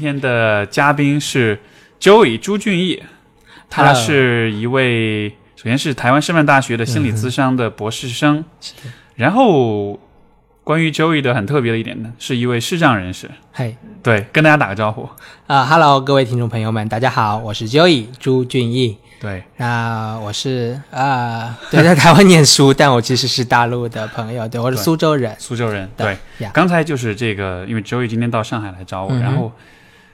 今天的嘉宾是 Joey 朱俊义，他是一位，首先是台湾师范大学的心理咨商的博士生，然后关于 Joey 的很特别的一点呢，是一位视障人士。嘿对，跟大家打个招呼。啊，Hello，，各位听众朋友们，大家好，我是 Joey 朱俊义。对，那我是啊，对，在台湾念书，但我其实是大陆的朋友，对，我是苏州人。苏州人。对刚才就是这个，因为 Joey 今天到上海来找我，嗯然后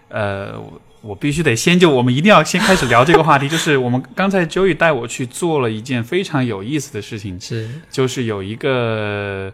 呃，我我必须得先就我们一定要先开始聊这个话题，就是我们刚才 Joey 带我去做了一件非常有意思的事情，是就是有一个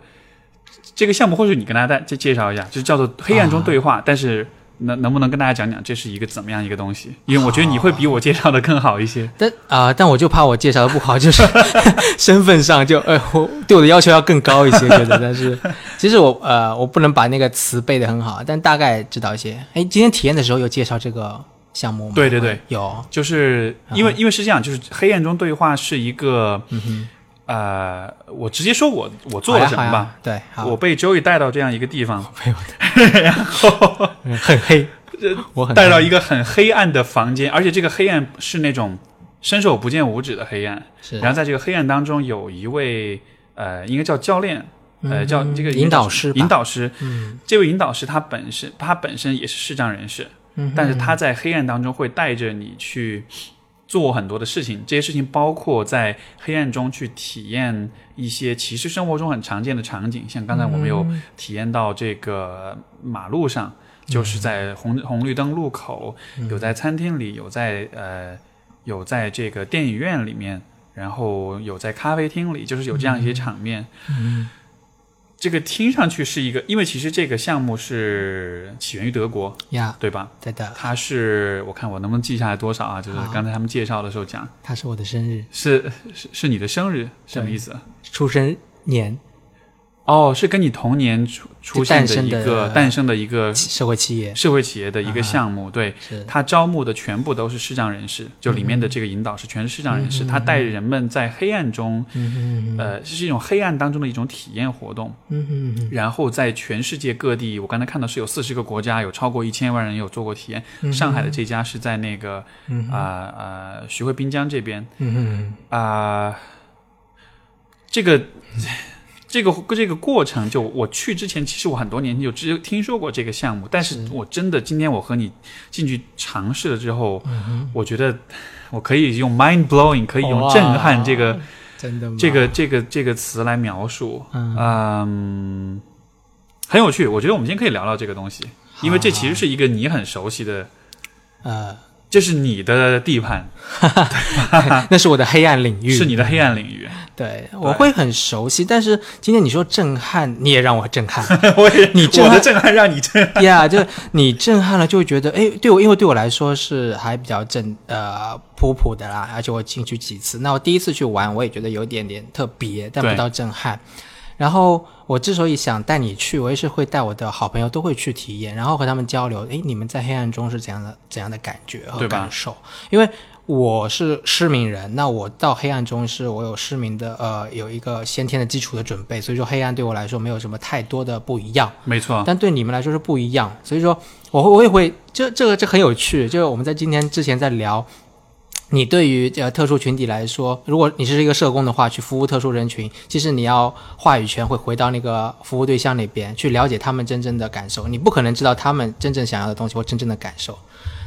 这个项目，或许你跟大家再介介绍一下，就叫做黑暗中对话，但是。能能不能跟大家讲讲这是一个怎么样一个东西？因为我觉得你会比我介绍的更好一些。但啊、但我就怕我介绍的不好，就是 身份上就呃，我对我的要求要更高一些，觉得。但是 其实我呃，我不能把那个词背得很好，但大概知道一些。哎，今天体验的时候有介绍这个项目吗？对对对，有。就是因为因为是这样，就是黑暗中对话是一个嗯哼，呃，我直接说我我做了什么吧。对，好，我被 Joey 带到这样一个地方，然后很黑，我很带到一个很黑暗的房间，而且这个黑暗是那种伸手不见五指的黑暗。是，然后在这个黑暗当中，有一位呃，应该叫教练，呃，嗯叫这个引导师引导师。嗯。这位引导师他本身他本身也是视障人士，嗯，但是他在黑暗当中会带着你去做很多的事情，这些事情包括在黑暗中去体验一些其实生活中很常见的场景，像刚才我们有嗯。体验到这个马路上，就是在红红绿灯路口，嗯。有在餐厅里，有在呃有在这个电影院里面，然后有在咖啡厅里，就是有这样一些场面。嗯这个听上去是一个，因为其实这个项目是起源于德国，呀，对吧？对的，它是我看我能不能记下来多少啊？就是刚才他们介绍的时候讲，它是我的生日，是是是你的生日，什么意思？出生年，哦，是跟你同年出出现的一个诞生的一个社会企业。社会企业的一个啊项目，对。是，他招募的全部都是视障人士，就里面的这个引导是全是视障人士，嗯他带人们在黑暗中，呃，这是一种黑暗当中的一种体验活动。然后在全世界各地，我刚才看到是有四十个国家，有超过一千万人有做过体验。嗯，上海的这家是在那个嗯啊呃徐汇滨江这边。嗯嗯。啊、这个这个这个过程，就我去之前，其实我很多年前就知听说过这个项目，但是是我真的今天我和你进去尝试了之后，嗯我觉得我可以用 mind blowing，可以用震撼这个真的吗？这个这个这个词来描述，嗯嗯，很有趣。我觉得我们今天可以聊聊这个东西，因为这其实是一个你很熟悉的，呃，这是你的地盘，那是我的黑暗领域，是你的黑暗领域。对，我会很熟悉。但是今天你说震撼，你也让我震撼 我也，你震撼我的震撼让你震撼。呀就你震撼了，就会觉得，哎，对我，因为对我来说是还比较正呃普普的啦，而且我进去几次，那我第一次去玩，我也觉得有点点特别，但不到震撼。然后我之所以想带你去，我也是会带我的好朋友都会去体验，然后和他们交流，诶，你们在黑暗中是怎样的怎样的感觉和感受？因为我是失明人，那我到黑暗中是我有失明的呃有一个先天的基础的准备，所以说黑暗对我来说没有什么太多的不一样。没错，但对你们来说是不一样，所以说我会我也会这这个这很有趣，就是我们在今天之前在聊，你对于呃特殊群体来说，如果你是一个社工的话，去服务特殊人群，其实你要话语权会回到那个服务对象那边去了解他们真正的感受，你不可能知道他们真正想要的东西或真正的感受。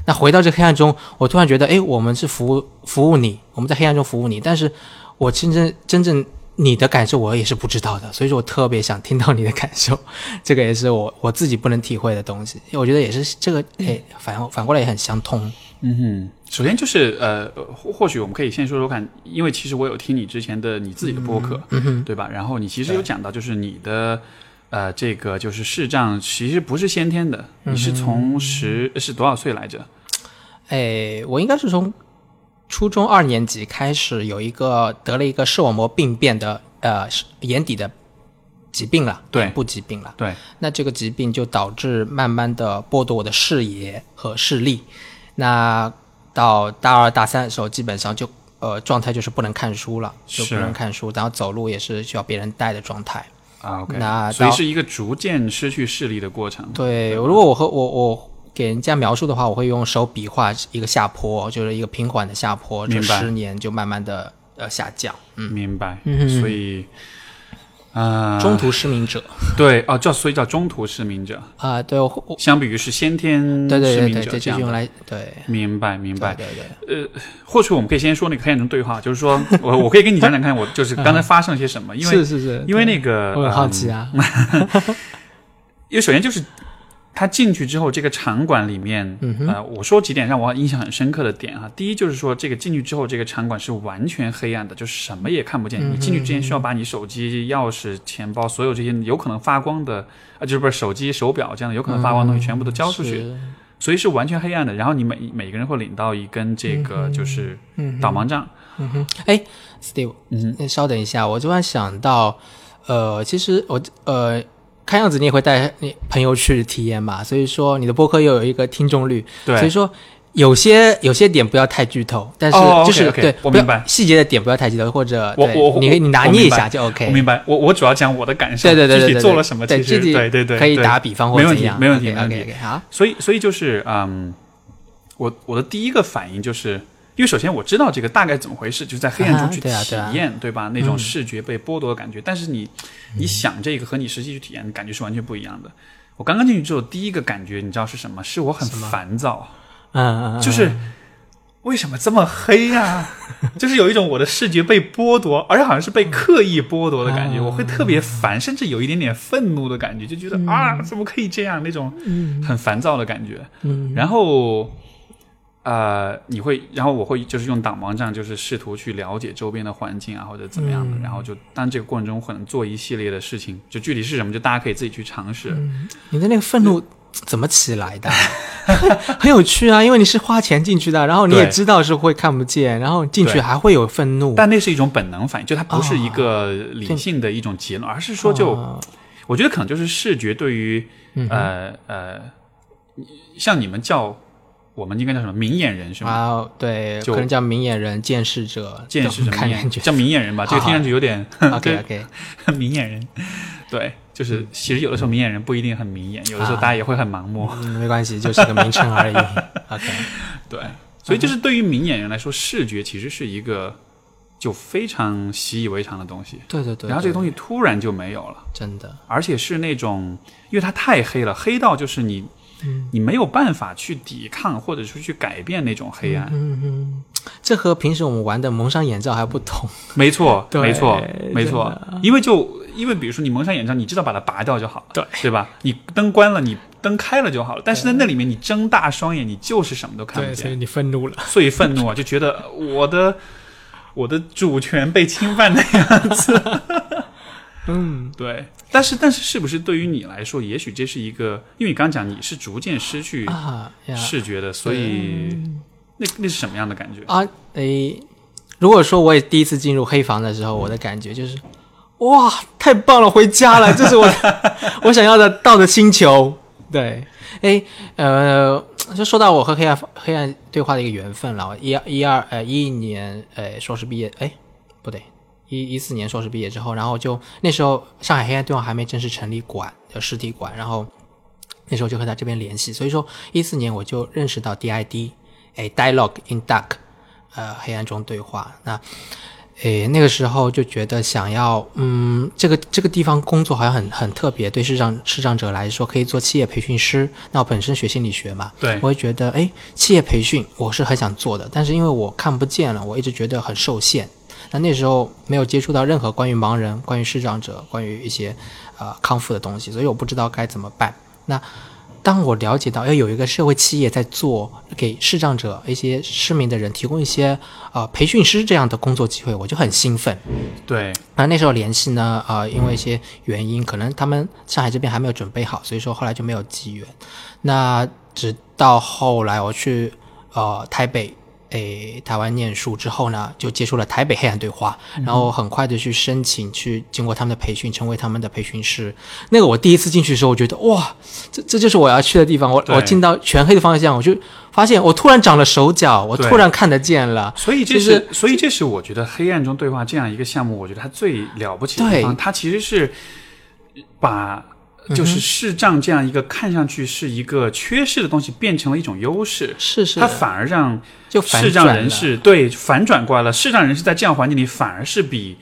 那回到这黑暗中，我突然觉得，哎，我们是服务服务你，我们在黑暗中服务你，但是我真正真正你的感受我也是不知道的，所以说我特别想听到你的感受，这个也是我我自己不能体会的东西。我觉得也是这个，哎，反反过来也很相通。嗯哼。首先就是呃，或或许我们可以先说说看，因为其实我有听你之前的你自己的播客，嗯，对吧？然后你其实有讲到，就是你的呃这个就是视障其实不是先天的，你是从十是多少岁来着？哎，我应该是从初中二年级开始有一个得了一个视网膜病变的呃眼底的疾病了，对眼部疾病了。对，那这个疾病就导致慢慢的剥夺我的视野和视力。那到大二大三的时候，基本上就呃状态就是不能看书了，就不能看书，然后走路也是需要别人带的状态。啊，OK，那所以是一个逐渐失去视力的过程。对，如果我和我我给人家描述的话，我会用手比划一个下坡，就是一个平缓的下坡，这十年就慢慢的呃下降。嗯，明白。嗯所以，啊、中途失明者。对哦，叫所以叫中途失明者，啊、对我我。相比于是先天对对失明对对对，者这样用来对。明白明白。对对呃，或许我们可以先说那个黑暗中对话，就是说 我我可以跟你讲讲看，我就是刚才 发生了些什么，因为是是是，因为那个我很好奇啊，嗯 因为首先就是他进去之后，这个场馆里面，嗯呃，我说几点让我印象很深刻的点哈。第一就是说，这个进去之后，这个场馆是完全黑暗的，就是什么也看不见。嗯你进去之前需要把你手机、钥匙、钱包，所有这些有可能发光的，啊、就是不是手机、手表这样的有可能发光的东西，全部都交出去，是所以是完全黑暗的。然后你每每个人会领到一根这个就是嗯导盲杖，嗯哼，哎，Steve，嗯那稍等一下，我突然想到，呃，其实我呃，看样子你也会带你朋友去体验吧，所以说你的播客又有一个听众率，对，所以说有些有些点不要太剧透，但是哦就是对，我明白。细节的点不要太剧透，或者对我我我你你拿我明白捏一下就 OK，我明白，我我主要讲我的感受，对对对做了什么，其实对具体对对对，可以对。打比方或者怎样，没问题没问题。OK OK 好，所以，所以就是，嗯，我我的第一个反应就是，因为首先我知道这个大概怎么回事，就是在黑暗中去体验，对吧？那种嗯。视觉被剥夺的感觉，但是你你想这个和你实际去体验感觉是完全不一样的。我刚刚进去之后，第一个感觉你知道是什么？是我很烦躁，嗯就是为什么这么黑呀、就是有一种我的视觉被剥夺，而且好像是被刻意剥夺的感觉，啊。我会特别烦，甚至有一点点愤怒的感觉，就觉得、啊，怎么可以这样？那种很烦躁的感觉。嗯。然后，呃，你会，然后我会就是用导盲杖，就是试图去了解周边的环境啊，或者怎么样的。嗯然后就当这个过程中可能做一系列的事情，就具体是什么，就大家可以自己去尝试。你的那个愤怒怎么起来的？很有趣啊，因为你是花钱进去的，然后你也知道是会看不见，然后进去还会有愤怒。但那是一种本能反应，就它不是一个理性的一种结论，而是说就。哦我觉得可能就是视觉对于、呃呃，像你们叫我们应该叫什么明眼人是吗？啊，对，就可能叫明眼人、见识者，见识者看明眼感觉。叫明眼人吧，这个听上去有点 OK OK，明眼人。对，就是其实有的时候明眼人不一定很明眼，有的时候啊大家也会很盲目。嗯，没关系，就是个名称而已。OK，对，所以就是对于明眼人来说，视觉其实是一个就非常习以为常的东西。对对对，然后这个东西西突然就没有了，真的，而且是那种，因为它太黑了，黑到就是你嗯你没有办法去抵抗，或者说去改变那种黑暗。嗯嗯，这和平时我们玩的蒙上眼罩还不同。没错，没错，没错。因为就因为比如说你蒙上眼罩，你知道把它拔掉就好了，对对吧？你灯关了，你灯开了就好了。但是在那里面，你睁大双眼，你就是什么都看不对，所以，你愤怒了。所以愤怒啊，就觉得我的我的主权被侵犯的样子。嗯，对，但是但是是不是对于你来说，也许这是一个，因为你刚刚讲你是逐渐失去啊视觉的，所以那那是什么样的感觉？啊，诶，如果说我也第一次进入黑房的时候，我的感觉就是，哇，太棒了，回家了，这是我我想要的到的星球。对，诶，呃，就说到我和黑暗黑暗对话的一个缘分了。一一二呃一一年呃硕士毕业，诶，不对，一一四年硕士毕业之后，然后就那时候上海黑暗对话还没正式成立馆，叫实体馆，然后那时候就和他这边联系，所以说一四年我就认识到 DID，哎，Dialogue in Dark，呃，黑暗中对话。那，诶，那个时候就觉得想要，嗯，这个这个地方工作好像很很特别，对视障视障者来说可以做企业培训师。那我本身学心理学嘛，对我会觉得，哎，企业培训我是很想做的，但是因为我看不见了，我一直觉得很受限。那那时候没有接触到任何关于盲人、关于视障者、关于一些呃康复的东西，所以我不知道该怎么办。那当我了解到，要，有一个社会企业在做给视障者、一些失明的人提供一些呃培训师这样的工作机会，我就很兴奋。对，那那时候联系呢，呃，因为一些原因，可能他们上海这边还没有准备好，所以说后来就没有机缘。那直到后来我去呃台北。诶，台湾念书之后呢，就接触了台北黑暗对话，然后很快的去申请，去经过他们的培训，成为他们的培训师。那个我第一次进去的时候，我觉得哇，这这就是我要去的地方。我我进到全黑的方向，我就发现我突然长了手脚，我突然看得见了。所以这，就是所以这是我觉得黑暗中对话这样一个项目，我觉得它最了不起的地方，对它其实是把就是视障这样一个看上去是一个缺失的东西，变成了一种优势。是是它，反而让就反视障人士对反转过来了。视障人士在这样环境里反而是比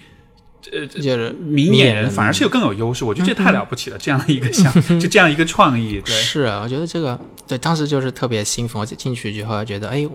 就是明眼人反而是有更有优势。我觉得这太了不起了，这样的一个 项，就这样一个创意。对，是啊，我觉得这个对当时就是特别兴奋，我进去之后觉得，哎，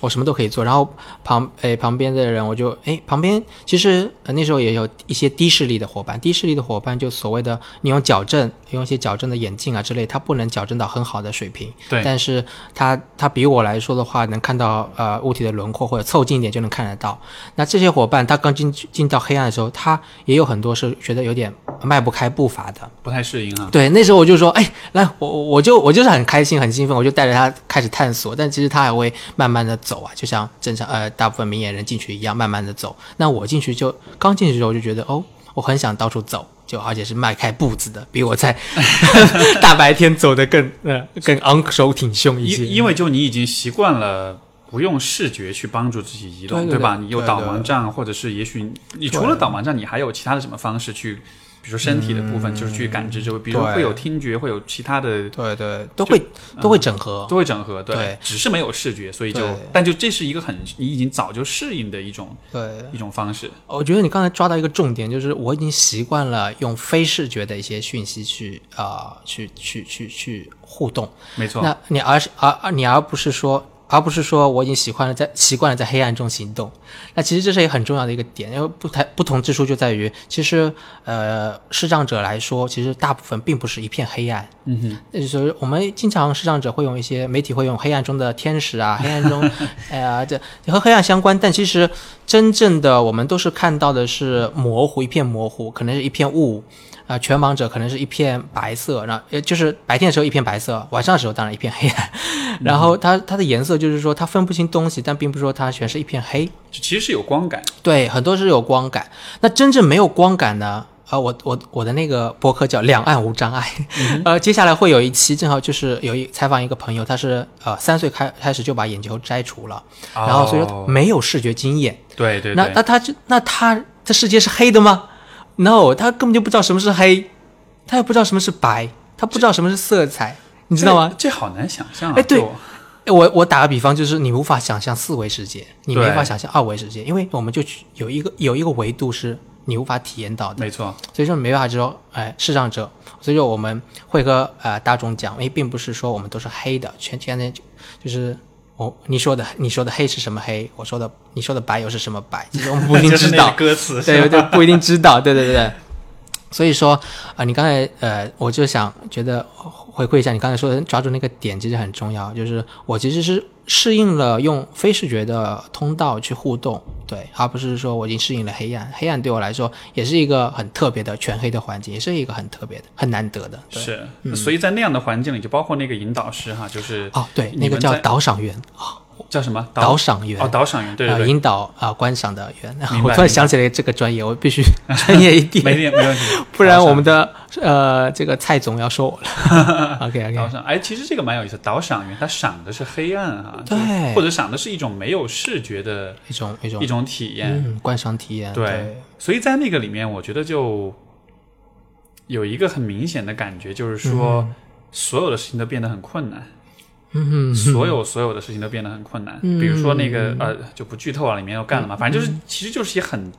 我什么都可以做。然后旁哎旁边的人，我就哎旁边其实、呃、那时候也有一些低视力的伙伴，低视力的伙伴就所谓的你用矫正，用一些矫正的眼镜啊之类，他不能矫正到很好的水平，对但是他他比我来说的话，能看到呃物体的轮廓或者凑近一点就能看得到。那这些伙伴他刚进进到黑暗的时候，他也有很多是觉得有点迈不开步伐的。不太适应啊。对，那时候我就说，哎，来，我我我就我就是很开心很兴奋，我就带着他开始探索，但其实他还会慢慢的走啊，就像正常呃大部分明眼人进去一样，慢慢的走。那我进去就刚进去的时候我就觉得，哦，我很想到处走，就而且是迈开步子的，比我在 大白天走的更呃更昂首挺胸一些。因因为就你已经习惯了不用视觉去帮助自己移动，对吧？你有导盲杖，或者是也许你除了导盲杖，你还有其他的什么方式去，比如说身体的部分，就是去感知这个，比如会有听觉，会有其他的对对，都会都会整合。都会整合，对，对。只是没有视觉，所以就，但就这是一个很你已经早就适应的一种对，一种方式，我觉得你刚才抓到一个重点，就是我已经习惯了用非视觉的一些讯息去啊、呃去去去去互动。没错，那你而是而而你而不是说，而不是说我已经习惯了在习惯了在黑暗中行动。那其实这是一个很重要的一个点，因为不太不同之处就在于，其实呃视障者来说，其实大部分并不是一片黑暗。嗯哼，那就是我们经常视障者会用一些媒体会用黑暗中的天使啊，黑暗中，哎呀，这和黑暗相关，但其实真正的我们都是看到的是模糊，一片模糊，可能是一片雾。啊、全盲者可能是一片白色，然后呃就是白天的时候一片白色，晚上的时候当然一片黑暗。然后它它的颜色就是说它分不清东西，但并不是说它全是一片黑。其实是有光感，对，很多是有光感。那真正没有光感呢？啊，我我我的那个博客叫“两岸无障碍”，呃，接下来会有一期，正好就是有一采访一个朋友，他是呃三岁开开始就把眼球摘除了，然后所以说哦没有视觉经验。对对对，那那他就那他的世界是黑的吗？No，他根本就不知道什么是黑，他也不知道什么是白，他不知道什么是色彩，你知道吗？这？好难想象啊！哎对我我打个比方，就是你无法想象四维世界，你没法想象二维世界，因为我们就有一个有一个维度是你无法体验到的，没错，所以说没办法说，哎，视障者，所以说我们会和呃大众讲，哎，并不是说我们都是黑的，全全的就就是我你说的你说的黑是什么黑，我说的你说的白又是什么白，其实我们不一定知道，歌词，对对，不一定知道，对对对。对。所以说啊、你刚才呃，我就想觉得回馈一下你刚才说的，抓住那个点其实很重要，就是我其实是适应了用非视觉的通道去互动，对，而不是说我已经适应了黑暗。黑暗对我来说也是一个很特别的全黑的环境，也是一个很特别的、很难得的。对是，所以在那样的环境里，就包括那个引导师哈，就是哦，对，那个叫导赏员，叫什么？导赏员。哦，导赏员，对对呃，引导啊、观赏的员，我突然想起来这个专业，我必须 专业一点，没点没问题，不然我们的呃这个蔡总要说我了。OK 导 OK，赏，哎，其实这个蛮有意思。导赏员他赏的是黑暗啊，对。或者赏的是一种没有视觉的一种一种一种体验。嗯观赏体验，对，所以在那个里面，我觉得就有一个很明显的感觉，就是说所有的事情都变得很困难。嗯所有所有的事情都变得很困难，嗯。比如说那个呃，就不剧透了，里面要干了嘛，反正就是其实就是一些很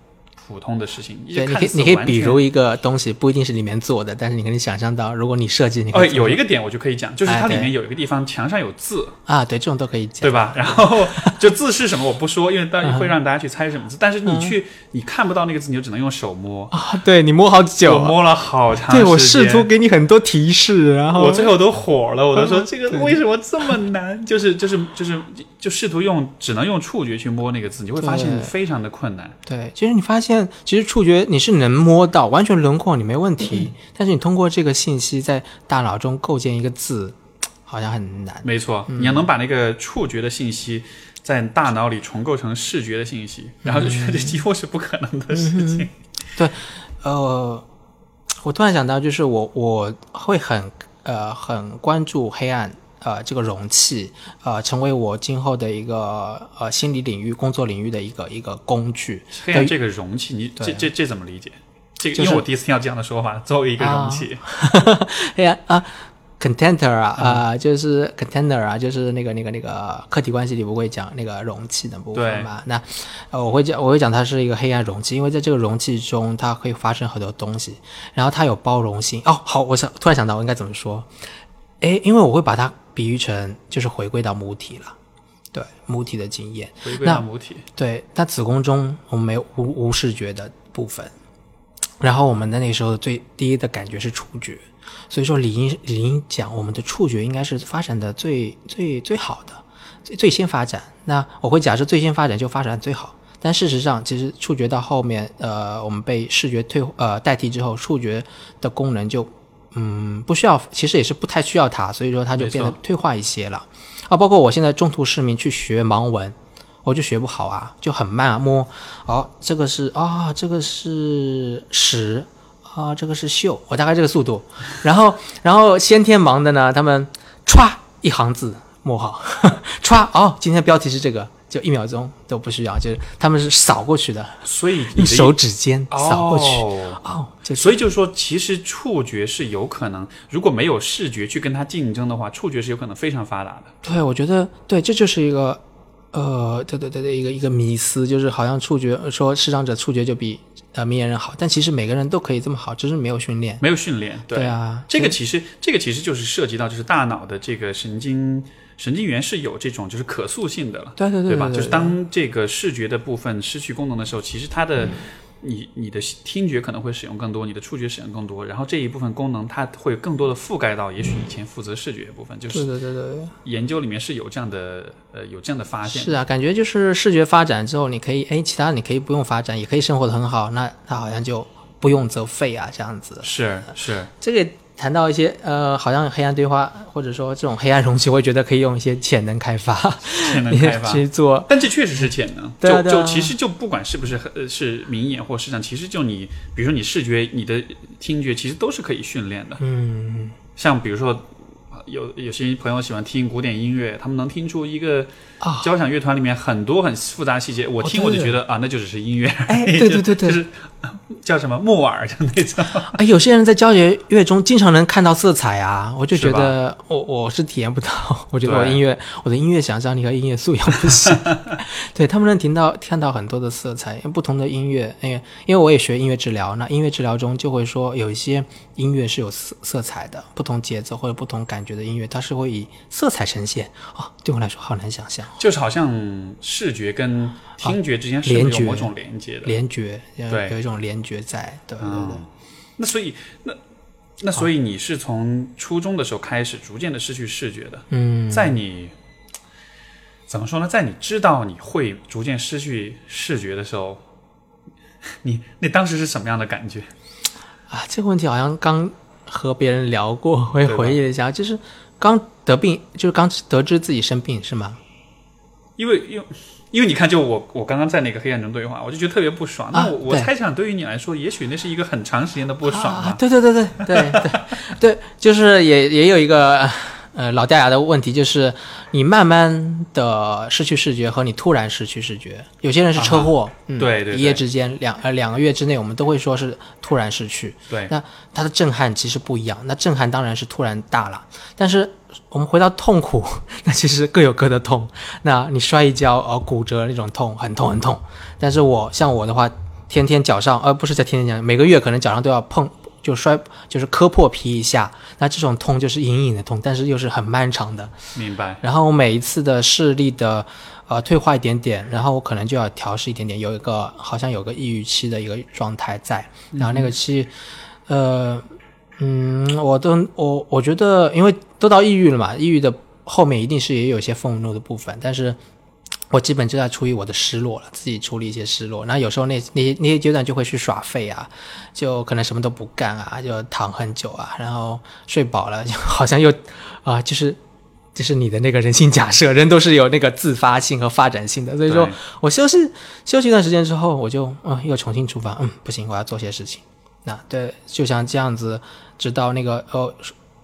普通的事情，对，你可以你可以比如一个东西，不一定是里面做的，但是你可以想象到，如果你设计，你可哦，以做有一个点我就可以讲，就是它里面有一个地方墙上有字，啊，对，这种都可以讲，对吧？然后 就字是什么我不说，因为大嗯。会让大家去猜什么字，但是你去你看不到那个字，你就只能用手摸。啊，对你摸好久。啊，我摸了好长时间，对我试图给你很多提示，然后我最后都火了，我都说这个为什么这么难？就是就是就是就试图用只能用触觉去摸那个字，你会发现非常的困难。对，其实你发现，其实触觉你是能摸到，完全轮廓你没问题，但是你通过这个信息在大脑中构建一个字，好像很难。没错，嗯你要能把那个触觉的信息在大脑里重构成视觉的信息，然后就觉得这几乎是不可能的事情。对呃，我突然想到，就是我我会很呃很关注黑暗呃这个容器呃成为我今后的一个呃心理领域工作领域的一个一个工具。黑暗这个容器，你这这这怎么理解？这个，就是因为我第一次听到这样的说法，作为一个容器，哎呀啊，container 啊嗯啊、就是 container 啊，就是那个那个那个客体关系里不会讲那个容器的部分嘛？那呃，我会讲我会讲它是一个黑暗容器，因为在这个容器中，它可以发生很多东西，然后它有包容性。哦，好，我想突然想到我应该怎么说？诶，因为我会把它比喻成就是回归到母体了，对母体的经验。回归到母体，对，那子宫中我们没有无无视觉的部分，然后我们的那时候最第一的感觉是触觉，所以说理应理应讲我们的触觉应该是发展的最最最好的，最最先发展。那我会假设最先发展就发展最好，但事实上其实触觉到后面，呃，我们被视觉退呃代替之后，触觉的功能就嗯不需要，其实也是不太需要它，所以说它就变得退化一些了。啊，包括我现在中途失明去学盲文，我就学不好啊，就很慢啊，摸，哦，这个是啊、这个是屎啊、这个是秀，我大概这个速度。然后，然后先天盲的呢，他们歘一行字摸好，歘哦，今天标题是这个，就一秒钟都不需要，就是他们是扫过去的，所以你手指尖扫过去。哦哦，就所以就是说，其实触觉是有可能，如果没有视觉去跟它竞争的话，触觉是有可能非常发达的。对，我觉得对，这就是一个呃，对对对对，一个一个迷思，就是好像触觉说视障者触觉就比呃明眼人好，但其实每个人都可以这么好，只是没有训练。没有训练，对啊，这个其实这个其实就是涉及到就是大脑的这个神经神经元是有这种就是可塑性的了，对对对吧？对就是当这个视觉的部分失去功能的时候，其实它的。你你的听觉可能会使用更多，你的触觉使用更多，然后这一部分功能它会更多的覆盖到，也许以前负责视觉的部分，就是对对对，研究里面是有这样的呃有这样的发现。是啊，感觉就是视觉发展之后，你可以哎，其他你可以不用发展，也可以生活的很好，那它好像就不用则废啊，这样子。是是，这个谈到一些呃，好像黑暗对话，或者说这种黑暗容器，我会觉得可以用一些潜能开发，潜能开发。去做。但这确实是潜能，对啊对啊就就其实就不管是不是呃是明眼或市场，其实就你，比如说你视觉、你的听觉，其实都是可以训练的。嗯，像比如说，呃有有些朋友喜欢听古典音乐，他们能听出一个啊交响乐团里面很多很复杂细节，我听我就觉得啊，那就只是音乐。哎，对对对对，就是呃叫什么木耳就那种。哎，有些人在交响乐中经常能看到色彩啊，我就觉得我我是体验不到，我觉得我音乐我的音乐想象力和音乐素养不行。对他们能听到看到很多的色彩，不同的音乐，因为因为我也学音乐治疗，那音乐治疗中就会说有一些音乐是有色色彩的，不同节奏或者不同感觉的音乐，它是会以色彩呈现。啊，对我来说好难想象，就是好像视觉跟听觉之间是有某种连接的？联觉有对有一种联觉在，对对对。嗯，那所以那那所以你是从初中的时候开始逐渐的失去视觉的，嗯，在你怎么说呢？在你知道你会逐渐失去视觉的时候，你那当时是什么样的感觉？啊，这个问题好像刚和别人聊过，我也回忆了一下，就是刚得病，就是刚得知自己生病是吗？因为因为因为你看，就我我刚刚在那个黑暗中对话，我就觉得特别不爽。那啊我、我猜想，对于你来说，也许那是一个很长时间的不爽。啊，对对对对对对 对，就是也也有一个 呃老掉牙的问题，就是你慢慢的失去视觉和你突然失去视觉，有些人是车祸，嗯，对对对一夜之间两呃两个月之内，我们都会说是突然失去，对那它的震撼其实不一样，那震撼当然是突然大了，但是我们回到痛苦，那其实各有各的痛。那你摔一跤，呃，骨折那种痛，很痛很痛。但是我像我的话，天天脚上，呃，不是在天天讲，每个月可能脚上都要碰，就摔，就是磕破皮一下。那这种痛就是隐隐的痛，但是又是很漫长的。明白。然后我每一次的视力的呃退化一点点，然后我可能就要调试一点点，有一个好像有个抑郁期的一个状态在，然后那个期，呃，嗯，我都我我觉得，因为都到抑郁了嘛，抑郁的后面一定是也有一些愤怒的部分，但是。我基本就在处理我的失落了，自己处理一些失落。那有时候那那些那些阶段就会去耍废啊，就可能什么都不干啊，就躺很久啊，然后睡饱了，就 好像又啊、就是就是你的那个人性假设，人都是有那个自发性和发展性的。所以说我休息休息一段时间之后，我就嗯又重新出发，嗯不行，我要做些事情。那对，就像这样子，直到那个呃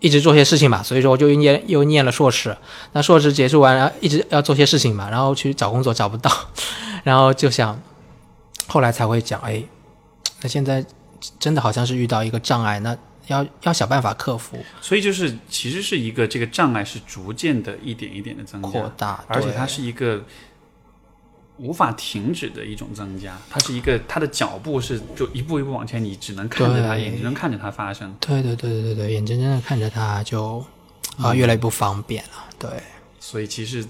一直做些事情嘛，所以说我就又念又念了硕士。那硕士结束完，然后一直要做些事情嘛，然后去找工作找不到，然后就想，后来才会讲，哎，那现在真的好像是遇到一个障碍，那要要想办法克服、所以就是其实是一个这个障碍是逐渐的一点一点的增加，扩大，而且它是一个无法停止的一种增加，它是一个它的脚步是就一步一步往前，你只能看着它，对眼睛能看着它发生。对对对对对对，眼睁睁的看着它就啊、嗯越来越不方便了，对。所以其实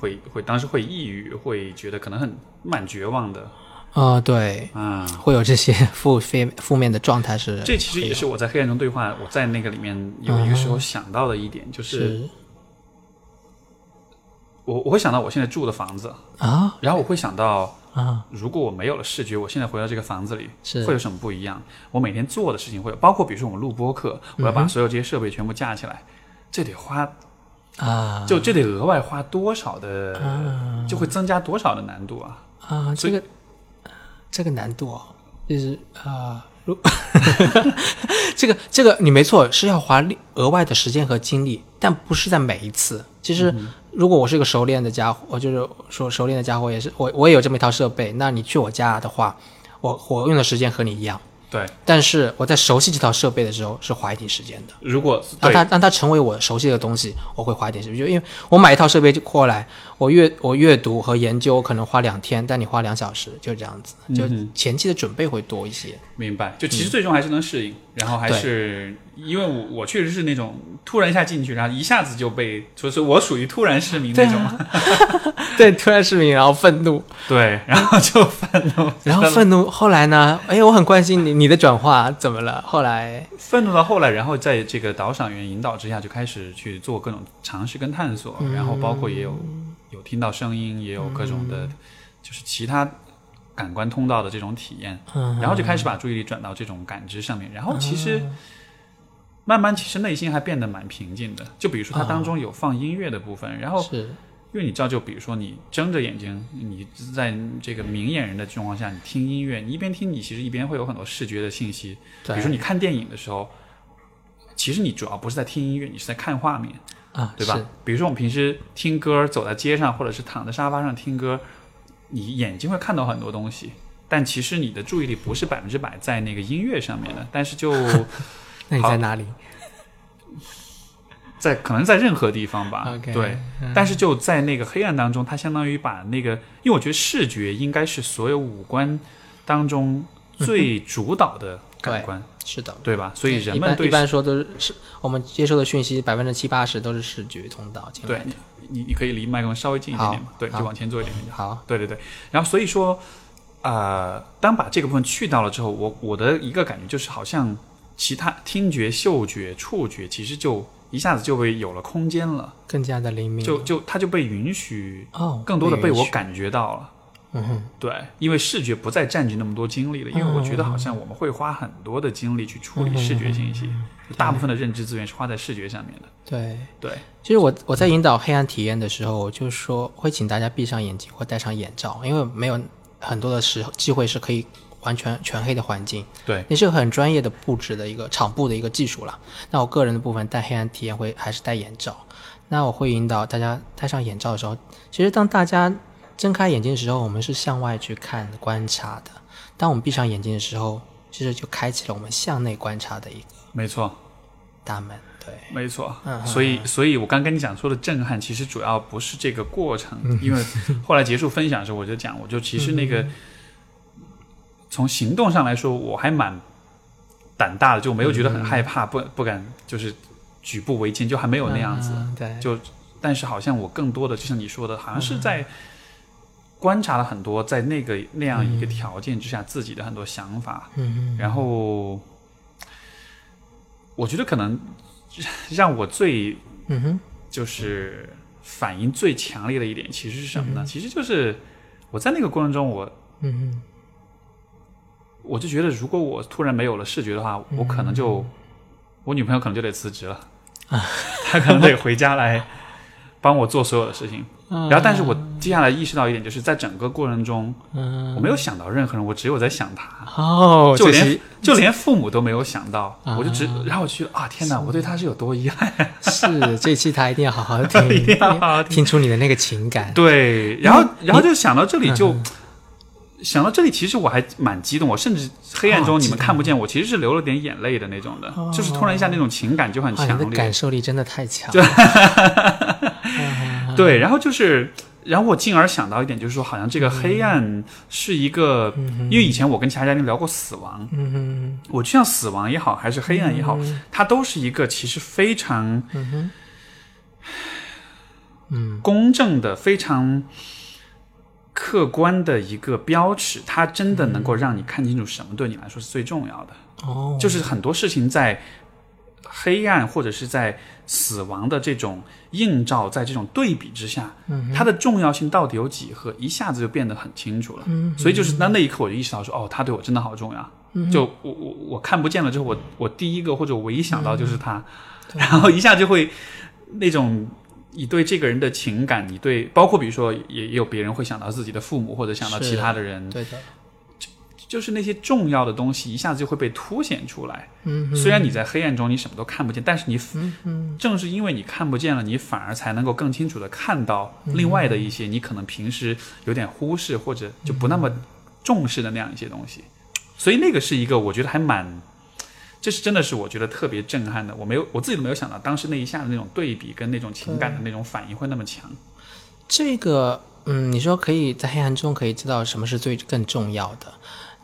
会会当时会抑郁，会觉得可能很蛮绝望的呃，对，啊。会有这些负非负面的状态是，这其实也是我在黑暗中对话，我在那个里面有一个时候想到的一点，就是是我我会想到我现在住的房子，啊然后我会想到，啊如果我没有了视觉，我现在回到这个房子里是会有什么不一样？我每天做的事情会有，包括比如说我们录播课，我要把所有这些设备全部架起来，这得花啊就这得额外花多少的，啊就会增加多少的难度啊？啊，这个这个难度哦，就是啊，如 这个这个你没错，是要花力额外的时间和精力，但不是在每一次。其实，如果我是一个熟练的家伙，我就是说熟练的家伙，也是我我也有这么一套设备。那你去我家的话，我我用的时间和你一样，对，但是我在熟悉这套设备的时候是花一点时间的。如果让它让它成为我熟悉的东西，我会花一点时间。就因为我买一套设备就过来，我阅我阅读和研究可能花两天，但你花两小时，就这样子，就嗯前期的准备会多一些。明白，就其实最终还是能适应，然后还是因为我我确实是那种突然一下进去，然后一下子就被，就是我属于突然失明那种，对，突然失明，然后愤怒，对，然后就愤怒，然后愤怒。后来呢？哎，我很关心你你的转化怎么了？后来？愤怒到后来，然后在这个导赏员引导之下，就开始去做各种尝试跟探索，然后包括也有有听到声音，也有各种的，就是其他感官通道的这种体验，嗯然后就开始把注意力转到这种感知上面，然后其实。慢慢，其实内心还变得蛮平静的。就比如说，它当中有放音乐的部分，然后是因为你知道，就比如说你睁着眼睛，你在这个明眼人的状况下，你听音乐，你一边听，你其实一边会有很多视觉的信息。比如说你看电影的时候，其实你主要不是在听音乐，你是在看画面，啊，对吧？比如说我们平时听歌，走在街上，或者是躺在沙发上听歌，你眼睛会看到很多东西，但其实你的注意力不是百分之百在那个音乐上面的，但是就那你在哪里？在可能在任何地方吧对。嗯但是就在那个黑暗当中，它相当于把那个，因为我觉得视觉应该是所有五官当中最主导的感官，是的。对吧？所以人们对般一般说都是是我们接收的讯息百分之七八十都是视觉通道进来对的。你你可以离麦克风稍微近一点点嘛，对，就往前坐一点点就好。对对对，然后所以说，呃，当把这个部分去掉了之后，我我的一个感觉就是，好像其他听觉、嗅觉、触觉，其实就一下子就被有了空间了，更加的灵敏。就就它就被允许哦，更多的被我。感觉到了。嗯哼，对，因为视觉不再占据那么多精力了，因为我觉得好像我们会花很多的精力去处理视觉信息，大部分的认知资源是花在视觉上面的。对。对，其实我我在引导黑暗体验的时候，我就说会请大家闭上眼睛或戴上眼罩，因为没有很多的时候机会是可以完全全黑的环境。对，也是个很专业的布置的一个场布的一个技术了。那我个人的部分戴黑暗体验会还是戴眼罩。那我会引导大家戴上眼罩的时候，其实当大家睁开眼睛的时候，我们是向外去看观察的；当我们闭上眼睛的时候，其实就开启了我们向内观察的一个没错。大门。对，没错，嗯所以，所以我刚跟你讲说的震撼，其实主要不是这个过程，嗯因为后来结束分享的时候，我就讲，我就其实那个从行动上来说，我还蛮胆大的，就没有觉得很害怕，不不敢就是举步维艰，就还没有那样子。嗯对，就但是好像我更多的，就像你说的，好像是在观察了很多在那个那样一个条件之下自己的很多想法，嗯然后我觉得可能 让我最嗯哼，就是反应最强烈的一点，其实是什么呢？嗯其实就是我在那个过程中，我嗯哼，我就觉得，如果我突然没有了视觉的话，我可能就我女朋友可能就得辞职了，她可能得回家来帮我做所有的事情。然后，但是我接下来意识到一点，就是在整个过程中，嗯，我没有想到任何人，我只有在想他。哦，就连就连父母都没有想到，啊。我就只，然后我就觉得啊，天哪，我对他是有多遗憾，是这期他一定要好好听，一定要好好听。听出你的那个情感。对，然后然后就想到这里就，想到这里，其实我还蛮激动，我甚至黑暗中你们看不见我，其实是流了点眼泪的那种的，就是突然一下那种情感就很强烈。的感。受力真的太强。了。对，然后就是，然后我进而想到一点，就是说，好像这个黑暗是一个，因为以前我跟其他嘉宾聊过死亡，嗯我就像死亡也好，还是黑暗也好，它都是一个其实非常，嗯公正的、非常客观的一个标尺，它真的能够让你看清楚什么对你来说是最重要的。哦，就是很多事情在黑暗或者是在死亡的这种映照，在这种对比之下，嗯它的重要性到底有几何，一下子就变得很清楚了。嗯所以就是那那一刻，我就意识到说，哦，他对我真的好重要。嗯就我我我看不见了之后，我我第一个或者我唯一想到就是他，然后一下就会那种。你对这个人的情感，你对包括比如说也也有别人会想到自己的父母，或者想到其他的人，对的，就是那些重要的东西一下子就会被凸显出来。嗯虽然你在黑暗中你什么都看不见，但是你嗯嗯正是因为你看不见了，你反而才能够更清楚的看到另外的一些你可能平时有点忽视或者就不那么重视的那样一些东西。所以那个是一个我觉得还蛮，这是真的是我觉得特别震撼的。我没有我自己都没有想到，当时那一下的那种对比跟那种情感的那种反应会那么强。这个，嗯，你说可以在黑暗中可以知道什么是最更重要的，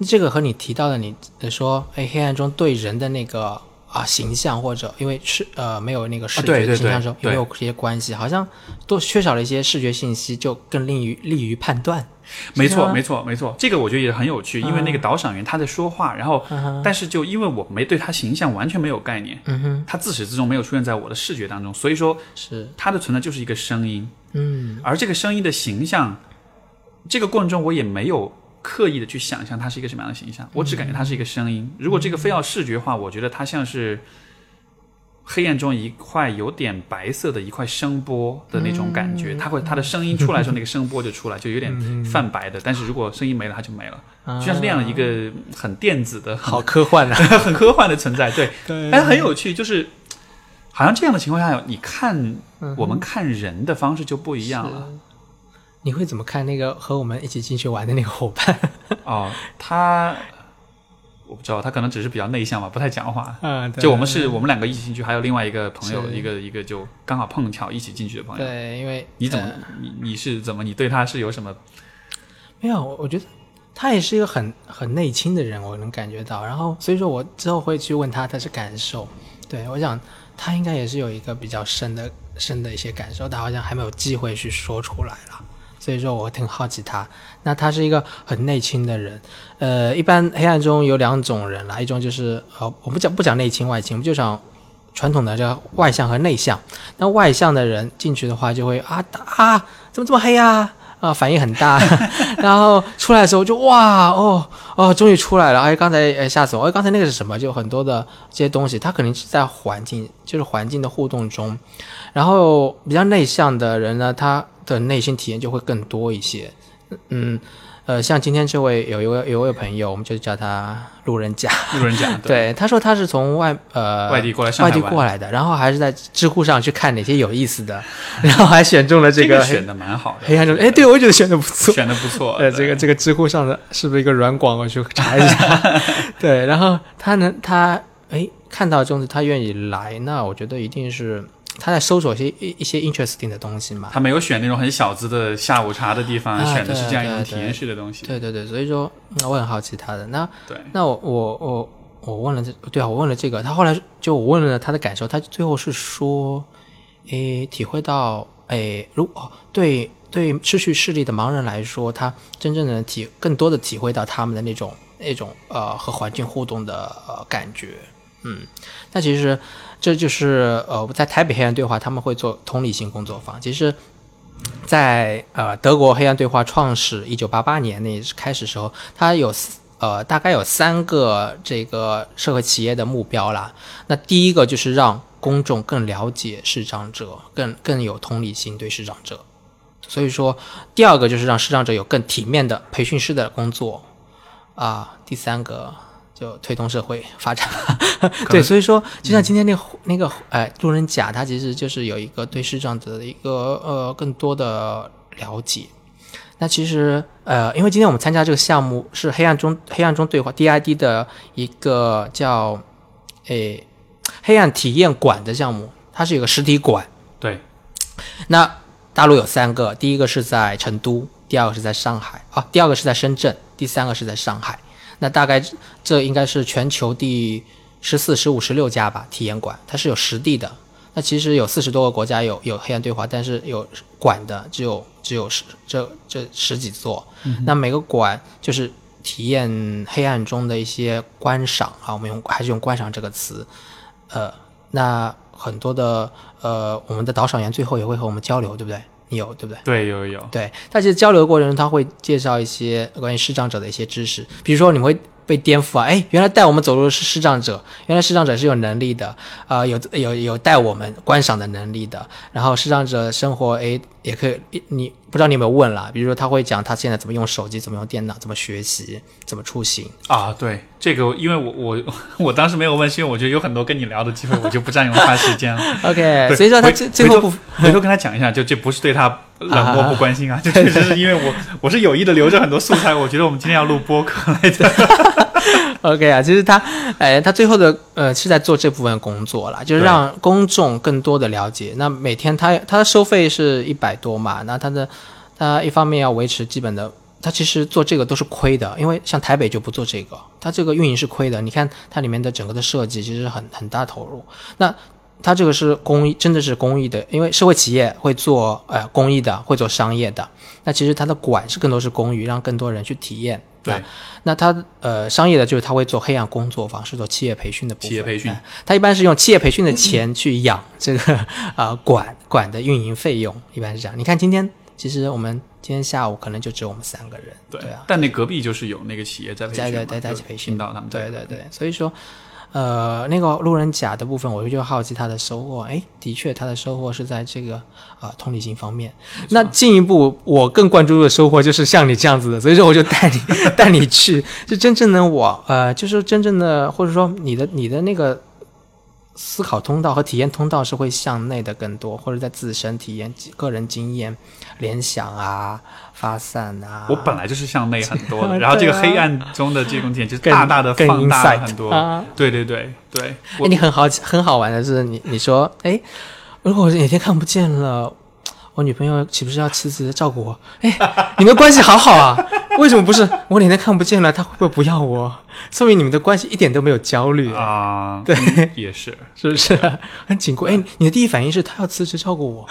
这个和你提到的你呃说，哎，黑暗中对人的那个啊形象或者因为是呃没有那个视觉形象中有没有这些关系？好像都缺少了一些视觉信息，就更利于利于判断。没错，没错，没错，这个我觉得也很有趣，因为那个导赏员他在说话，然后，但是就因为我没对他形象完全没有概念，嗯，他自始至终没有出现在我的视觉当中，所以说是，他的存在就是一个声音，嗯。而这个声音的形象，这个过程中我也没有刻意的去想象它是一个什么样的形象，我只感觉它是一个声音。如果这个非要视觉化，我觉得它像是黑暗中一块有点白色的一块声波的那种感觉，它会它的声音出来的时候，那个声波就出来，就有点泛白的。但是如果声音没了，它就没了，就像是那样的一个很电子的、很好科幻的！很科幻的存在。对，对但是很有趣，就是好像这样的情况下，你看我们看人的方式就不一样了。你会怎么看那个和我们一起进去玩的那个伙伴？哦，他我不知道，他可能只是比较内向吧，不太讲话。嗯，对就我们是我们两个一起进去，还有另外一个朋友，一个一个就刚好碰巧一起进去的朋友。对，因为你怎么呃你你是怎么你对他是有什么？没有，我我觉得他也是一个很很内倾的人，我能感觉到。然后，所以说我之后会去问他他是感受。对我想，他应该也是有一个比较深的深的一些感受，但好像还没有机会去说出来了。所以说我挺好奇他。那他是一个很内倾的人。呃，一般黑暗中有两种人啦，一种就是呃，我们讲不讲内倾外倾，我们就讲传统的叫外向和内向。那外向的人进去的话，就会啊啊，怎么这么黑啊？啊，反应很大，然后出来的时候就哇哦哦，终于出来了！哎，刚才哎吓死我！哎，刚才那个是什么？就很多的这些东西，他肯定是在环境，就是环境的互动中。然后比较内向的人呢，他的内心体验就会更多一些。嗯，呃，像今天这位有一位有一位朋友，我们就叫他路人甲。路人甲 对，他说他是从外呃外地过来上外地海，过来的，然后还是在知乎上去看哪些有意思的，然后还选中了这个这个选的蛮好的，黑暗中，哎，对我也觉得选的不错。选的不错。呃，对这个这个知乎上的是不是一个软广？我去查一下。对，然后他能他哎看到中子，他愿意来，那我觉得一定是他在搜索一些一一些 interesting 的东西嘛。他没有选那种很小资的下午茶的地方，啊选的是这样一种体验式的东西。对对对，所以说那我很好奇他的。那对，那我我我我问了这，对啊，我问了这个，他后来就我问了他的感受，他最后是说，诶，体会到，诶，如哦对对失去视力的盲人来说，他真正的体更多的体会到他们的那种那种呃和环境互动的呃感觉，嗯，那其实这就是呃在台北黑暗对话他们会做同理心工作坊，其实。在呃德国黑暗对话创始一九八八年那开始时候，它有呃大概有三个这个社会企业的目标啦。那第一个就是让公众更了解视障者，更更有同理心对视障者。所以说，第二个就是让视障者有更体面的培训师的工作啊。第三个就推动社会发展。对，所以说，就像今天那个、那个呃路人甲，他其实就是有一个对视障者的一个呃更多的了解。那其实呃，因为今天我们参加这个项目是黑暗中黑暗中对话 DID 的一个叫诶黑暗体验馆的项目，它是有个实体馆。对，那大陆有三个，第一个是在成都，第二个是在上海啊，第二个是在深圳，第三个是在上海。那大概这应该是全球第十四、十五、十六家吧体验馆，它是有实地的。那其实有四十多个国家有有黑暗对话，但是有馆的只有只有十这这十几座。那每个馆就是体验黑暗中的一些观赏啊，我们用还是用观赏这个词。呃，那很多的呃，我们的导赏员最后也会和我们交流，对不对？你有对不对？对，有有。对，他其实交流的过程中，他会介绍一些关于视障者的一些知识，比如说你们会被颠覆啊，哎，原来带我们走路的是视障者，原来视障者是有能力的，啊、有有有带我们观赏的能力的，然后视障者生活，哎，也可以，你不知道你有没有问啦？比如说他会讲他现在怎么用手机，怎么用电脑，怎么学习，怎么出行。啊，对这个，因为我我我当时没有问，是因为我觉得有很多跟你聊的机会，我就不占用他时间了。OK，对所以说他最最后不回头跟他讲一下，就这不是对他冷漠不关心啊，就确实是因为我我是有意的留着很多素材，我觉得我们今天要录播客来的。OK 啊，其实他，哎，他最后的呃是在做这部分工作啦，就是让公众更多的了解。那每天他他的收费是一百多嘛，那他的他一方面要维持基本的，他其实做这个都是亏的，因为像台北就不做这个，他这个运营是亏的。你看它里面的整个的设计其实很很大投入，那。它这个是公益，真的是公益的，因为社会企业会做呃公益的，会做商业的。那其实它的管是更多是公益，让更多人去体验。对，那他呃商业的就是他会做黑暗工作坊，是做企业培训的部分。企业培训哎它一般是用企业培训的钱去养这个啊、呃管管的运营费用，一般是这样。你看今天其实我们今天下午可能就只有我们三个人，对对啊，但那隔壁就是有那个企业在培训嘛，对对对在一起培训听到他们对对对，所以说，呃，那个路人甲的部分，我就好奇他的收获。哎，的确，他的收获是在这个啊、同理心方面。那进一步，我更关注的收获就是像你这样子的，所以说我就带你 带你去，就真正的我，呃，就是真正的，或者说你的你的那个。思考通道和体验通道是会向内的更多，或者在自身体验、个人经验、联想啊、发散啊。我本来就是向内很多的，啊 然后这个黑暗中的这种点就是大大的更放大很多。啊对对对对，哎，你很好很好玩的是，你你说，哎，如果我哪天看不见了，我女朋友岂不是要辞职照顾我？哎，你们关系好好啊，为什么不是我脸都看不见了，她会不会不要我？说明你们的关系一点都没有焦虑，啊，对嗯也是。是不是？很紧固。哎，你的第一反应是她要辞职照顾我，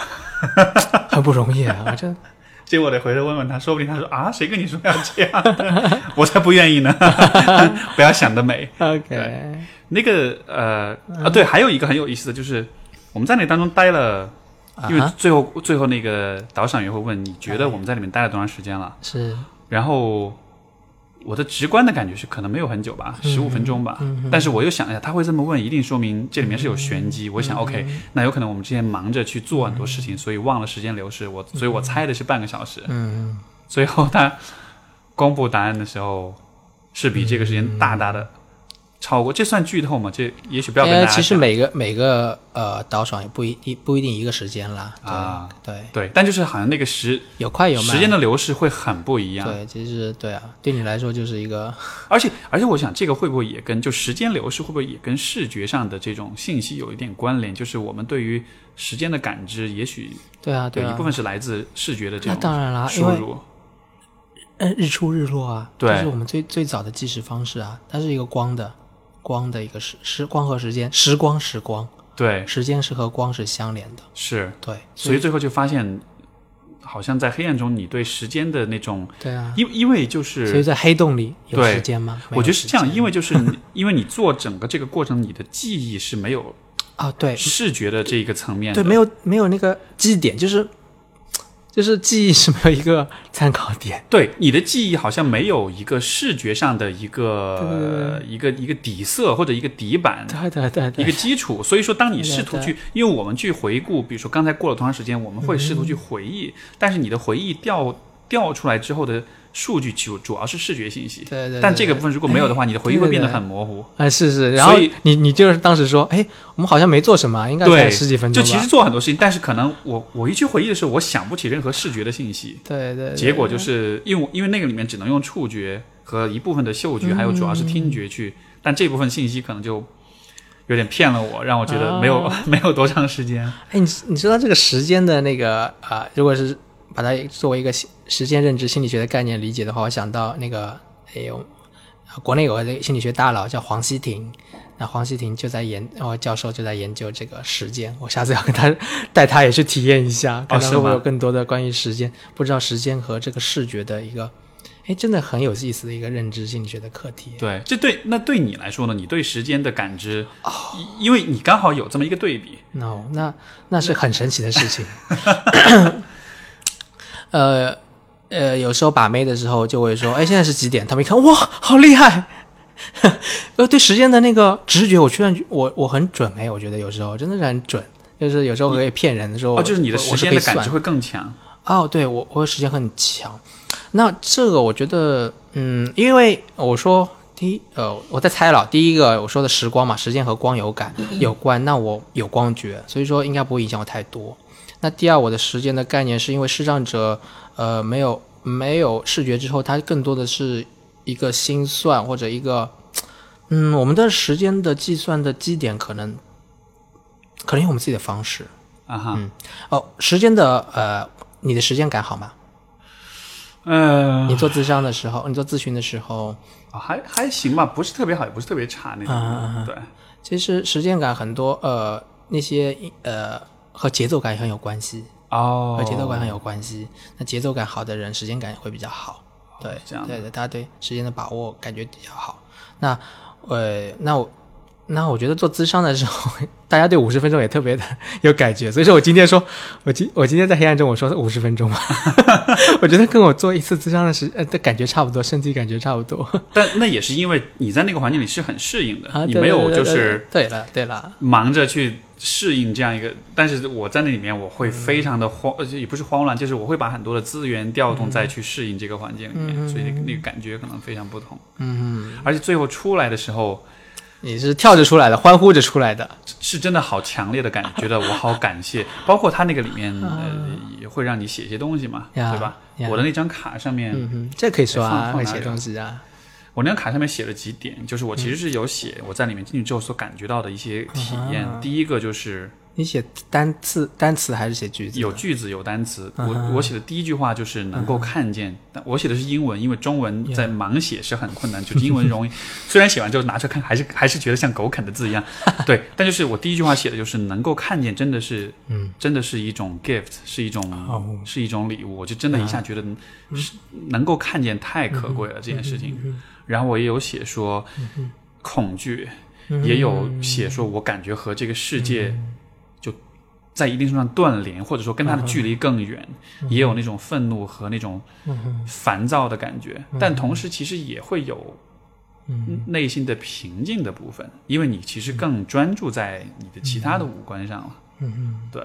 很不容易啊！这结果我得回头问问他，说不定他说啊，谁跟你说要这样的？我才不愿意呢！不要想得美。OK，那个呃啊，对，还有一个很有意思的就是，我们在那当中待了，因为最后最后那个导赏员会问你觉得我们在里面待了多长时间了？是然后我的直观的感觉是可能没有很久吧，十五分钟吧。但是我又想一下，他会这么问，一定说明这里面是有玄机。我想，OK，那有可能我们之前忙着去做很多事情，所以忘了时间流逝。我所以我猜的是半个小时。嗯，最后他公布答案的时候，是比这个时间大大的超过。这算剧透吗？这也许不要跟大呃，家讲。其实每个每个呃导爽也不一一不一定一个时间啦，啊对，对，但就是好像那个时有快有慢，时间的流逝会很不一样。对，其实对啊，对你来说就是一个而 且而且，我想这个会不会也跟就时间流逝会不会也跟视觉上的这种信息有一点关联？就是我们对于时间的感知，也许对啊对一部，分是来自视觉的这种那种当然啦，日出日落啊，对这是我们最最早的计时方式啊，它是一个光的光的一个时时光和时间，时光时光，对，时间是和光是相连的，是，对，所以最后就发现，好像在黑暗中，你对时间的那种，对啊，因因为就是所以。在黑洞里有时间吗？我觉得是这样，因为就是因为你做整个这个过程，你的记忆是没有啊，对视觉的这一个层面的，对，没有没有那个记忆点，就是就是记忆是没有一个参考点，对你的记忆好像没有一个视觉上的一个一个一个底色或者一个底板，对对对对。一个基础。所以说，当你试图去，因为我们去回顾，比如说刚才过了多长时间，我们会试图去回忆，但是你的回忆调调出来之后的数据主主要是视觉信息，对对对但这个部分如果没有的话，你的回忆会变得很模糊。哎，是是，然后所以你你就是当时说，哎，我们好像没做什么，应该才对，十几分钟。就其实做很多事情，但是可能我我一去回忆的时候，我想不起任何视觉的信息，对对对，结果就是因为因为那个里面只能用触觉和一部分的嗅觉，还有主要是听觉去，但这部分信息可能就有点骗了我，让我觉得没有、没有多长时间。哎，你你知道这个时间的那个啊、呃如果是把它作为一个时时间认知心理学的概念理解的话，我想到那个哎呦，国内有个心理学大佬叫黄希婷，那黄希婷就在研，哦，教授就在研究这个时间，我下次要跟他带他也去体验一下，看他是吗会不会有更多的关于时间，不知道时间和这个视觉的一个，哎，真的很有意思的一个认知心理学的课题。对，这对那对你来说呢？你对时间的感知，哦因为你刚好有这么一个对比，no，那那是很神奇的事情。呃呃，有时候把妹的时候就会说，哎，现在是几点？他们一看，哇，好厉害！呃，对时间的那个直觉，我居然我我很准哎，我觉得有时候真的是很准，就是有时候可以骗人的时候，哦，就是你的我时间的感知。我是可以算会更强。哦，对我我时间很强。那这个我觉得，嗯，因为我说第一，呃，我在猜了，第一个我说的时光嘛，时间和光有感有关，那我有光觉，所以说应该不会影响我太多。那第二，我的时间的概念是因为视障者，呃，没有没有视觉之后，他更多的是一个心算或者一个，嗯，我们的时间的计算的基点可能可能有我们自己的方式。啊哈，嗯哦，时间的呃，你的时间感好吗？嗯，你做咨商的时候，你做咨询的时候，还还行吧，不是特别好，也不是特别差那种。啊对，其实时间感很多，呃，那些呃和节奏感也很有关系，哦，和节奏感很有关系。那节奏感好的人，时间感会比较好。对，这样对对，大家对时间的把握感觉比较好。那呃，那我那我觉得做咨商的时候，大家对五十分钟也特别的 有感觉，所以说我今天说，我今我今天在黑暗中我说五十分钟嘛，我觉得跟我做一次咨商的时呃的感觉差不多，身体感觉差不多。但那也是因为你在那个环境里是很适应的，啊，对你没有就是对了对了，忙着去适应这样一个，但是我在那里面我会非常的慌，呃也不是慌乱，就是我会把很多的资源调动再去适应这个环境里面，所以那个感觉可能非常不同。嗯，而且最后出来的时候，你是跳着出来的，欢呼着出来的，是真的好强烈的感觉，觉得我好感谢。包括他那个里面，呃，也会让你写一些东西嘛，对吧？我的那张卡上面，嗯，这可以说啊，会写东西啊，我那张卡上面写了几点，就是我其实是有写我在里面进去之后所感觉到的一些体验。啊第一个就是你写单词单词还是写句子？有句子有单词，嗯我我写的第一句话就是能够看见，但我写的是英文，因为中文在盲写是很困难，就是英文容易，虽然写完之后拿出来看，还是还是觉得像狗啃的字一样，对，但就是我第一句话写的就是能够看见，真的是，嗯，真的是一种 gift，是一种、哦。是一种礼物，我就真的一下觉得是能够看见太可贵了、这件事情。然后我也有写说恐惧，也有写说我感觉和这个世界就在一定程度上断联，或者说跟它的距离更远，也有那种愤怒和那种烦躁的感觉，但同时其实也会有内心的平静的部分，因为你其实更专注在你的其他的五官上了。嗯对。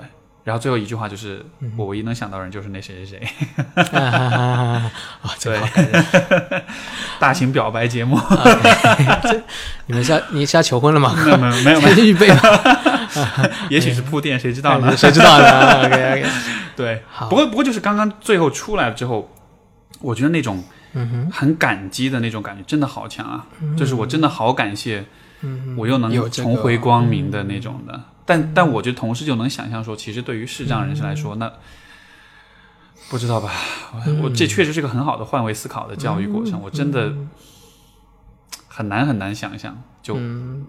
然后最后一句话就是，我唯一能想到的人就是那谁谁谁，哼，啊，这个 好感人。大型表白节目，你们是要你是要求婚了吗？没有没有没有没有，预备吗？也许是铺垫，谁知道呢？谁知道呢？OK OK，对，不过不过就是刚刚最后出来了之后，我觉得那种很感激的那种感觉真的好强啊！就是我真的好感谢，嗯我又能重回光明的那种的。但但我觉得同事就能想象说，其实对于视障人士来说，那不知道吧？我我这确实是个很好的换位思考的教育过程，我真的很难很难想象。就嗯，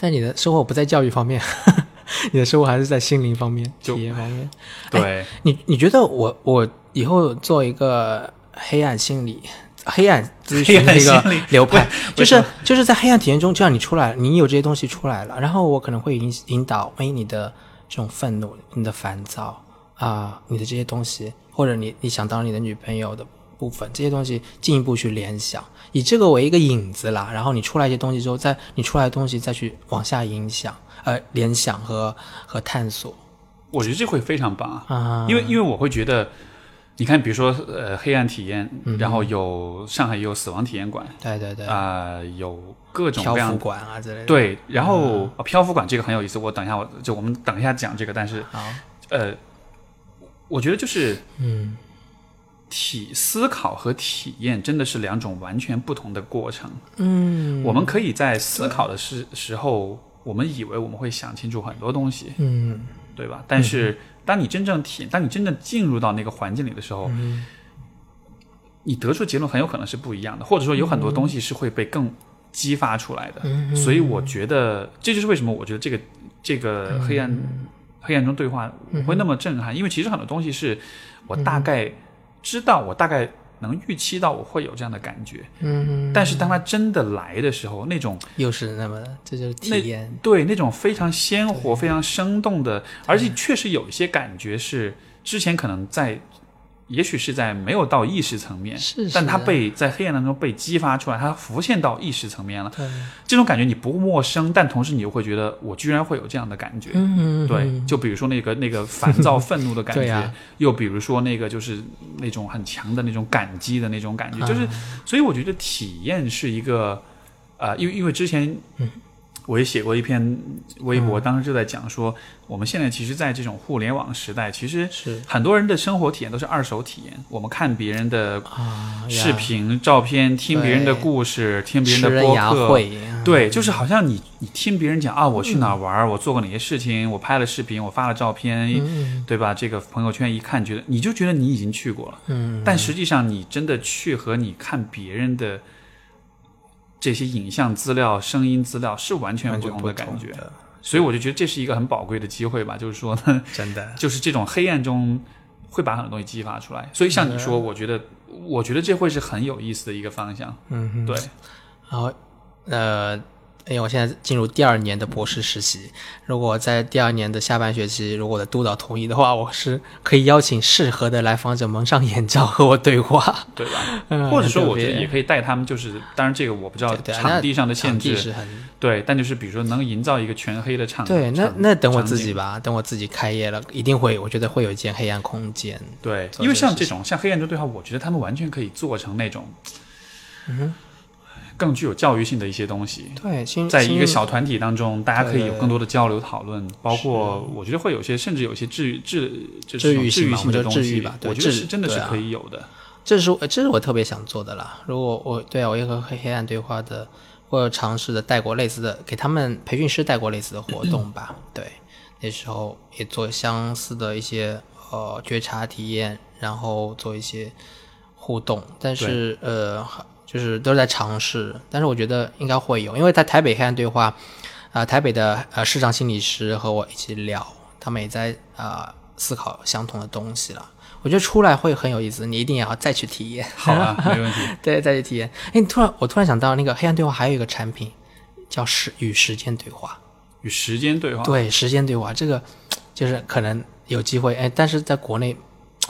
但你的生活不在教育方面，你的生活还是在心灵方面、就体验方面。对，你你觉得我我以后做一个黑暗心理、黑暗咨询的一个流派，就是就是在黑暗体验中，这样你出来了，你有这些东西出来了，然后我可能会引引导，哎，你的这种愤怒、你的烦躁啊、你的这些东西，或者你你想当你的女朋友的部分，这些东西进一步去联想，以这个为一个引子啦，然后你出来一些东西之后，再你出来的东西再去往下影响，呃，联想和和探索。我觉得这会非常棒啊。啊，因为因为我会觉得，你看，比如说呃，黑暗体验，然后有上海也有死亡体验馆对对对，啊、有各种各样浮馆啊之类的。，对，然后、呃漂浮馆这个很有意思，我等一下我就我们等一下讲这个，但是好，呃，我觉得就是嗯。体思考和体验真的是两种完全不同的过程。嗯。我们可以在思考的时时候，我们以为我们会想清楚很多东西，嗯。对吧？但是当你真正体，当你真正进入到那个环境里的时候，嗯。你得出结论很有可能是不一样的，或者说有很多东西是会被更激发出来的。嗯所以我觉得这就是为什么我觉得这个这个黑暗、嗯黑暗中对话会那么震撼，因为其实很多东西是我大概知道，我大概能预期到我会有这样的感觉，嗯，但是当它真的来的时候，那种又是那么，这就是体验。对那种非常鲜活、非常生动的，而且确实有一些感觉是之前可能在，也许是在没有到意识层面，是是但它被在黑暗当中被激发出来，它浮现到意识层面了。对，这种感觉你不陌生，但同时你又会觉得我居然会有这样的感觉。嗯嗯对，就比如说那个那个烦躁、愤怒的感觉，又比如说那个就是那种很强的那种感激的那种感觉，就是，啊所以我觉得体验是一个，呃，因为因为之前我也写过一篇微博，当时就在讲说，我们现在其实，在这种互联网时代，其实是。很多人的生活体验都是二手体验，我们看别人的啊，视频、照片，听别人的故事，听别人的播客，对，就是好像你你听别人讲啊，我去哪玩儿，我做过哪些事情，我拍了视频，我发了照片，嗯。对吧？这个朋友圈一看，觉得你就觉得你已经去过了，嗯，但实际上你真的去和你看别人的这些影像资料、声音资料是完全不同的感觉，所以我就觉得这是一个很宝贵的机会吧，就是说呢，真的，就是这种黑暗中会把很多东西激发出来，所以像你说，我觉得我觉得这会是很有意思的一个方向，嗯哼。对，然后，呃，因为我现在进入第二年的博士实习，如果在第二年的下半学期，如果我的督导同意的话，我是可以邀请适合的来访者蒙上眼罩和我对话，对吧？嗯或者说，我觉得也可以带他们，就是当然这个我不知道场地上的限制，地是很对，但就是比如说能营造一个全黑的场，对，那那等我自己吧，等我自己开业了，一定会，我觉得会有一间黑暗空间。对，因为像这种像黑暗中对话，我觉得他们完全可以做成那种，嗯更具有教育性的一些东西。对，在一个小团体当中，大家可以有更多的交流讨论，包括我觉得会有些，甚至有些治愈治就是治愈性的东西治愈吧，我觉得是真的是可以有的。这是我这是我特别想做的啦。如果我对啊，我也和黑黑暗对话的，或者尝试的带过类似的，给他们培训师带过类似的活动吧。对，那时候也做相似的一些呃觉察体验，然后做一些互动，但是呃就是都是在尝试，但是我觉得应该会有，因为在台北黑暗对话，啊、台北的呃市场心理师和我一起聊，他们也在啊、呃思考相同的东西了。我觉得出来会很有意思，你一定也要再去体验。好啊，没问题。对，再去体验。哎，你突然，我突然想到，那个黑暗对话还有一个产品叫时与时间对话。与时间对话，对，时间对话这个就是可能有机会，哎，但是在国内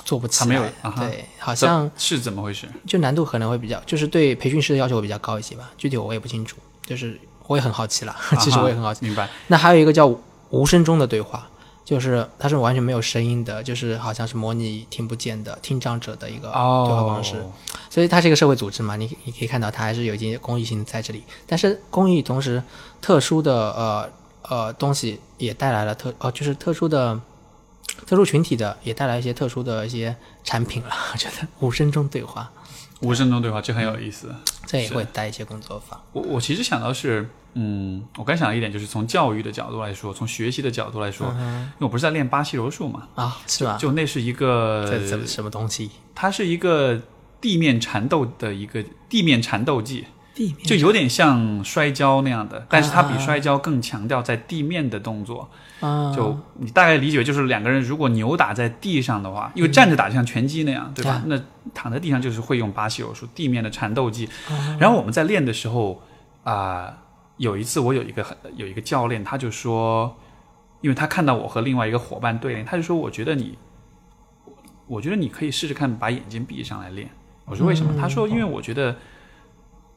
做不起来。还没有啊对，好像是怎么回事？就难度可能会比较，就是对培训师的要求会比较高一些吧。具体我也不清楚，就是我也很好奇啦。其实我也很好奇。啊明白。那还有一个叫无声中的对话，就是它是完全没有声音的，就是好像是模拟听不见的听障者的一个对话方式。哦，所以它是一个社会组织嘛，你你可以看到它还是有一些公益性在这里，但是公益同时特殊的呃呃东西也带来了特哦、就是特殊的特殊群体的也带来一些特殊的一些产品了。我觉得无声中对话，无声中对话，这很有意思。这也会带一些工作坊。我我其实想到是，嗯，我刚想到一点，就是从教育的角度来说，从学习的角度来说，因为我不是在练巴西柔术嘛，啊，是吧？就那是一个什么东西？它是一个地面缠斗的一个地面缠斗技，地面就有点像摔跤那样的，但是它比啊摔跤更强调在地面的动作。啊，就你大概理解为就是两个人如果扭打在地上的话，因为站着打就像拳击那样，对吧啊？那躺在地上就是会用巴西柔术地面的缠斗技。啊然后我们在练的时候啊、有一次我有一个有一个教练，他就说，因为他看到我和另外一个伙伴对练，他就说，我觉得你，我觉得你可以试试看把眼睛闭上来练。我说为什么？他说，因为我觉得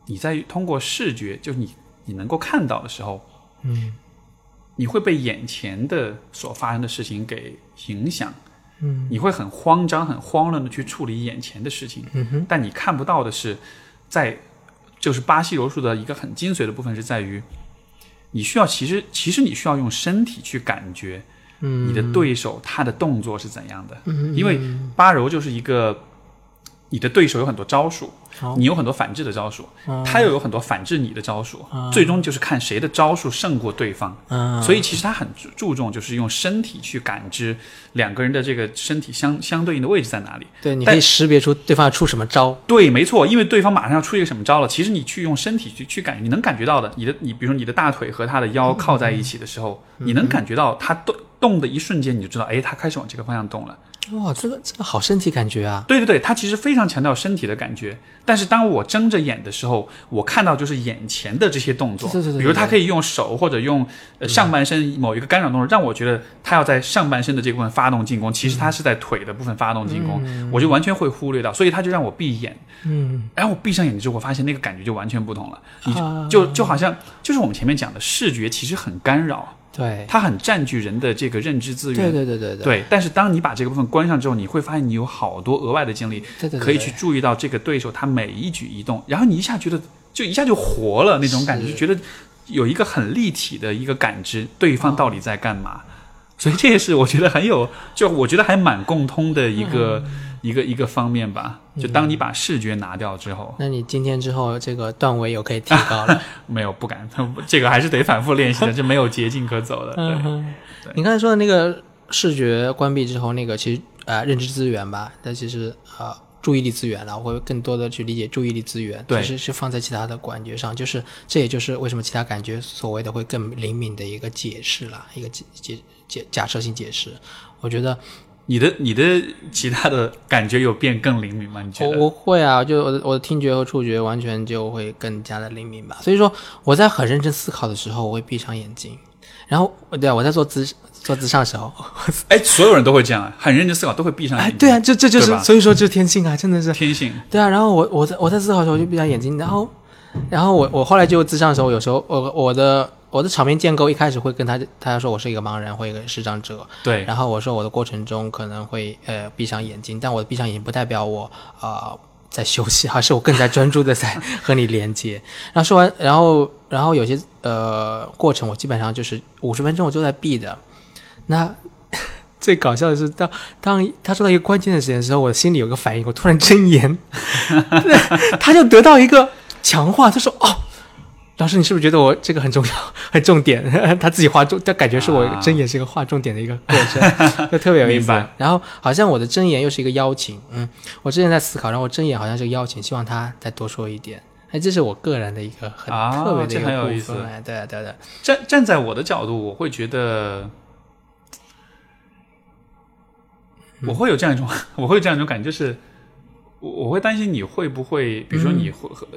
你在通过视觉，就是你你能够看到的时候，嗯。你会被眼前的所发生的事情给影响，嗯。你会很慌张、很慌乱的去处理眼前的事情，嗯哼，但你看不到的是，在就是巴西柔术的一个很精髓的部分是在于，你需要其实其实你需要用身体去感觉嗯。你的对手他的动作是怎样的，嗯因为巴柔就是一个你的对手有很多招数，你有很多反制的招数，哦他又有很多反制你的招数，最终就是看谁的招数胜过对方。嗯，所以其实他很注注重就是用身体去感知两个人的这个身体相相对应的位置在哪里。对，你可以识别出对方要出什么招。对，没错，因为对方马上要出一个什么招了，其实你去用身体去去感觉，你能感觉到的，你的你比如说你的大腿和他的腰靠在一起的时候，你能感觉到他动动的一瞬间，你就知道，哎，他开始往这个方向动了。哇，这个这个好身体感觉啊！对对对，他其实非常强调身体的感觉，但是当我睁着眼的时候，我看到就是眼前的这些动作，对对对对比如他可以用手或者用呃上半身某一个干扰动作，让我觉得他要在上半身的这部分发动进攻，其实他是在腿的部分发动进攻，我就完全会忽略到，所以他就让我闭眼，嗯，然后我闭上眼睛之后，我发现那个感觉就完全不同了，你就就好像就是我们前面讲的视觉其实很干扰，对，它很占据人的这个认知资源，对对对对对。对，但是当你把这个部分关上之后，你会发现你有好多额外的精力，对对对，可以去注意到这个对手他每一举一动，然后你一下觉得就一下就活了那种感觉，就觉得有一个很立体的一个感知，对方到底在干嘛。所以这也是我觉得很有，就我觉得还蛮共通的一个、一个一个方面吧。就当你把视觉拿掉之后，那你今天之后这个段位又可以提高了。没有不敢，这个还是得反复练习的，这没有捷径可走的。对，嗯你刚才说的那个视觉关闭之后，那个其实呃认知资源吧，但其实呃注意力资源了，我会更多的去理解注意力资源，对其实是放在其他的感觉上，就是这也就是为什么其他感觉所谓的会更灵敏的一个解释了，一个解解解假设性解释。我觉得你的你的其他的感觉有变更灵敏吗？你觉得？我我会啊，就我的我的听觉和触觉完全就会更加的灵敏吧。所以说我在很认真思考的时候，我会闭上眼睛，然后对啊，我在做姿做姿上的时候，哎，所有人都会这样，啊，很认真思考，都会闭上眼哎，睛。对啊，这这就是所以说这是天性啊，真的是。天性。对啊，然后我我在我在思考的时候我就闭上眼睛，然后然后我我后来就自上的时候，有时候我我的我的场面建构一开始会跟他他说我是一个盲人或一个视障者，对，然后我说我的过程中可能会呃闭上眼睛，但我的闭上眼睛不代表我呃在休息，而是我更加专注的在和你连接。然后说完，然后然后有些呃过程我基本上就是五十分钟我就在闭的。那 最搞笑的是，当当他说到一个关键的时间的时候，我心里有个反应，我突然睁眼，他就得到一个强化，他说哦。老师，你是不是觉得我这个很重要、很重点？他自己画重，他感觉是我啊睁眼是一个画重点的一个过程，就特别有意思。然后好像我的睁眼又是一个邀请，嗯，我之前在思考，然后我睁眼好像是个邀请，希望他再多说一点。哎，这是我个人的一个很啊特别的一个部分。哎，对啊对啊对啊，站站在我的角度，我会觉得，我会有这样一种，我会有这样一种感觉，就是我我会担心你会不会，比如说你会和、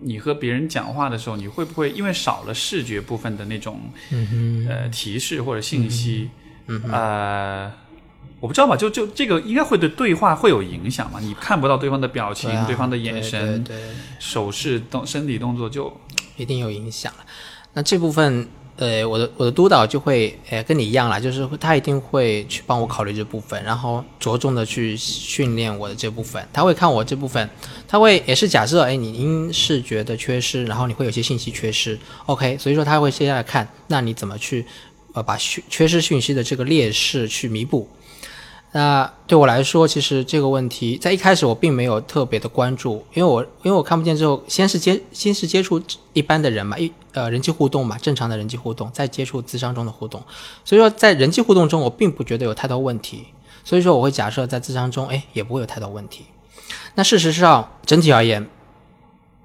你和别人讲话的时候，你会不会因为少了视觉部分的那种嗯哼，呃提示或者信息，嗯哼，呃。我不知道吧，就就这个应该会对对话会有影响嘛？你看不到对方的表情、对啊方的眼神、对对对手势、动身体动作就，一定有影响了。那这部分，呃，我的我的督导就会，呃，跟你一样啦，就是他一定会去帮我考虑这部分，然后着重的去训练我的这部分。他会看我这部分，他会也是假设，哎，你因视觉的缺失，然后你会有些信息缺失，OK，所以说他会接下来看，那你怎么去，呃，把缺缺失信息的这个劣势去弥补。那对我来说，其实这个问题在一开始我并没有特别的关注，因为我因为我看不见之后，先是接先是接触一般的人嘛，一呃人际互动嘛，正常的人际互动，再接触智商中的互动，所以说在人际互动中，我并不觉得有太多问题，所以说我会假设在智商中，哎，也不会有太多问题。那事实上，整体而言，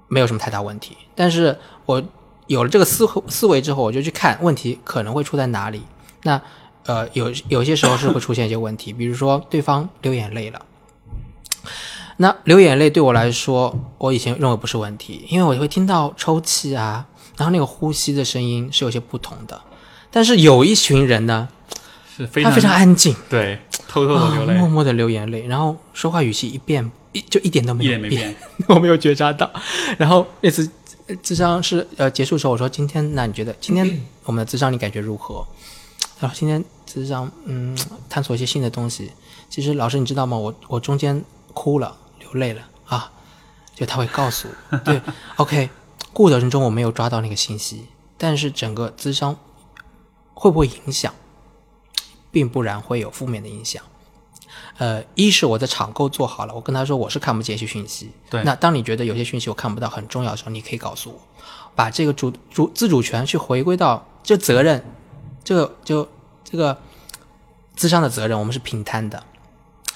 没有什么太大问题。但是我有了这个思思维之后，我就去看问题可能会出在哪里。那呃，有有些时候是会出现一些问题，比如说对方流眼泪了。那流眼泪对我来说，我以前认为不是问题，因为我会听到抽泣啊，然后那个呼吸的声音是有些不同的。但是有一群人呢，是非常他非常安静，对，偷偷的流泪，啊默默的流眼泪，然后说话语气一变一就一点都没一有点没变。我没有觉察到。然后那次呃智商是呃结束的时候，我说今天那你觉得今天我们的智商你感觉如何？今天智商嗯探索一些新的东西，其实老师你知道吗？我我中间哭了，流泪了啊，就他会告诉我，对，OK，过程中我没有抓到那个信息，但是整个咨商会不会影响，并不然会有负面的影响。呃，一是我的场购做好了，我跟他说我是看不见一些讯息。对那当你觉得有些讯息我看不到很重要的时候，你可以告诉我，把这个主主自主权去回归到这责任，这个就这个智商的责任，我们是平摊的。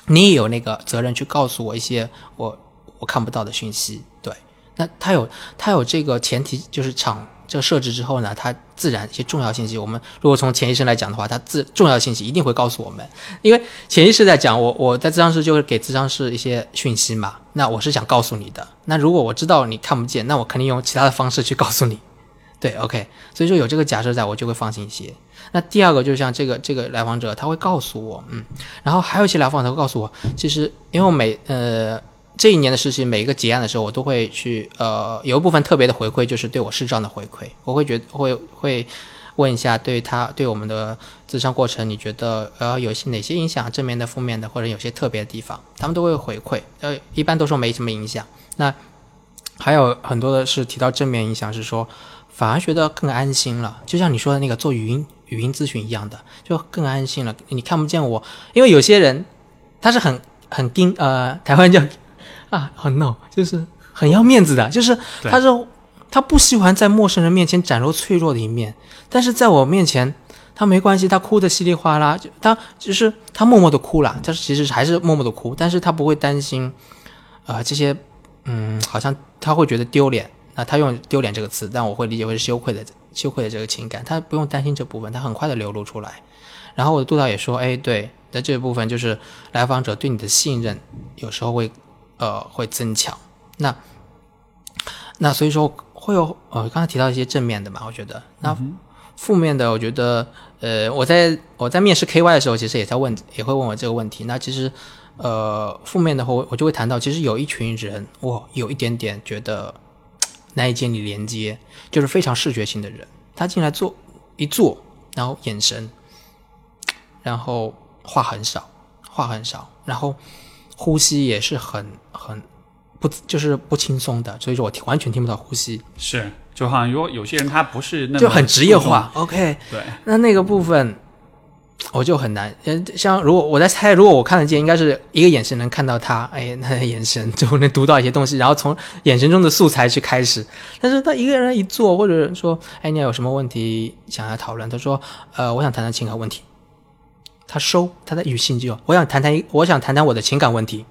你也有那个责任去告诉我一些我我看不到的讯息。对，那他有他有这个前提，就是场这个设置之后呢，它自然一些重要信息，我们如果从潜意识来讲的话，它自重要信息一定会告诉我们，因为潜意识在讲我我在咨商室就是给咨商室一些讯息嘛，那我是想告诉你的，那如果我知道你看不见，那我肯定用其他的方式去告诉你。对，OK，所以说有这个假设在，我就会放心一些。那第二个就像这个这个来访者，他会告诉我，嗯，然后还有一些来访者会告诉我，其实因为每呃这一年的实习，每一个结案的时候，我都会去呃有一部分特别的回馈，就是对我视障的回馈，我会觉会会问一下对他对我们的咨商过程，你觉得呃有些哪些影响，正面的、负面的，或者有些特别的地方，他们都会回馈，呃一般都说没什么影响。那还有很多的是提到正面影响，是说反而觉得更安心了，就像你说的那个做语音语音咨询一样的，就更安心了。你看不见我，因为有些人他是很很盯呃，台湾叫 啊很 no，就是很要面子的，就是他是他不喜欢在陌生人面前展露脆弱的一面，但是在我面前。他没关系，他哭的稀里哗啦，就他就是他默默的哭了，他其实还是默默的哭，但是他不会担心，呃，这些，嗯，好像他会觉得丢脸，那他用丢脸这个词，但我会理解为是羞愧的羞愧的这个情感，他不用担心这部分，他很快的流露出来。然后我的督导也说，哎，对，那这部分就是来访者对你的信任，有时候会呃会增强。那那所以说会有呃刚才提到一些正面的嘛，我觉得那负面的，我觉得呃我在我在面试 KY 的时候，其实也在问也会问我这个问题。那其实呃负面的话，我我就会谈到，其实有一群人，我有一点点觉得难以建立连接，就是非常视觉性的人，他进来坐一坐，然后眼神，然后话很少，话很少，然后呼吸也是很很不就是不轻松的，所以说我听完全听不到呼吸，是，就好像如果有些人他不是那么就很职业，化。OK，对，那那个部分我就很难。呃，像如果我在猜，如果我看得见，应该是一个眼神能看到他，哎，那眼神就能读到一些东西，然后从眼神中的素材去开始。但是他一个人一坐，或者说，哎，你有什么问题想要讨论？他说，呃，我想谈谈情感问题。他收他的语气就，我想谈谈，我想谈谈我的情感问题。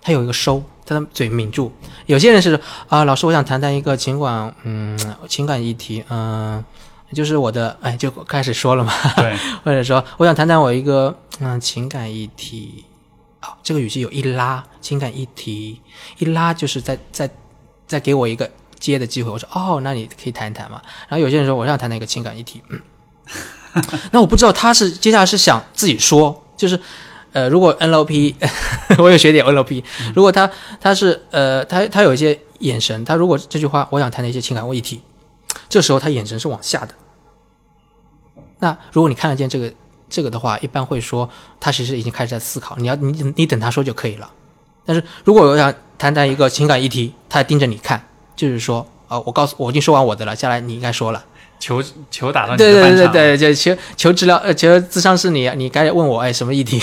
他有一个收，他的嘴抿住。有些人是啊、老师，我想谈谈一个情感，嗯，情感议题，嗯、就是我的，哎，就开始说了嘛，对，或者说我想谈谈我一个，嗯，情感议题。啊，这个语气有一拉，情感议题。一拉，就是在在在给我一个接的机会。我说哦，那你可以谈一谈嘛。然后有些人说我想谈谈一个情感议题，嗯，那我不知道他是接下来是想自己说，就是呃，如果 NLP，我有学点 NLP，如果他他是呃，他他有一些眼神，他如果这句话我想谈的一些情感议题，这时候他眼神是往下的。那如果你看得见这个这个的话，一般会说他其实已经开始在思考，你要你你等他说就可以了。但是如果我想谈谈一个情感议题，他盯着你看，就是说，呃，我告诉我已经说完我的了，下来你应该说了。求求打到你对对对对对，就求求治疗，呃，求智商是你，你该问我，哎，什么议题？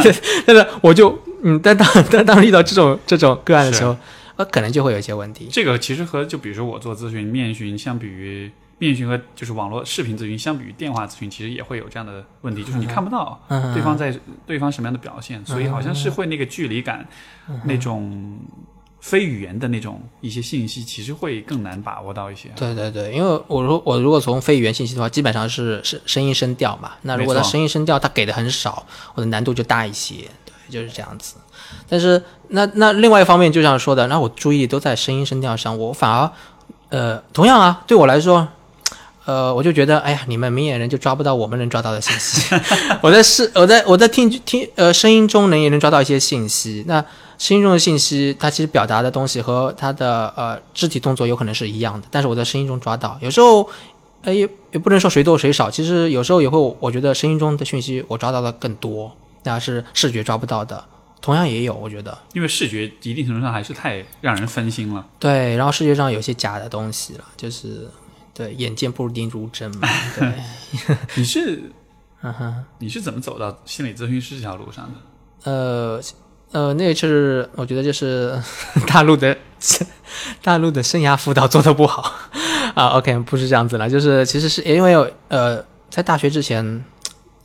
但是我就，嗯，但当但当遇到这种这种个案的时候，呃，可能就会有一些问题。这个其实和就比如说我做咨询、面询，相比于面询和就是网络视频咨询，相比于电话咨询，其实也会有这样的问题，就是你看不到嗯对方在对方什么样的表现，所以好像是会那个距离感，嗯那种非语言的那种一些信息，其实会更难把握到一些。对对对，因为我如我如果从非语言信息的话，基本上是声声音声调嘛。那如果他声音声调他给的很少，我的难度就大一些。对，就是这样子。但是那那另外一方面，就像说的，那我注意力都在声音声调上，我反而呃，同样啊，对我来说。呃，我就觉得，哎呀，你们明眼人就抓不到我们能抓到的信息。我在视，我在我在听听呃声音中能也能抓到一些信息。那声音中的信息，它其实表达的东西和它的呃肢体动作有可能是一样的，但是我在声音中抓到，有时候，呃也也不能说谁多谁少，其实有时候也会，我觉得声音中的讯息我抓到的更多。那是视觉抓不到的。同样也有，我觉得因为视觉一定程度上还是太让人分心了。对，然后视觉上有些假的东西了，就是对眼见不如钉如真嘛。对，你是 嗯哼，你是怎么走到心理咨询师这条路上的？呃呃，那个是我觉得就是 大陆的大陆的生涯辅导做的不好啊。OK，不是这样子了，就是其实是因为呃，在大学之前。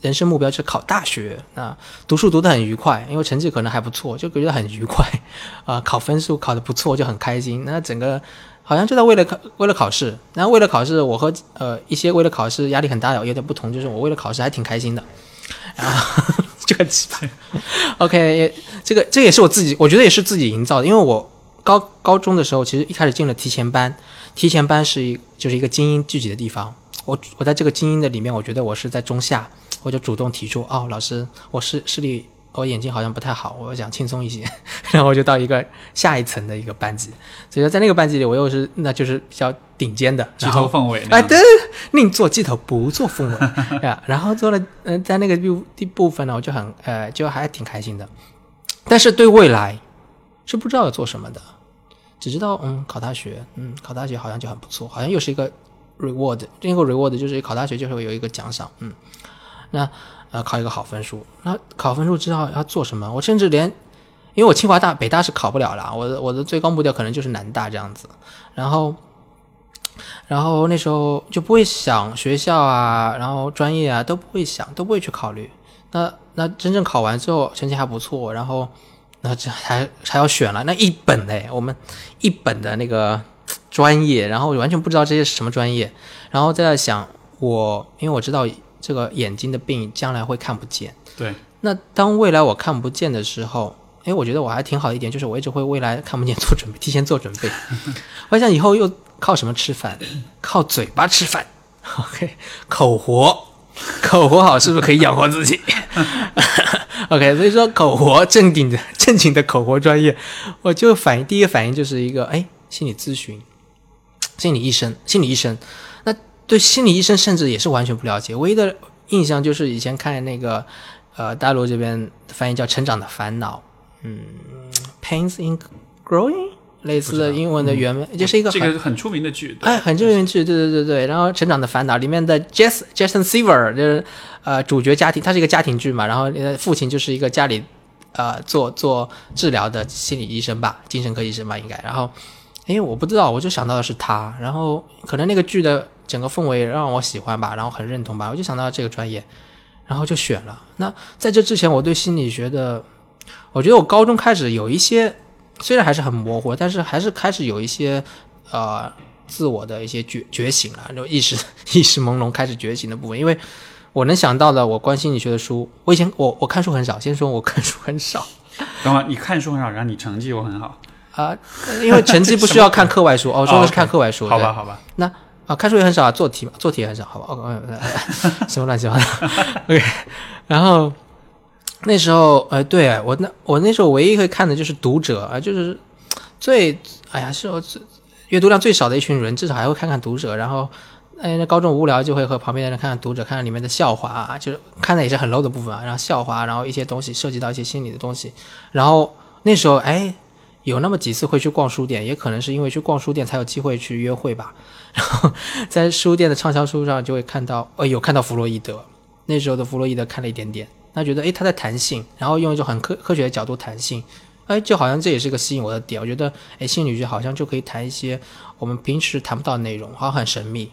人生目标是考大学，那读书读得很愉快，因为成绩可能还不错，就觉得很愉快，啊，考分数考得不错就很开心。那整个好像就在为了考为了考试，然后为了考试，我和呃一些为了考试压力很大的有点不同，就是我为了考试还挺开心的，然后 就很奇葩。OK，这个这也是我自己，我觉得也是自己营造的，因为我高高中的时候其实一开始进了提前班，提前班是一就是一个精英聚集的地方，我我在这个精英的里面，我觉得我是在中下。我就主动提出，哦，老师，我视视力，我眼睛好像不太好，我想轻松一些，然后我就到一个下一层的一个班级，所以说在那个班级里，我又是那就是比较顶尖的，鸡头凤尾，哎，对，宁做鸡头不做凤尾 呀。然后做了，嗯，在那个部第部分呢，我就很呃，就还挺开心的，但是对未来是不知道要做什么的，只知道嗯，考大学，嗯，考大学好像就很不错，好像又是一个 reward，另一个 reward 就是考大学就是会有一个奖赏，嗯。那呃考一个好分数，那考分数知道要做什么？我甚至连，因为我清华大、北大是考不了了，我的我的最高目标可能就是南大这样子。然后，然后那时候就不会想学校啊，然后专业啊都不会想，都不会去考虑。那那真正考完之后成绩还不错，然后那这还还要选了那一本嘞，我们一本的那个专业，然后完全不知道这些是什么专业，然后在想我，因为我知道。这个眼睛的病将来会看不见。对。那当未来我看不见的时候，哎，我觉得我还挺好的一点，就是我一直会未来看不见做准备，提前做准备。我想以后又靠什么吃饭？靠嘴巴吃饭。OK，口活，口活好是不是可以养活自己？OK，所以说口活正经的正经的口活专业，我就反应第一个反应就是一个哎，心理咨询，心理医生，心理医生。对心理医生甚至也是完全不了解，唯一的印象就是以前看那个，呃，大陆这边翻译叫《成长的烦恼》，嗯，Pains in Growing，类似的英文的原文，就是一个这个很出名的剧，哎，很出名的剧，对对对对。然后《成长的烦恼》里面的 Jess Jason Silver 就是呃主角家庭，他是一个家庭剧嘛，然后父亲就是一个家里呃做做治疗的心理医生吧，精神科医生吧应该。然后，哎，我不知道，我就想到的是他，然后可能那个剧的。整个氛围让我喜欢吧，然后很认同吧，我就想到这个专业，然后就选了。那在这之前，我对心理学的，我觉得我高中开始有一些，虽然还是很模糊，但是还是开始有一些呃自我的一些觉觉醒了，就意识 意识朦胧开始觉醒的部分。因为我能想到的，我关心理学的书，我以前我我看书很少，先说我看书很少。等会你看书很少，然后你成绩又很好啊？因为成绩不需要看课外书 哦，说的是看课外书。好吧，好吧，那。啊，看书也很少啊，做题嘛，做题也很少，好吧 什么乱七八糟？OK，然后那时候，呃，对我那我那时候唯一会看的就是《读者》啊，就是最哎呀，是我最阅读量最少的一群人，至少还会看看《读者》。然后，哎，那高中无聊就会和旁边的人看看《读者》，看看里面的笑话啊，就是看的也是很 low 的部分啊，然后笑话，然后一些东西涉及到一些心理的东西。然后那时候，哎。有那么几次会去逛书店，也可能是因为去逛书店才有机会去约会吧。然后在书店的畅销书上就会看到，呃，有看到弗洛伊德。那时候的弗洛伊德看了一点点，那觉得，诶，他在谈性，然后用一种很科科学的角度谈性，哎，就好像这也是一个吸引我的点。我觉得，诶，心理学好像就可以谈一些我们平时谈不到的内容，好像很神秘。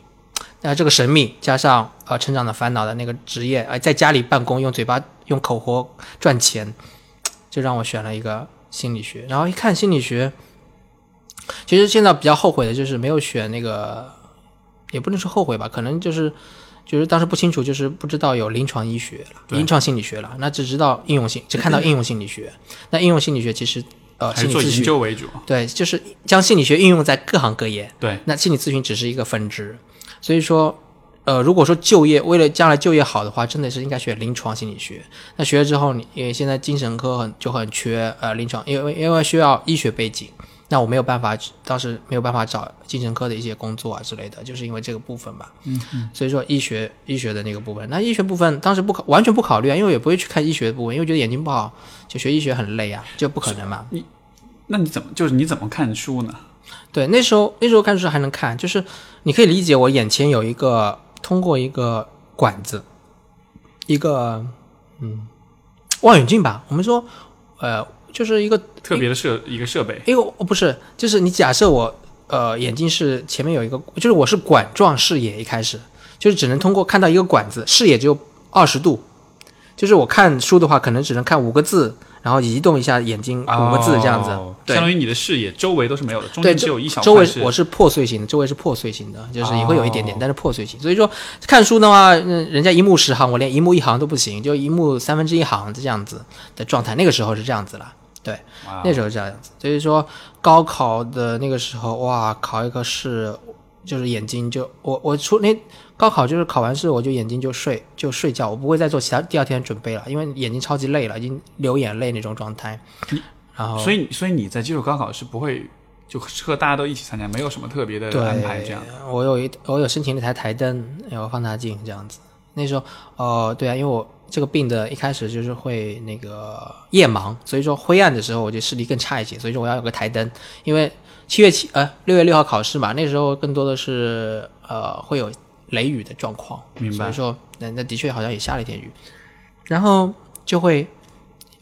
那这个神秘加上呃成长的烦恼的那个职业，哎，在家里办公用嘴巴用口活赚钱，就让我选了一个。心理学，然后一看心理学，其实现在比较后悔的就是没有选那个，也不能说后悔吧，可能就是就是当时不清楚，就是不知道有临床医学了，临床心理学了，那只知道应用性，只看到应用心理学。那应用心理学其实呃，心理做研究为主，对，就是将心理学应用在各行各业。对，那心理咨询只是一个分支，所以说。呃，如果说就业为了将来就业好的话，真的是应该学临床心理学。那学了之后，你因为现在精神科很就很缺呃临床，因为因为需要医学背景，那我没有办法，当时没有办法找精神科的一些工作啊之类的，就是因为这个部分吧。嗯嗯，所以说医学医学的那个部分，那医学部分当时不考完全不考虑啊，因为也不会去看医学的部分，因为觉得眼睛不好，就学医学很累啊，就不可能嘛。你那你怎么就是你怎么看书呢？对，那时候那时候看书还能看，就是你可以理解我眼前有一个通过一个管子，一个嗯望远镜吧，我们说呃就是一个特别的设一个设备，一个哦不是，就是你假设我呃眼睛是前面有一个，就是我是管状视野，一开始就是只能通过看到一个管子，视野只有二十度，就是我看书的话，可能只能看五个字，然后移动一下眼睛五个字这样子，相当于你的视野周围都是没有的，中，间只有一小周块是围我是破碎型的，周围是破碎型的，就是也会有一点点，哦但是破碎型。所以说看书的话，嗯，人家一目十行，我连一目一行都不行，就一目三分之一行这样子的状态。那个时候是这样子了，对，哇那时候是这样子。所以说高考的那个时候，哇，考一个试，就是眼睛就我我出那高考就是考完试我就眼睛就睡就睡觉，我不会再做其他第二天准备了，因为眼睛超级累了，已经流眼泪那种状态。然后所以所以你在接受高考是不会就和大家都一起参加，没有什么特别的，安排这样。我有一我有申请了一台台灯，有放大镜这样子。那时候，呃，对啊，因为我这个病的一开始就是会那个夜盲，所以说灰暗的时候我就视力更差一些，所以说我要有个台灯。因为七月七呃六月六号考试嘛，那时候更多的是呃会有雷雨的状况，明白所以说那那的确好像也下了一点雨，然后就会。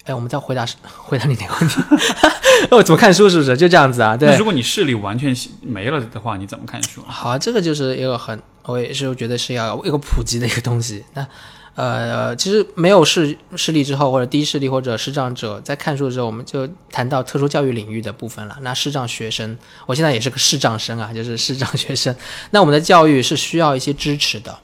哎，我们再回答 回答你那个问题，哦怎么看书是不是就这样子啊？对，如果你视力完全没了的话，你怎么看书？好，这个就是一个很，我也是觉得是要一个普及的一个东西。那呃，其实没有视视力之后，或者低视力或者视障者在看书的时候，我们就谈到特殊教育领域的部分了。那视障学生，我现在也是个视障生啊，就是视障学生。那我们的教育是需要一些支持的，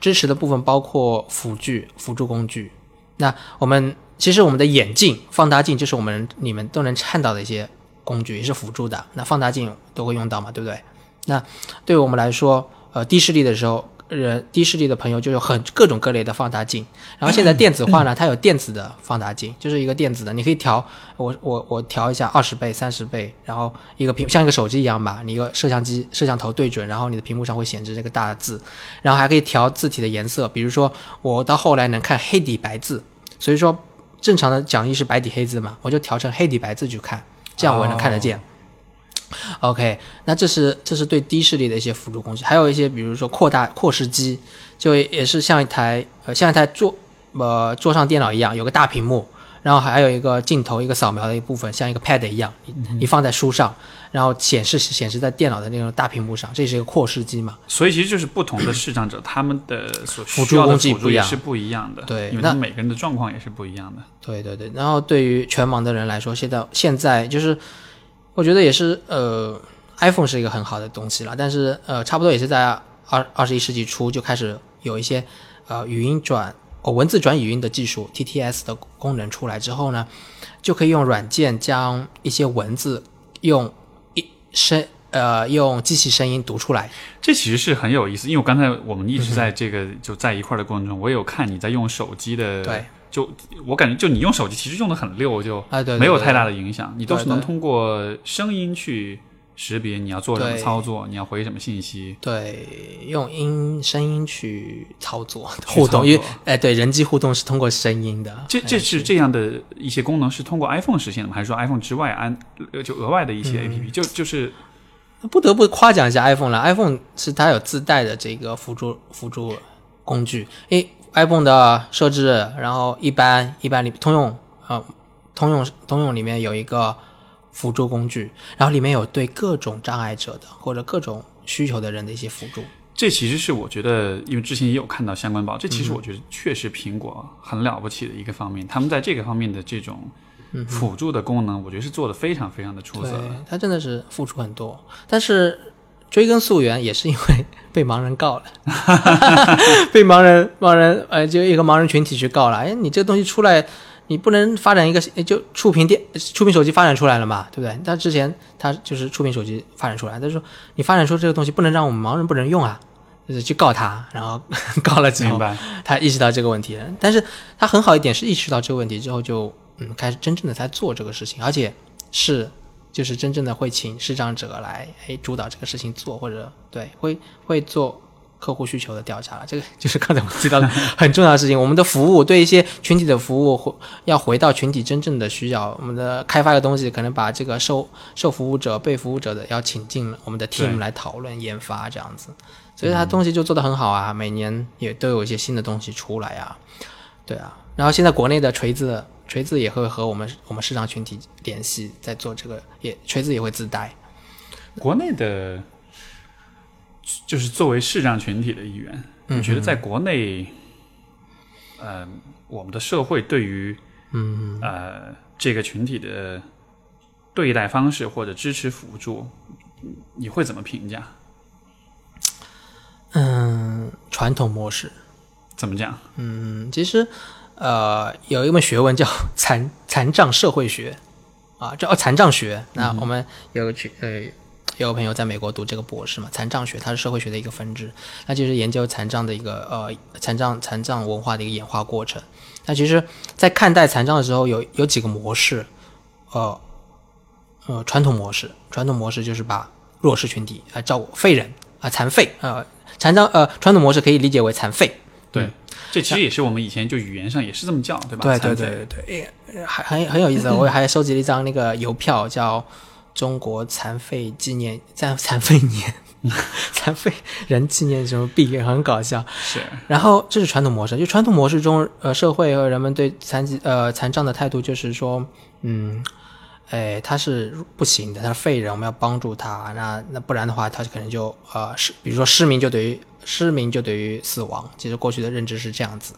支持的部分包括辅具、辅助工具。那我们其实我们的眼镜、放大镜就是我们你们都能看到的一些工具，也是辅助的。那放大镜都会用到嘛，对不对？那对于我们来说，呃，低视力的时候，人低视力的朋友就有很各种各类的放大镜。然后现在电子化呢，它有电子的放大镜，就是一个电子的，你可以调，我我我调一下二十倍、三十倍，然后一个屏像一个手机一样吧，你一个摄像机摄像头对准，然后你的屏幕上会显示这个大的字，然后还可以调字体的颜色，比如说我到后来能看黑底白字，所以说正常的讲义是白底黑字嘛，我就调成黑底白字去看，这样我也能看得见。OK，那这是这是对低视力的一些辅助工具，还有一些比如说扩大扩视机，就也是像一台呃像一台桌呃桌上电脑一样，有个大屏幕，然后还有一个镜头一个扫描的一部分，像一个 Pad 一样，你你放在书上，然后显示显示在电脑的那种大屏幕上，这是一个扩视机嘛？所以其实就是不同的视障者，他们的所辅助需要的工具不一样辅助也是不一样的。对那因为每个人的状况也是不一样的。对对对，然后对于全盲的人来说，现在现在就是，我觉得也是呃，iPhone 是一个很好的东西了，但是呃，差不多也是在二二十一世纪初就开始有一些呃语音转哦文字转语音的技术 TTS 的功能出来之后呢，就可以用软件将一些文字用一声呃用机器声音读出来。这其实是很有意思，因为我刚才我们一直嗯在这个就在一块儿的过程中，我有看你在用手机的，对，就我感觉就你用手机其实用的很溜，就没有太大的影响，你都是能通过声音去识别你要做什么操作，你要回什么信息。对，用音声音去操作互动，因为哎，对，人机互动是通过声音的。这这哎是这样的一些功能是通过 iPhone 实现的吗？还是说 iPhone 之外安呃就额外的一些嗯 APP？、就就是不得不夸奖一下 iPhone 了，iPhone 是它有自带的这个辅助辅助工具。诶，iPhone 的设置，然后一般一般里通用呃通用通用里面有一个辅助工具，然后里面有对各种障碍者的或者各种需求的人的一些辅助。这其实是我觉得，因为之前也有看到相关报，这嗯其实我觉得确实苹果很了不起的一个方面，他们在这个方面的这种辅助的功能，我觉得是做的非常非常的出色的。，它真的是付出很多，但是追根溯源也是因为被盲人告了，被盲人盲人呃就一个盲人群体去告了。哎，你这个东西出来，你不能发展一个诶就触屏电触屏手机发展出来了嘛，对不对？他之前他就是触屏手机发展出来，他说你发展出这个东西不能让我们盲人不能用啊，就是去告他，然后 告了之后？他意识到这个问题了，但是他很好一点是意识到这个问题之后就嗯开始真正的在做这个事情，而且是就是真正的会请视障者来哎主导这个事情做，或者对会会做客户需求的调查了。这个 就是刚才我提到的 很重要的事情。我们的服务对一些群体的服务，回要回到群体真正的需要。我们的开发的东西，可能把这个受受服务者、被服务者的要请进我们的 team 来讨论研发这样子。所以它东西就做得很好啊，每年也都有一些新的东西出来啊，对啊。然后现在国内的锤子，锤子也会和我们我们市场群体联系，在做这个，也锤子也会自带。国内的，就是作为视障群体的一员，嗯你觉得在国内，呃，我们的社会对于嗯，呃这个群体的对待方式或者支持辅助，你会怎么评价？嗯，传统模式，怎么讲？嗯，其实呃有一门学问叫 残残障社会学啊，叫哦残障学。那我们有个群呃有个朋友在美国读这个博士嘛，残障学它是社会学的一个分支，那就是研究残障的一个呃残障残障文化的一个演化过程。那其实，在看待残障的时候有有几个模式，呃呃传统模式，传统模式就是把弱势群体啊、照顾废人啊、残废呃残障呃传统模式可以理解为残废。对，这其实也是我们以前就语言上也是这么叫，对吧？对对对对对，呃还很很有意思。我还收集了一张那个邮票，叫“中国残废纪念残残废年” 残废人纪念什么币，很搞笑。是然后这是传统模式，就传统模式中，呃，社会和人们对残疾呃残障的态度就是说，嗯，哎，他是不行的，他是废人，我们要帮助他。那那不然的话，他可能就呃失，比如说失明就等于失明就等于死亡。其实过去的认知是这样子。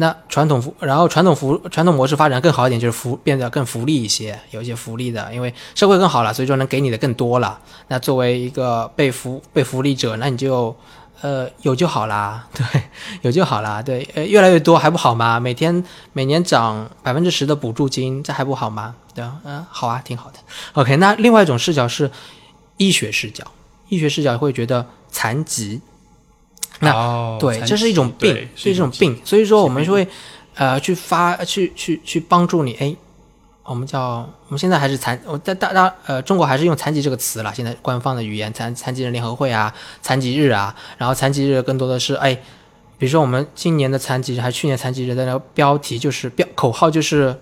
那传统服，然后传统服传统模式发展更好一点，就是福变得更福利一些，有一些福利的，因为社会更好了，所以说能给你的更多了。那作为一个被福 被福利者，那你就呃有就好啦，对，有就好啦，对，呃越来越多还不好吗？每天每年涨百分之十的补助金，这还不好吗？对，嗯、好啊，挺好的。OK，那另外一种视角是医学视角，医学视角会觉得残疾那哦对，这是一种病是一种病，所以说我们就会呃去发去去去帮助你，哎，我们叫我们现在还是残，我大大大呃中国还是用残疾这个词了，现在官方的语言残残疾人联合会啊，残疾日啊，然后残疾日更多的是哎，比如说我们今年的残疾日还去年残疾日的那个标题就是标口号就是。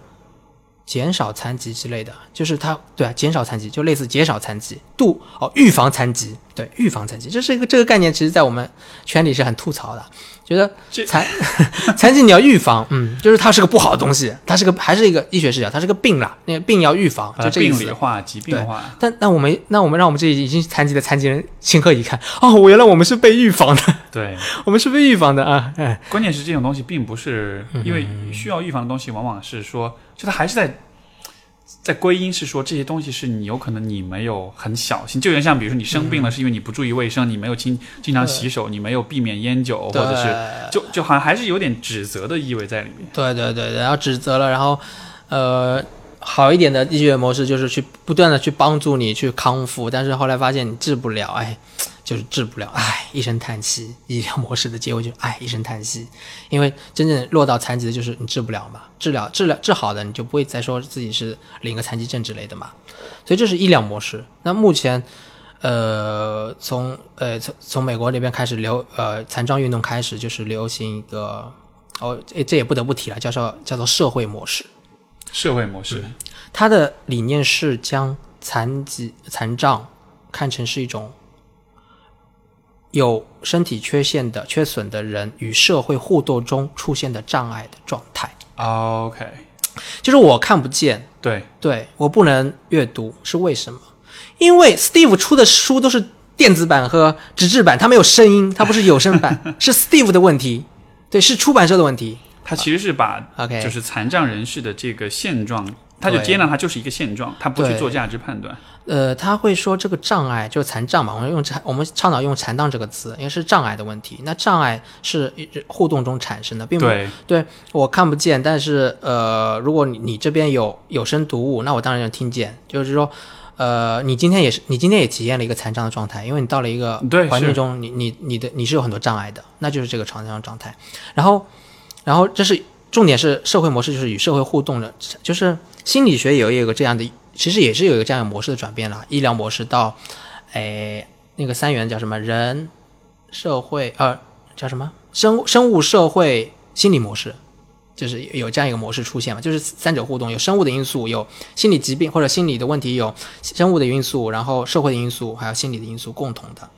减少残疾之类的，就是它对啊，减少残疾就类似减少残疾，度哦预防残疾，对预防残疾，这是一个这个概念，其实在我们圈里是很吐槽的，觉得残 残疾你要预防，嗯，就是它是个不好的东西，它是个还是一个医学视角，它是个病啦，那个病要预防，就这个意思病理。化、疾病化。但那我们那我们让我们这已经残疾的残疾人情何以堪？哦，我原来我们是被预防的，对，我们是被预防的啊！哎，关键是这种东西并不是因为需要预防的东西，往往是说，就他还是在在归因是说这些东西是你有可能你没有很小心，就有点像比如说你生病了，是因为你不注意卫生，你没有经经常洗手，你没有避免烟酒，或者是就就好像还是有点指责的意味在里面。对对对，然后指责了，然后呃，好一点的医学模式就是去不断的去帮助你去康复，但是后来发现你治不了，哎，就是治不了，唉，一声叹息。医疗模式的结尾就是哎，一声叹息，因为真正落到残疾的就是你治不了嘛，治疗治疗治好的你就不会再说自己是领个残疾证之类的嘛，所以这是医疗模式。那目前。呃，从呃从从美国那边开始流呃残障运动开始，就是流行一个哦，这这也不得不提了，叫做叫做社会模式。社会模式，它的理念是将残疾残障看成是一种有身体缺陷的缺损的人与社会互动中出现的障碍的状态，OK，就是我看不见，对，对我不能阅读，是为什么？因为 Steve 出的书都是电子版和纸质版，它没有声音，它不是有声版，是 Steve 的问题，对，是出版社的问题。他其实是把 OK 就是残障人士的这个现状，他就接纳它就是一个现状，他不去做价值判断。呃，他会说这个障碍就是残障嘛，我们用残，我们倡导用残障这个词，因为是障碍的问题。那障碍是互动中产生的，并不对，对我看不见，但是呃，如果你你这边有有声读物，那我当然能听见。就是说，呃，你今天也是，你今天也体验了一个残障的状态，因为你到了一个环境中，你你你的你是有很多障碍的，那就是这个残障状态。然后，然后这是重点是社会模式，就是与社会互动的，就是心理学也有一个这样的，其实也是有一个这样的模式的转变了。医疗模式到，哎，那个三元叫什么？人、社会，呃，叫什么？生生物、社会、心理模式，就是有这样一个模式出现嘛？就是三者互动，有生物的因素，有心理疾病或者心理的问题，有生物的因素，然后社会的因素，还有心理的因素共同的。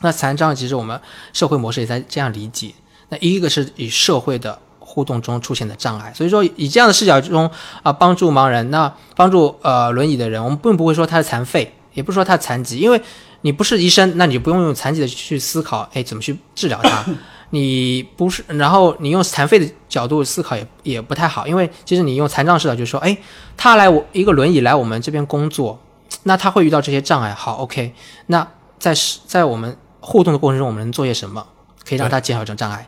那残障其实我们社会模式也在这样理解。那一个是以社会的互动中出现的障碍，所以说以这样的视角中啊，帮助盲人，那帮助呃轮椅的人，我们并不会说他是残废，也不是说他残疾，因为你不是医生，那你就不用用残疾的去思考，哎，怎么去治疗他？你不是，然后你用残废的角度思考也也不太好，因为其实你用残障视角就是说，哎，他来我一个轮椅来我们这边工作，那他会遇到这些障碍，好，OK，那在在我们互动的过程中，我们能做些什么，可以让他减少这种障碍？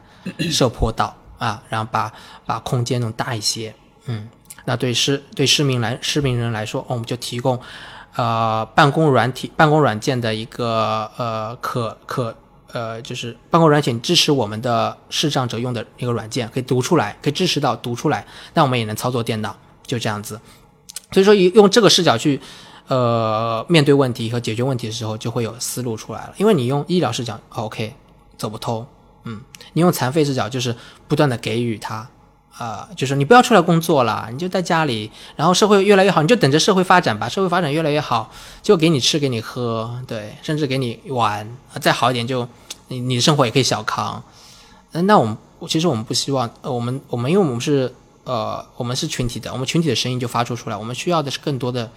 设坡道啊，然后把把空间弄大一些，嗯，那对市对市民来市民人来说，我们就提供呃办公软体办公软件的一个呃可可呃就是办公软件支持我们的视障者用的一个软件，可以读出来，可以支持到读出来，那我们也能操作电脑，就这样子。所以说，用这个视角去呃面对问题和解决问题的时候，就会有思路出来了。因为你用医疗视角，OK，走不通。嗯，你用残废视角，就是不断的给予他，啊，就是你不要出来工作了，你就在家里，然后社会越来越好，你就等着社会发展吧，社会发展越来越好，就给你吃给你喝，对，甚至给你玩，再好一点就你你的生活也可以小康。嗯，那我们其实我们不希望，呃我们我们因为我们是呃我们是群体的，我们群体的声音就发出出来，我们需要的是更多的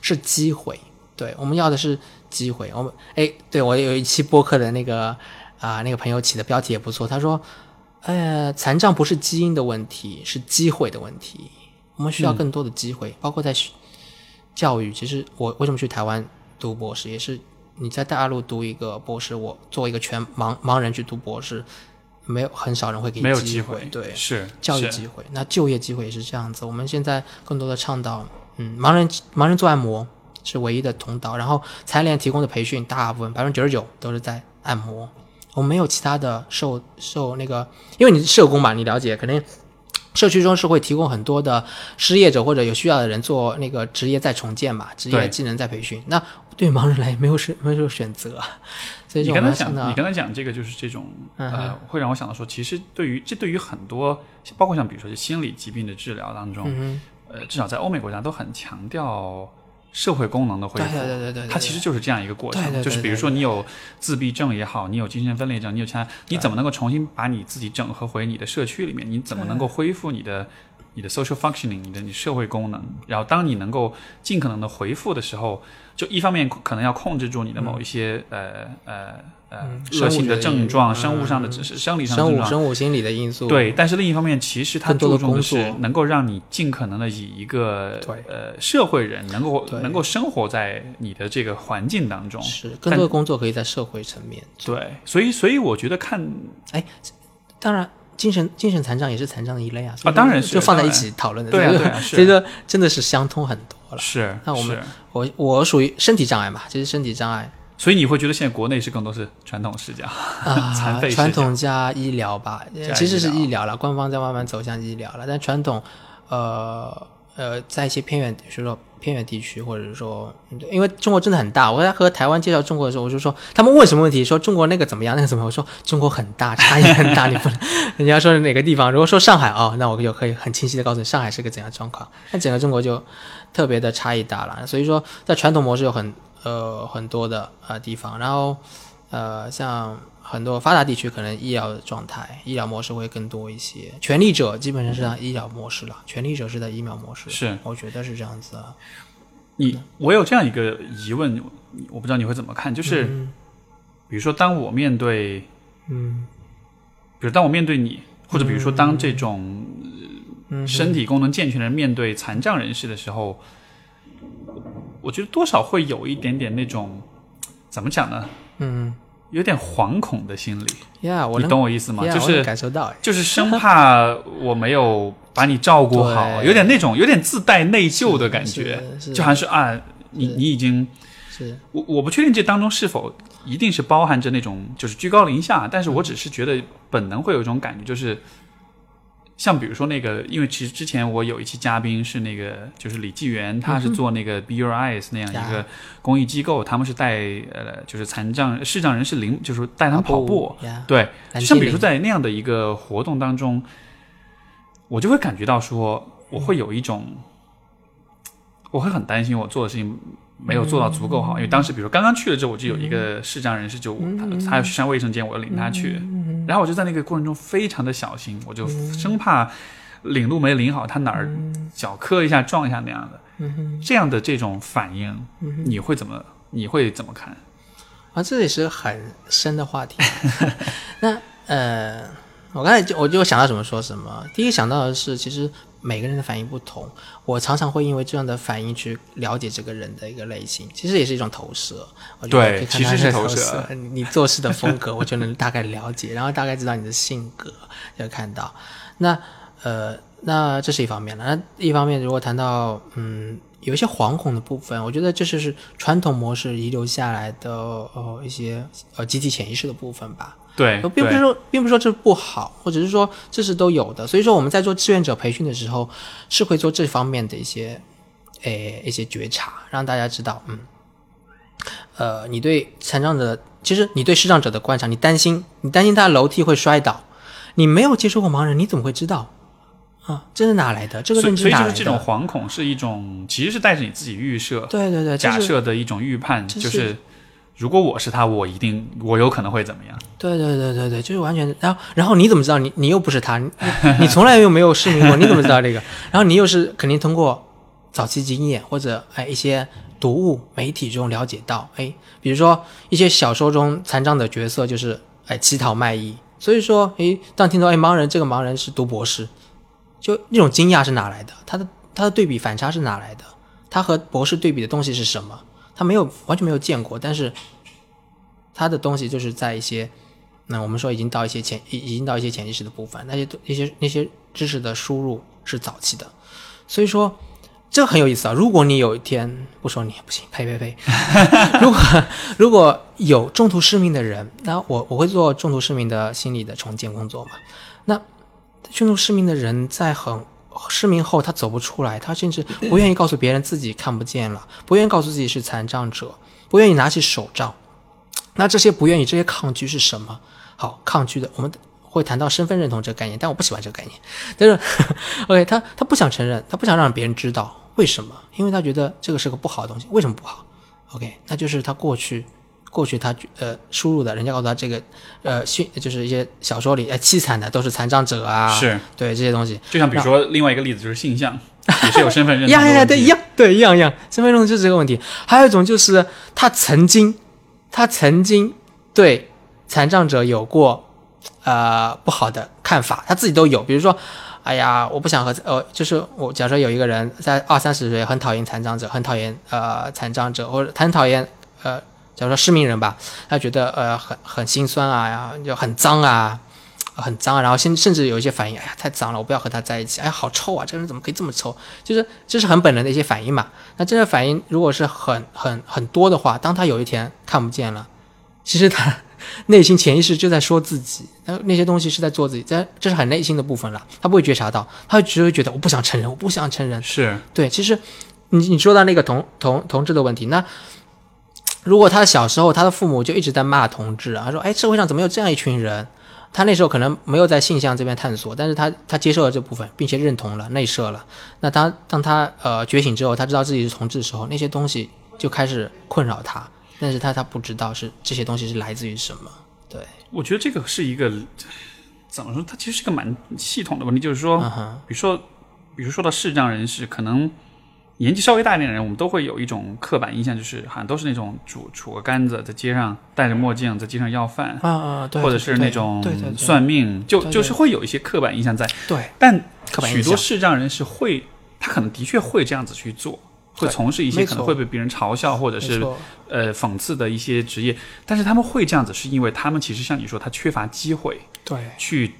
是机会，对，我们要的是机会。我们哎，对我有一期播客的那个。啊，那个朋友起的标题也不错。他说：“呃，残障不是基因的问题，是机会的问题。我们需要更多的机会，包括在教育。其实我为什么去台湾读博士，也是你在大陆读一个博士，我作为一个全盲盲人去读博士，没有很少人会给你机会。对，是教育机会。那就业机会也是这样子。我们现在更多的倡导，嗯，盲人盲人做按摩是唯一的通道。然后残联提供的培训，大部分百分之九十九都是在按摩。”我们没有其他的受受那个，因为你是社工嘛，你了解，肯定社区中是会提供很多的失业者或者有需要的人做那个职业再重建嘛，职业技能再培训。那对盲人来没有选没有选择，所以你刚才讲，你刚才讲这个就是这种呃，会让我想到说，其实对于这对于很多，包括像比如说心理疾病的治疗当中，呃，至少在欧美国家都很强调。社会功能的恢复，对对对对，它其实就是这样一个过程，就是比如说你有自闭症也好，你有精神分裂症，你有其他，你怎么能够重新把你自己整合回你的社区里面？你怎么能够恢复你的你的 social functioning，你的你社会功能？然后当你能够尽可能的回复的时候，就一方面可能要控制住你的某一些呃呃。呃，恶性的症状，生物上的生理上的症状，生物心理的因素。对，但是另一方面，其实它注重的是能够让你尽可能的以一个呃社会人能够能够生活在你的这个环境当中。是，更多的工作可以在社会层面。对，所以所以我觉得看，哎，当然精神精神残障也是残障的一类啊。啊，当然是就放在一起讨论的。对啊，对啊，所以说真的是相通很多了。是，那我们我我属于身体障碍嘛，其实身体障碍。所以你会觉得现在国内是更多是传统视角啊，传统加医疗吧，其实是医疗了，官方在慢慢走向医疗了。但传统，呃呃，在一些偏远，比如说偏远地区，或者是说，因为中国真的很大。我在和台湾介绍中国的时候，我就说他们问什么问题，说中国那个怎么样，那个怎么样？我说中国很大，差异很大，你不能。人家说哪个地方？如果说上海哦，那我就可以很清晰的告诉你，上海是个怎样状况。那整个中国就特别的差异大了。所以说，在传统模式有很。呃，很多的呃地方，然后呃，像很多发达地区，可能医疗的状态、医疗模式会更多一些。权力者基本上是在医疗模式了，权力者是在医疗模式。是，我觉得是这样子。你，我有这样一个疑问，我不知道你会怎么看，就是，比如说，当我面对，嗯，比如当我面对你，或者比如说当这种身体功能健全的人面对残障人士的时候。我觉得多少会有一点点那种，怎么讲呢？嗯，有点惶恐的心理。呀，你懂我意思吗？就是感受到，就是生怕我没有把你照顾好，有点那种有点自带内疚的感觉，就好像是啊，你你已经，是。我我不确定这当中是否一定是包含着那种就是居高临下，但是我只是觉得本能会有一种感觉，就是像比如说那个，因为其实之前我有一期嘉宾是那个，就是李纪元，他是做那个 Be Your Eyes 那样一个公益机构，他们是带呃，就是残障视障人士领，就是带他们跑步，呀，对，蓝像比如说在那样的一个活动当中，我就会感觉到说，我会有一种，我会很担心我做的事情没有做到足够好，因为当时比如说刚刚去了之后，我就有一个视障人士就他他要去上卫生间，我要领他去，然后我就在那个过程中非常的小心，我就生怕领路没领好，他哪儿脚磕一下撞一下那样的，这样的这种反应，你会怎么你会怎么看？啊，这也是很深的话题。那呃，我刚才就我就想到什么说什么。第一个想到的是，其实每个人的反应不同，我常常会因为这样的反应去了解这个人的一个类型，其实也是一种投射。我觉得对其实是投投射你你做事的风格，我就能大概了解，然后大概知道你的性格，就看到。那呃，那这是一方面了。那一方面，如果谈到嗯有一些惶恐的部分，我觉得这就是传统模式遗留下来的呃一些呃集体潜意识的部分吧。对，呃并不是说并不是说这不好，或者是说这是都有的。所以说我们在做志愿者培训的时候，是会做这方面的一些诶一些觉察，让大家知道，嗯，呃，你对残障者，其实你对视障者的观察，你担心你担心他楼梯会摔倒，你没有接触过盲人，你怎么会知道？啊，这是哪来的？这个所以认知哪来的？所以就是这种惶恐是一种，其实是带着你自己预设、对对对，假设的一种预判，就是是如果我是他，我一定我有可能会怎么样？对对对对对，就是完全。然后然后你怎么知道你你又不是他？你你从来又没有试明过，你怎么知道这个？然后你又是肯定通过早期经验或者哎一些读物媒体中了解到，哎，比如说一些小说中残障的角色就是哎乞讨卖艺，所以说哎当听到哎盲人这个盲人是读博士，就那种惊讶是哪来的？他的他的对比反差是哪来的？他和博士对比的东西是什么？他没有完全没有见过，但是他的东西就是在一些，那我们说已经到一些潜已已经到一些潜意识的部分，那些那些那些知识的输入是早期的，所以说这很有意思啊。如果你有一天不说你不行，呸呸呸，如果如果有中途失明的人，那我我会做中途失明的心理的重建工作嘛。那中途失明的人在很失明后，他走不出来，他甚至不愿意告诉别人自己看不见了，不愿意告诉自己是残障者，不愿意拿起手杖。那这些不愿意、这些抗拒是什么？好，抗拒的我们会谈到身份认同这个概念，但我不喜欢这个概念。但是，OK，他他不想承认，他不想让别人知道为什么？因为他觉得这个是个不好的东西。为什么不好？OK，那就是他过去过去他呃输入的，人家告诉他这个呃训就是一些小说里哎凄惨的都是残障者啊，是，对这些东西。就像比如说另外一个例子就是性向，也是有身份认同 呀呀呀，对，的问题一样，对，一样一样，身份认同就是这个问题。还有一种就是他曾经，他曾经对残障者有过呃不好的看法，他自己都有。比如说，哎呀，我不想和呃，就是我假设有一个人在二三十岁很讨厌残障者，很讨厌呃残障者，或者很讨厌呃，假如说失明人吧，他觉得呃很很心酸啊，就很脏啊。很脏啊，然后甚甚至有一些反应，哎呀，太脏了，我不要和他在一起，哎呀，好臭啊，这个人怎么可以这么臭？就是这是很本能的一些反应嘛。那这个反应如果是很很很多的话，当他有一天看不见了，其实他 内心潜意识就在说自己，那那些东西是在做自己，这这是很内心的部分了，他不会觉察到，他只会觉得我不想承认，我不想承认。是对，其实你你说到那个同同同志的问题，那如果他小时候他的父母就一直在骂同志啊，他说哎社会上怎么有这样一群人？他那时候可能没有在性向这边探索，但是他他接受了这部分，并且认同了内射了。那他当他呃觉醒之后，他知道自己是同志的时候，那些东西就开始困扰他，但是他他不知道是这些东西是来自于什么。对，我觉得这个是一个怎么说？它其实是个蛮系统的问题，就是说，比如说，比如说到视障人士，可能年纪稍微大一点的人，我们都会有一种刻板印象，就是好像都是那种拄杵个杆子在街上戴着墨镜在街上要饭，啊啊，对，或者是那种算命，就就是会有一些刻板印象在。对。但许多视障人士会，他可能的确会这样子去做，会从事一些可能会被别人嘲笑或者是呃讽刺的一些职业，但是他们会这样子，是因为他们其实像你说，他缺乏机会对。去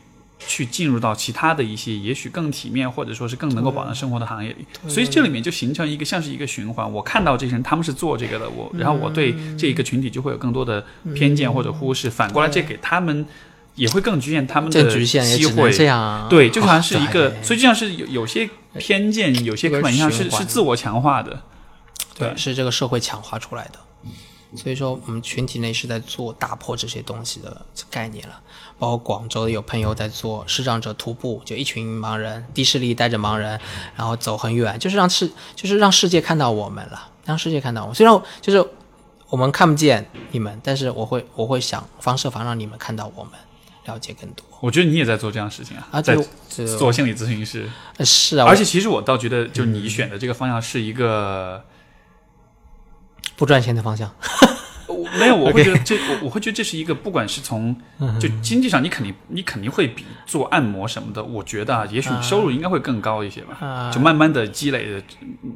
去进入到其他的一些也许更体面或者说是更能够保障生活的行业里，所以这里面就形成一个像是一个循环。我看到这些人他们是做这个的，我然后我对这一个群体就会有更多的偏见或者忽视，反过来这给他们也会更局限他们这的局限机会。这样啊。对，就好像是一个，哦所以就像是有有些偏见、有些刻板印象是是自我强化的。对，对是这个社会强化出来的。所以说，我们群体内是在做打破这些东西的概念了。包括广州有朋友在做视障者徒步，就一群盲人，低视力带着盲人，然后走很远，就是让世，就是让世界看到我们了，让世界看到我们。虽然就是我们看不见你们，但是我会我会想方设法让你们看到我们，了解更多我觉得你也在做这样的事情啊，啊。在做心理咨询师。呃是啊，而且其实我倒觉得，就你选的这个方向是一个，不赚钱的方向。我没有，我会觉得这，我我会觉得这是一个，不管是从嗯就经济上，你肯定你肯定会比做按摩什么的，我觉得啊，也许收入应该会更高一些吧。啊。就慢慢的积累的，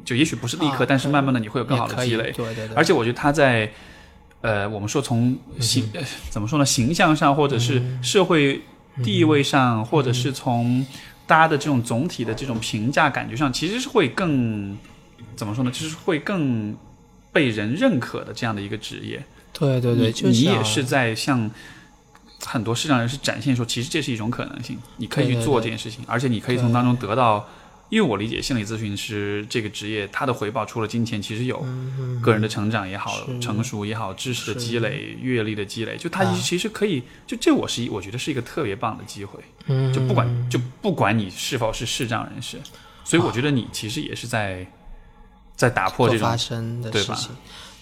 就也许不是立刻，啊但是慢慢的你会有更好的积累。对对对，而且我觉得他在，呃，我们说从形、呃怎么说呢，形象上，或者是社会地位上，或者是从大家的这种总体的这种评价感觉上，其实是会更怎么说呢，就是会更被人认可的这样的一个职业。对对对，你就你也是在向很多视障人士展现说，其实这是一种可能性，你可以去做这件事情，而且你可以从当中得到。因为我理解心理咨询师这个职业，它的回报除了金钱，其实有个人的成长也好，是成熟也好，知识的积累、阅历的积累，就它啊其实可以，就这我是一我觉得是一个特别棒的机会。嗯，就不管就不管你是否是视障人士，所以我觉得你其实也是在在打破这种发生的事情。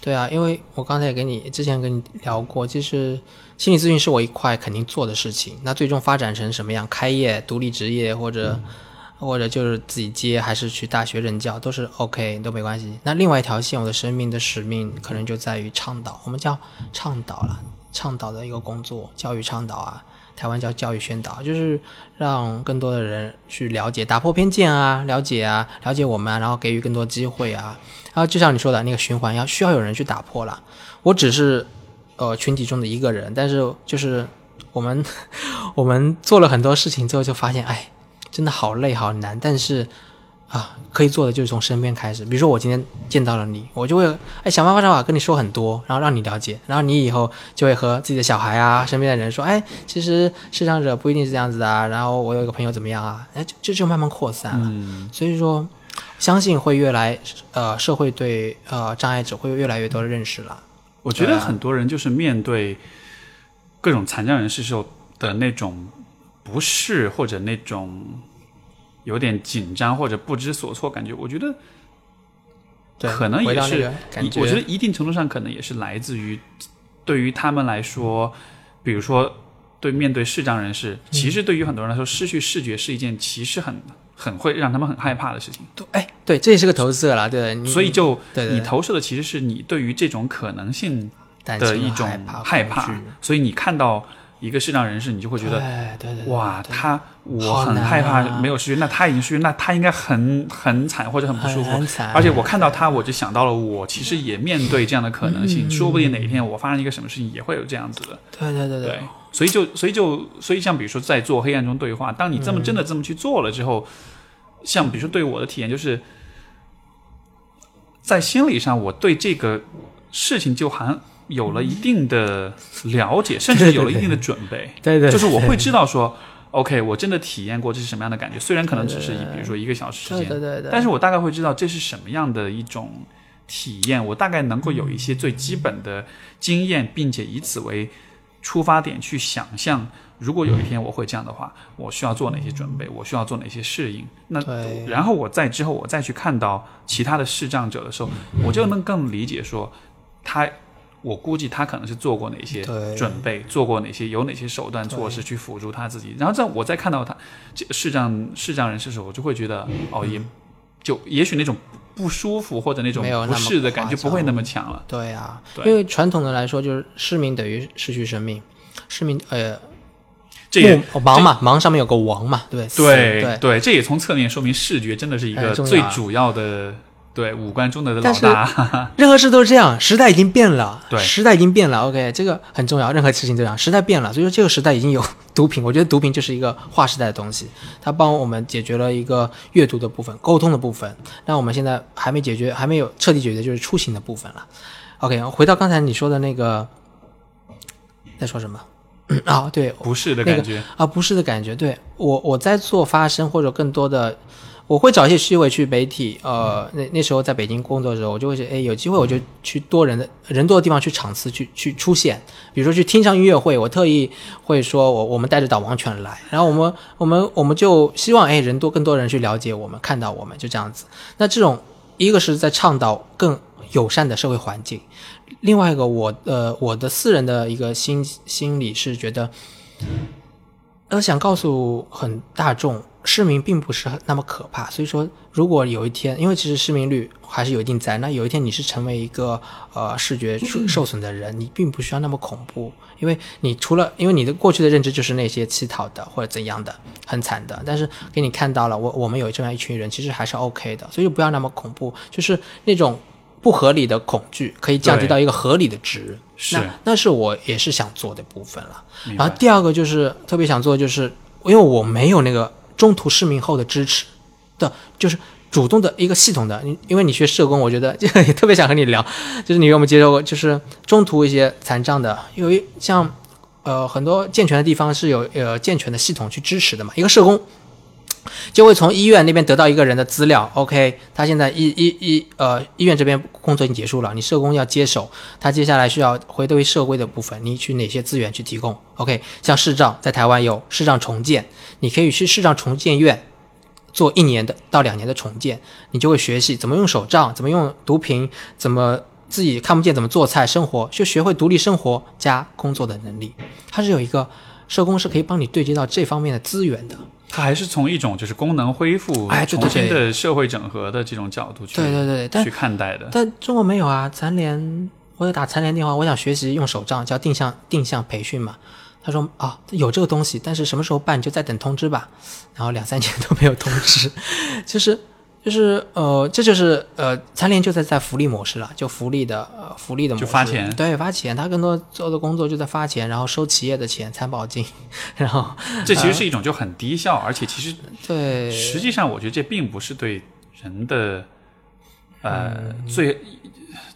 对啊，因为我刚才也跟你之前跟你聊过，就是心理咨询是我一块肯定做的事情。那最终发展成什么样，开业、独立职业或者、或者就是自己接，还是去大学任教，都是 OK，都没关系。那另外一条线，我的生命的使命可能就在于倡导，我们叫倡导了，倡导的一个工作，教育倡导啊。台湾叫教育宣导，就是让更多的人去了解、打破偏见啊，了解啊，了解我们啊，然后给予更多机会啊。然后就像你说的那个循环，要需要有人去打破了。我只是呃群体中的一个人，但是就是我们 我们做了很多事情之后，就发现哎，真的好累好难。但是啊，可以做的就是从身边开始。比如说我今天见到了你，我就会哎想办法想法跟你说很多，然后让你了解，然后你以后就会和自己的小孩啊、身边的人说，哎，其实视障者不一定是这样子的啊。然后我有一个朋友怎么样啊，哎，就就就慢慢扩散了。嗯所以说，相信会越来呃，社会对呃障碍者会有越来越多的认识了。我觉得很多人就是面对各种残障人士时候的那种不适，或者那种有点紧张或者不知所措感觉，我觉得，可能也是我觉得一定程度上可能也是来自于对于他们来说，比如说对面对视障人士，嗯其实对于很多人来说，失去视觉是一件其实很很会让他们很害怕的事情，对，哎，对，这也是个投射啦，对，所以就你投射的其实是你对于这种可能性的一种害怕，害怕，所以你看到一个视障人士，你就会觉得。对对对，哇，他我很害怕啊没有失去，那他已经失去，那他应该很很惨或者很不舒服。而且我看到他，我就想到了我其实也面对这样的可能性，嗯说不定哪一天我发生一个什么事情也会有这样子的。对对对对，所以就所以就所以像比如说在做黑暗中对话，当你这么真的这么去做了之后，像比如说对我的体验就是，在心理上我对这个事情就好像有了一定的了解，甚至有了一定的准备。对对，就是我会知道说，OK，我真的体验过这是什么样的感觉，虽然可能只是一对对对比如说一个小时时间，对对对对，但是我大概会知道这是什么样的一种体验，我大概能够有一些最基本的经验，并且以此为出发点去想象，如果有一天我会这样的话，我需要做哪些准备，我需要做哪些适应。那然后我在之后我再去看到其他的视障者的时候，我就能更理解说他。我估计他可能是做过哪些准备，做过哪些有哪些手段措施去辅助他自己，然后在我再看到他这视障视障人士的时候，我就会觉得哦，也就也许那种不舒服或者那种不适的感觉不会那么强了。对啊，对因为传统的来说，就是失明等于失去生命，失明呃，这也盲嘛，盲上面有个王嘛，对不对？对这也从侧面说明视觉真的是一个最主要的对五官中的老大。任何事都是这样，时代已经变了，对时代已经变了。OK，这个很重要，任何事情都这样，时代变了，所以说这个时代已经有毒品，我觉得毒品就是一个划时代的东西，它帮我们解决了一个阅读的部分、沟通的部分，那我们现在还没解决，还没有彻底解决，就是出行的部分了。OK，回到刚才你说的那个，在说什么？啊，对不是的那个感觉。啊，不是的感觉。对我我在做发声或者更多的，我会找一些机会去媒体。呃，那那时候在北京工作的时候，我就会觉得，哎，有机会我就去多人的人多的地方去场次去去出现，比如说去听场音乐会，我特意会说我我们带着导盲犬来，然后我们我们我们就希望哎人多更多人去了解我们，看到我们就这样子。那这种一个是在倡导更友善的社会环境，另外一个我呃我的私人的一个心心理是觉得。呃，想告诉很大众，失明并不是那么可怕。所以说，如果有一天，因为其实失明率还是有一定在，那有一天你是成为一个呃视觉受受损的人，你并不需要那么恐怖，因为你除了因为你的过去的认知就是那些乞讨的或者怎样的很惨的，但是给你看到了，我我们有这样一群人，其实还是 OK 的，所以就不要那么恐怖，就是那种不合理的恐惧可以降低到一个合理的值。是那那是我也是想做的部分了。然后第二个就是特别想做，就是因为我没有那个中途失明后的支持的，就是主动的一个系统的。因为你学社工，我觉得也特别想和你聊，就是你有没有接受过，就是中途一些残障的，因为像呃很多健全的地方是有呃健全的系统去支持的嘛，一个社工。就会从医院那边得到一个人的资料，OK，他现在医医医呃医院这边工作已经结束了，你社工要接手，他接下来需要回归社会的部分，你去哪些资源去提供？OK，像视障在台湾有视障重建，你可以去视障重建院做一年的到两年的重建，你就会学习怎么用手杖，怎么用毒品，怎么自己看不见怎么做菜生活，就学会独立生活加工作的能力。它是有一个社工是可以帮你对接到这方面的资源的。它还是从一种就是功能恢复、哎对对重新对的社会整合的这种角度去对对对，但去看待的。但中国没有啊，残联，我有打残联电话，我想学习用手杖，叫定向定向培训嘛。他说啊，有这个东西，但是什么时候办就再等通知吧。然后两三年都没有通知，就是就是呃，这就是呃，残联就在在福利模式了，就福利的呃福利的模式，就发钱对，发钱，他更多做的工作就在发钱，然后收企业的钱，参保金，然后这其实是一种就很低效，而且其实对，实际上我觉得这并不是对人的呃嗯。最，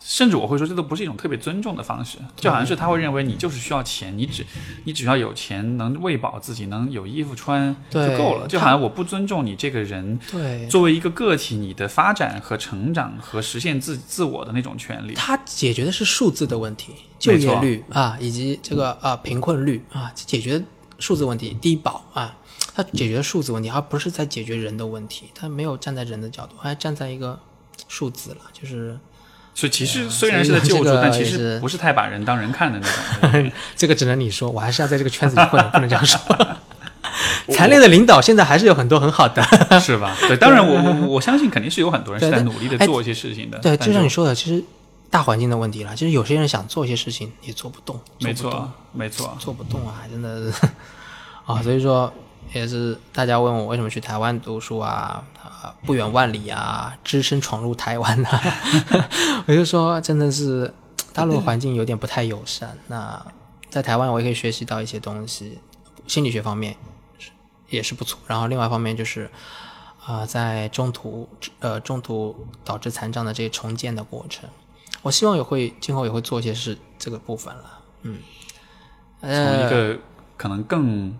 甚至我会说这都不是一种特别尊重的方式，就好像是他会认为你就是需要钱，你只你只要有钱能喂饱自己，能有衣服穿就够了，就好像我不尊重你这个人对，作为一个个体你的发展和成长和实现自自我的那种权利。他解决的是数字的问题，就业率啊，以及这个啊贫困率啊，解决数字问题，低保啊，他解决数字问题，而不是在解决人的问题。他没有站在人的角度，还站在一个数字了，就是所以其实虽然是在救助，但其实不是太把人当人看的那种。这个只能你说，我还是要在这个圈子里混，不能这样说。残联的领导现在还是有很多很好的，是吧？对，当然我我我相信肯定是有很多人是在努力的哎做一些事情的。对，就就像你说的，其实大环境的问题了。其实有些人想做一些事情也做不动，没错，没错，做不动啊，真的是 啊，所以说也是大家问我为什么去台湾读书啊，不远万里啊，只身闯入台湾啊，我就说真的是大陆环境有点不太友善。那在台湾我也可以学习到一些东西，心理学方面也是不错。然后另外一方面就是。啊、在中途呃中途导致残障的这些重建的过程，我希望也会今后也会做一些事这个部分了，嗯，从一个可能更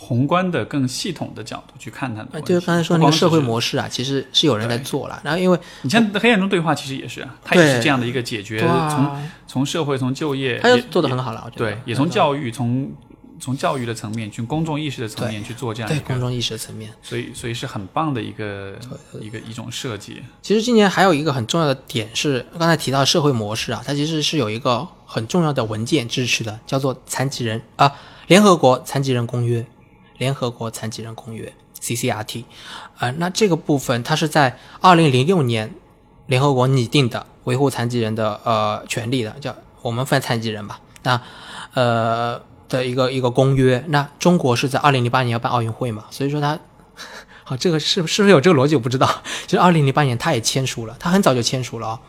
宏观的、更系统的角度去看它的问题。呃对，刚才说那个社会模式啊，其实是有人在做了。然后因为你像黑暗中对话，其实也是啊，它也是这样的一个解决，从啊，从社会、从就业，它就也做的很好了，我觉得。对，也从教育、从从教育的层面、从公众意识的层面去做这样对公众意识的层面。所以所以是很棒的一个一个一种设计。其实今年还有一个很重要的点是，刚才提到社会模式啊，它其实是有一个很重要的文件支持的，叫做残疾人啊，联合国残疾人公约，联合国残疾人公约 CCRT，呃，那这个部分它是在二零零六年联合国拟定的维护残疾人的呃权利的，叫我们分残疾人吧，那呃的一个一个公约。那中国是在二零零八年要办奥运会嘛，所以说它。好，这个是是不是有这个逻辑我不知道。其实二零零八年他也签署了，他很早就签署了啊、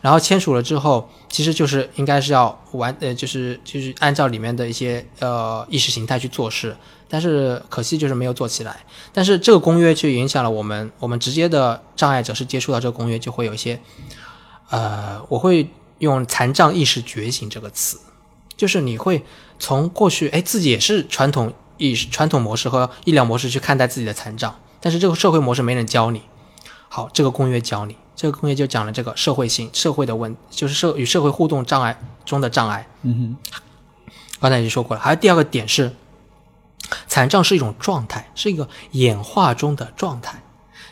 然后签署了之后，其实就是应该是要完呃，就是就是按照里面的一些呃意识形态去做事，但是可惜就是没有做起来。但是这个公约却影响了我们，我们直接的障碍者是接触到这个公约，就会有一些呃，我会用残障意识觉醒这个词，就是你会从过去哎自己也是传统意识传统模式和医疗模式去看待自己的残障，但是这个社会模式没人教你。好，这个公约教你，这个公约就讲了这个社会性、社会的问，就是社与社会互动障碍中的障碍。嗯哼刚才已经说过了，还有第二个点是，残障是一种状态，是一个演化中的状态。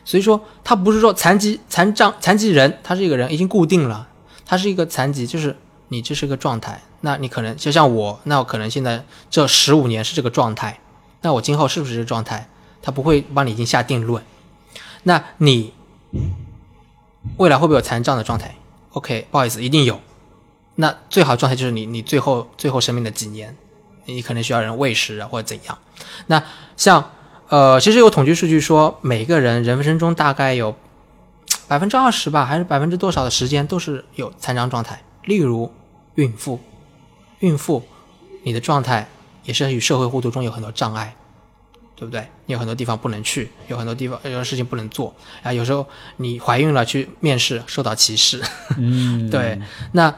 所以说，他不是说残疾、残障、残疾人，他是一个人已经固定了，他是一个残疾，就是你这是个状态。那你可能就像我，那我可能现在这十五年是这个状态，那我今后是不是这个状态？他不会帮你已经下定论。那你未来会不会有残障的状态？OK，不好意思，一定有。那最好的状态就是你，你最后最后生命的几年，你可能需要人喂食啊，或者怎样。那像呃，其实有统计数据说，每个人人生中大概有百分之二十吧，还是百分之多少的时间都是有残障状态。例如孕妇，孕妇你的状态也是与社会互动中有很多障碍，对不对？你有很多地方不能去，有很多地方有的事情不能做啊。有时候你怀孕了去面试受到歧视，嗯，对，那。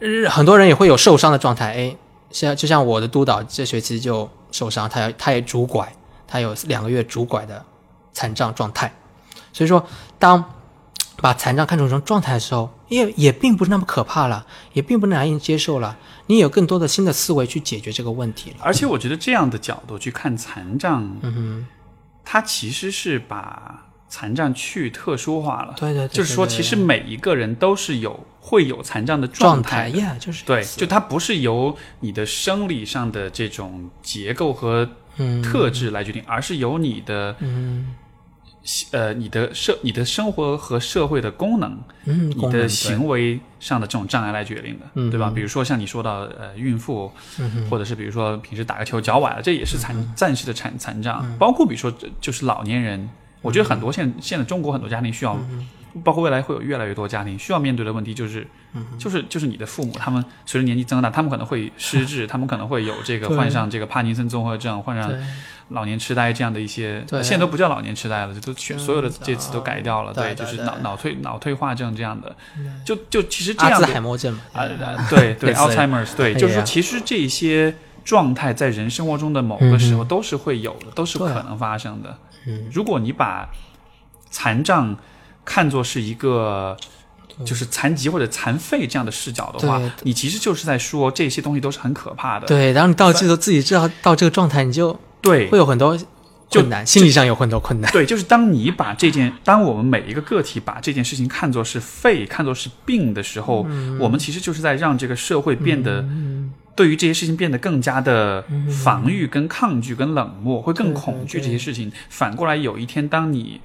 呃，很多人也会有受伤的状态，哎，像就像我的督导这学期就受伤，他他也拄拐，他有两个月拄拐的残障状态，所以说，当把残障看成一种状态的时候，也也并不是那么可怕了，也并不难以接受了，你有更多的新的思维去解决这个问题了。而且我觉得这样的角度去看残障，嗯哼，它其实是把残障去特殊化了，对对对，就是说，其实每一个人都是有会有残障的状态。的。呀，就是对，就它不是由你的生理上的这种结构和嗯。特质来决定，而是由你的嗯。呃你的社你的生活和社会的功能，嗯，你的功能对。行为上的这种障碍来决定的，嗯对吧？嗯。比如说像你说到呃孕妇，嗯或者是比如说平时打个球脚崴了，这也是残、暂时的残残障。嗯。包括比如说就是老年人，我觉得很多现现在中国很多家庭需要，嗯包括未来会有越来越多家庭需要面对的问题，就是、嗯就是就是你的父母他们随着年纪增大，他们可能会失智，他们可能会有这个患上这个帕金森综合症，患上老年痴呆这样的一些，对。现在都不叫老年痴呆了，这都全嗯所有的这词都改掉了，对对就是脑脑退脑退化症这样的，就就其实这阿兹海默症嘛，啊，对。对，Alzheimer's，对，哎就是说，呀其实这些状态在人生活中的某个时候嗯都是会有的，都是可能发生的。嗯。如果你把残障看作是一个就是残疾或者残废这样的视角的话，你其实就是在说这些东西都是很可怕的。对，然后你到这个自己知道到这个状态，你就对。会有很多困难，心理上有很多困难。对，就是当你把这件，当我们每一个个体把这件事情看作是肺，看作是病的时候，我们其实就是在让这个社会变得，对于这些事情变得更加的防御、跟抗拒、跟冷漠，会更恐惧这些事情。反过来，有一天当你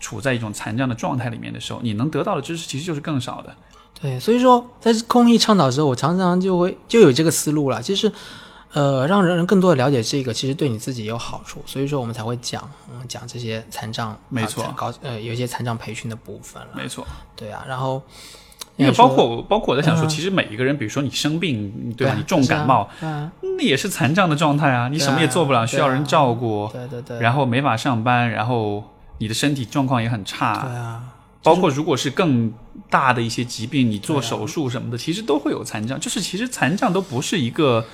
处在一种残障的状态里面的时候，你能得到的知识其实就是更少的。对，所以说在公益倡导的时候，我常常就会就有这个思路了。其实，呃，让人人更多的了解这个，其实对你自己也有好处。所以说，我们才会讲，嗯，讲这些残障，没错啊高呃，有一些残障培训的部分了。没错，对啊，然后因为包括包括我在想说，嗯其实每一个人，比如说你生病，对吧？你重感冒，那也是残障的状态啊，你什么也做不了，需要人照顾。对啊对对，然后没法上班，然后你的身体状况也很差，对啊，包括如果是更大的一些疾病，你做手术什么的，其实都会有残障。就是其实残障都不是一个，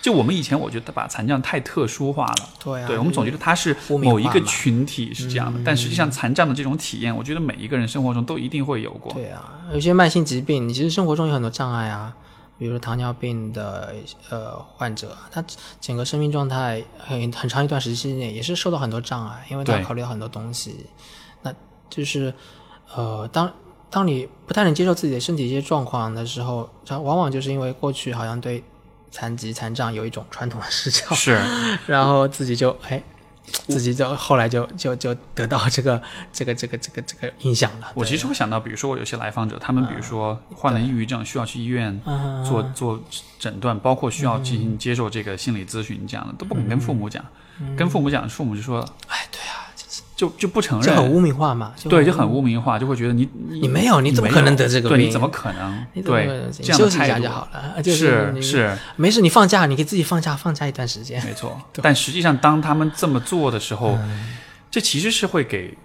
就我们以前我觉得把残障太特殊化了，对啊，对我们总觉得他是某一个群体是这样的，但实际上残障的这种体验，我觉得每一个人生活中都一定会有过。对啊，有些慢性疾病，你其实生活中有很多障碍啊，比如说糖尿病的呃患者，他整个生命状态很很长一段时期内也是受到很多障碍，因为他考虑到很多东西，那就是呃，当当你不太能接受自己的身体一些状况的时候，它往往就是因为过去好像对残疾残障有一种传统的视角，是，然后自己就哎。自己就后来就就就得到这个这个这个这个这个影响了。我其实会想到，比如说我有些来访者，他们比如说患了抑郁症，需要去医院嗯做做诊断，包括需要进行接受这个心理咨询，这样的都不肯跟父母讲，跟父母讲，父母就说哎，对啊，就就不承认，就很，污名化嘛，对，就很污名化，就会觉得你你你没有你怎么可能得这个对，你怎么可能？对，这样的休息一下态度就好了，啊就是你是，没事，你放假你可以自己放假放假一段时间。没错。但实际上，当他们这么做的时候，嗯这其实是会给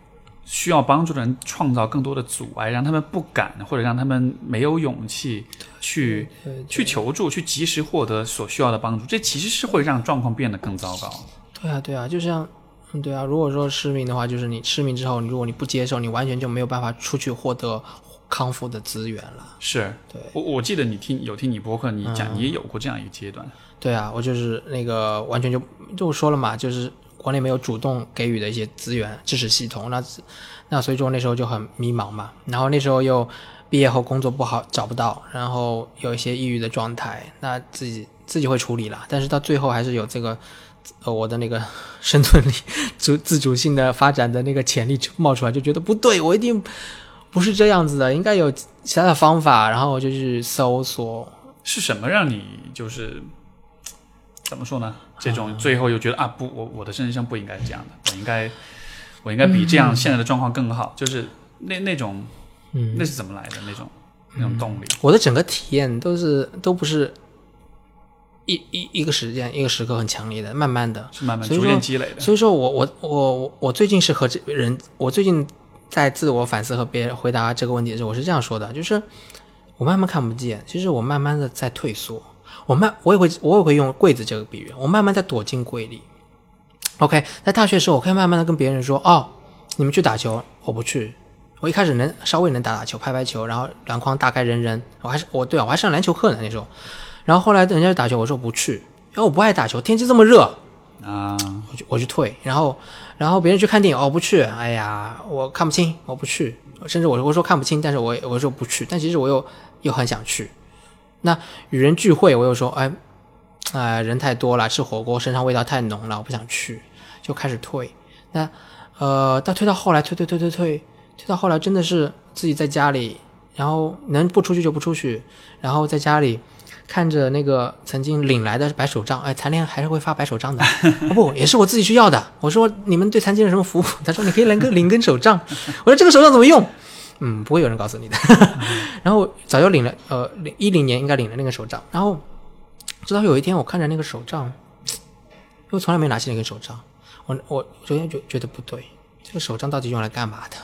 需要帮助的人创造更多的阻碍，让他们不敢，或者让他们没有勇气去去求助，去及时获得所需要的帮助。这其实是会让状况变得更糟糕。对啊，对啊，就像，嗯，对啊。如果说失明的话，就是你失明之后，如果你不接受，你完全就没有办法出去获得康复的资源了。是，对我我记得你听有听你播客，你讲你也有过这样一个阶段。对啊，我就是那个完全就就说了嘛，就是国内没有主动给予的一些资源支持系统，那那所以说那时候就很迷茫嘛。然后那时候又毕业后工作不好找不到，然后有一些抑郁的状态，那自己自己会处理了，但是到最后还是有这个。呃，我的那个生存力、主自主性的发展的那个潜力冒出来，就觉得不对，我一定不是这样子的，应该有其他的方法。然后我就去搜索，是什么让你就是怎么说呢？这种最后又觉得啊，不，我我的人生不应该是这样的，我应该我应该比这样现在的状况更好。就是那那种，嗯，那是怎么来的那种那种动力？我的整个体验都是都不是。一一一个时间，一个时刻很强烈的，慢慢的，是慢慢逐渐积累的。所以说我我我我最近是和这人，我最近在自我反思和别人回答这个问题的时候，我是这样说的，就是我慢慢看不见，其实我慢慢的在退缩，我慢我也会我也会用柜子这个比喻，我慢慢在躲进柜里。OK，在大学时候，我可以慢慢的跟别人说，哦，你们去打球，我不去。我一开始能稍微能打打球，拍拍球，然后篮筐大概扔扔，我还是我对啊，我还上篮球课呢那时候。然后后来人家打球，我说不去，因为我不爱打球，天气这么热啊，我就我就退。然后，然后别人去看电影，哦不去，哎呀，我看不清，我不去。甚至我我说看不清，但是我我说不去，但其实我又又很想去。那与人聚会，我又说，哎，哎人太多了，吃火锅身上味道太浓了，我不想去，就开始退。那呃，到退到后来，退退退退退，退到后来真的是自己在家里，然后能不出去就不出去，然后在家里。看着那个曾经领来的白手杖，哎，残联还是会发白手杖的，不，也是我自己去要的。我说你们对残疾人什么服务？他说你可以领个 领根手杖。我说这个手杖怎么用？嗯，不会有人告诉你的。然后早就领了，呃，领一零年应该领了那个手杖。然后直到有一天，我看着那个手杖，因为从来没拿起那个手杖，我我昨天就觉得不对，这个手杖到底用来干嘛的？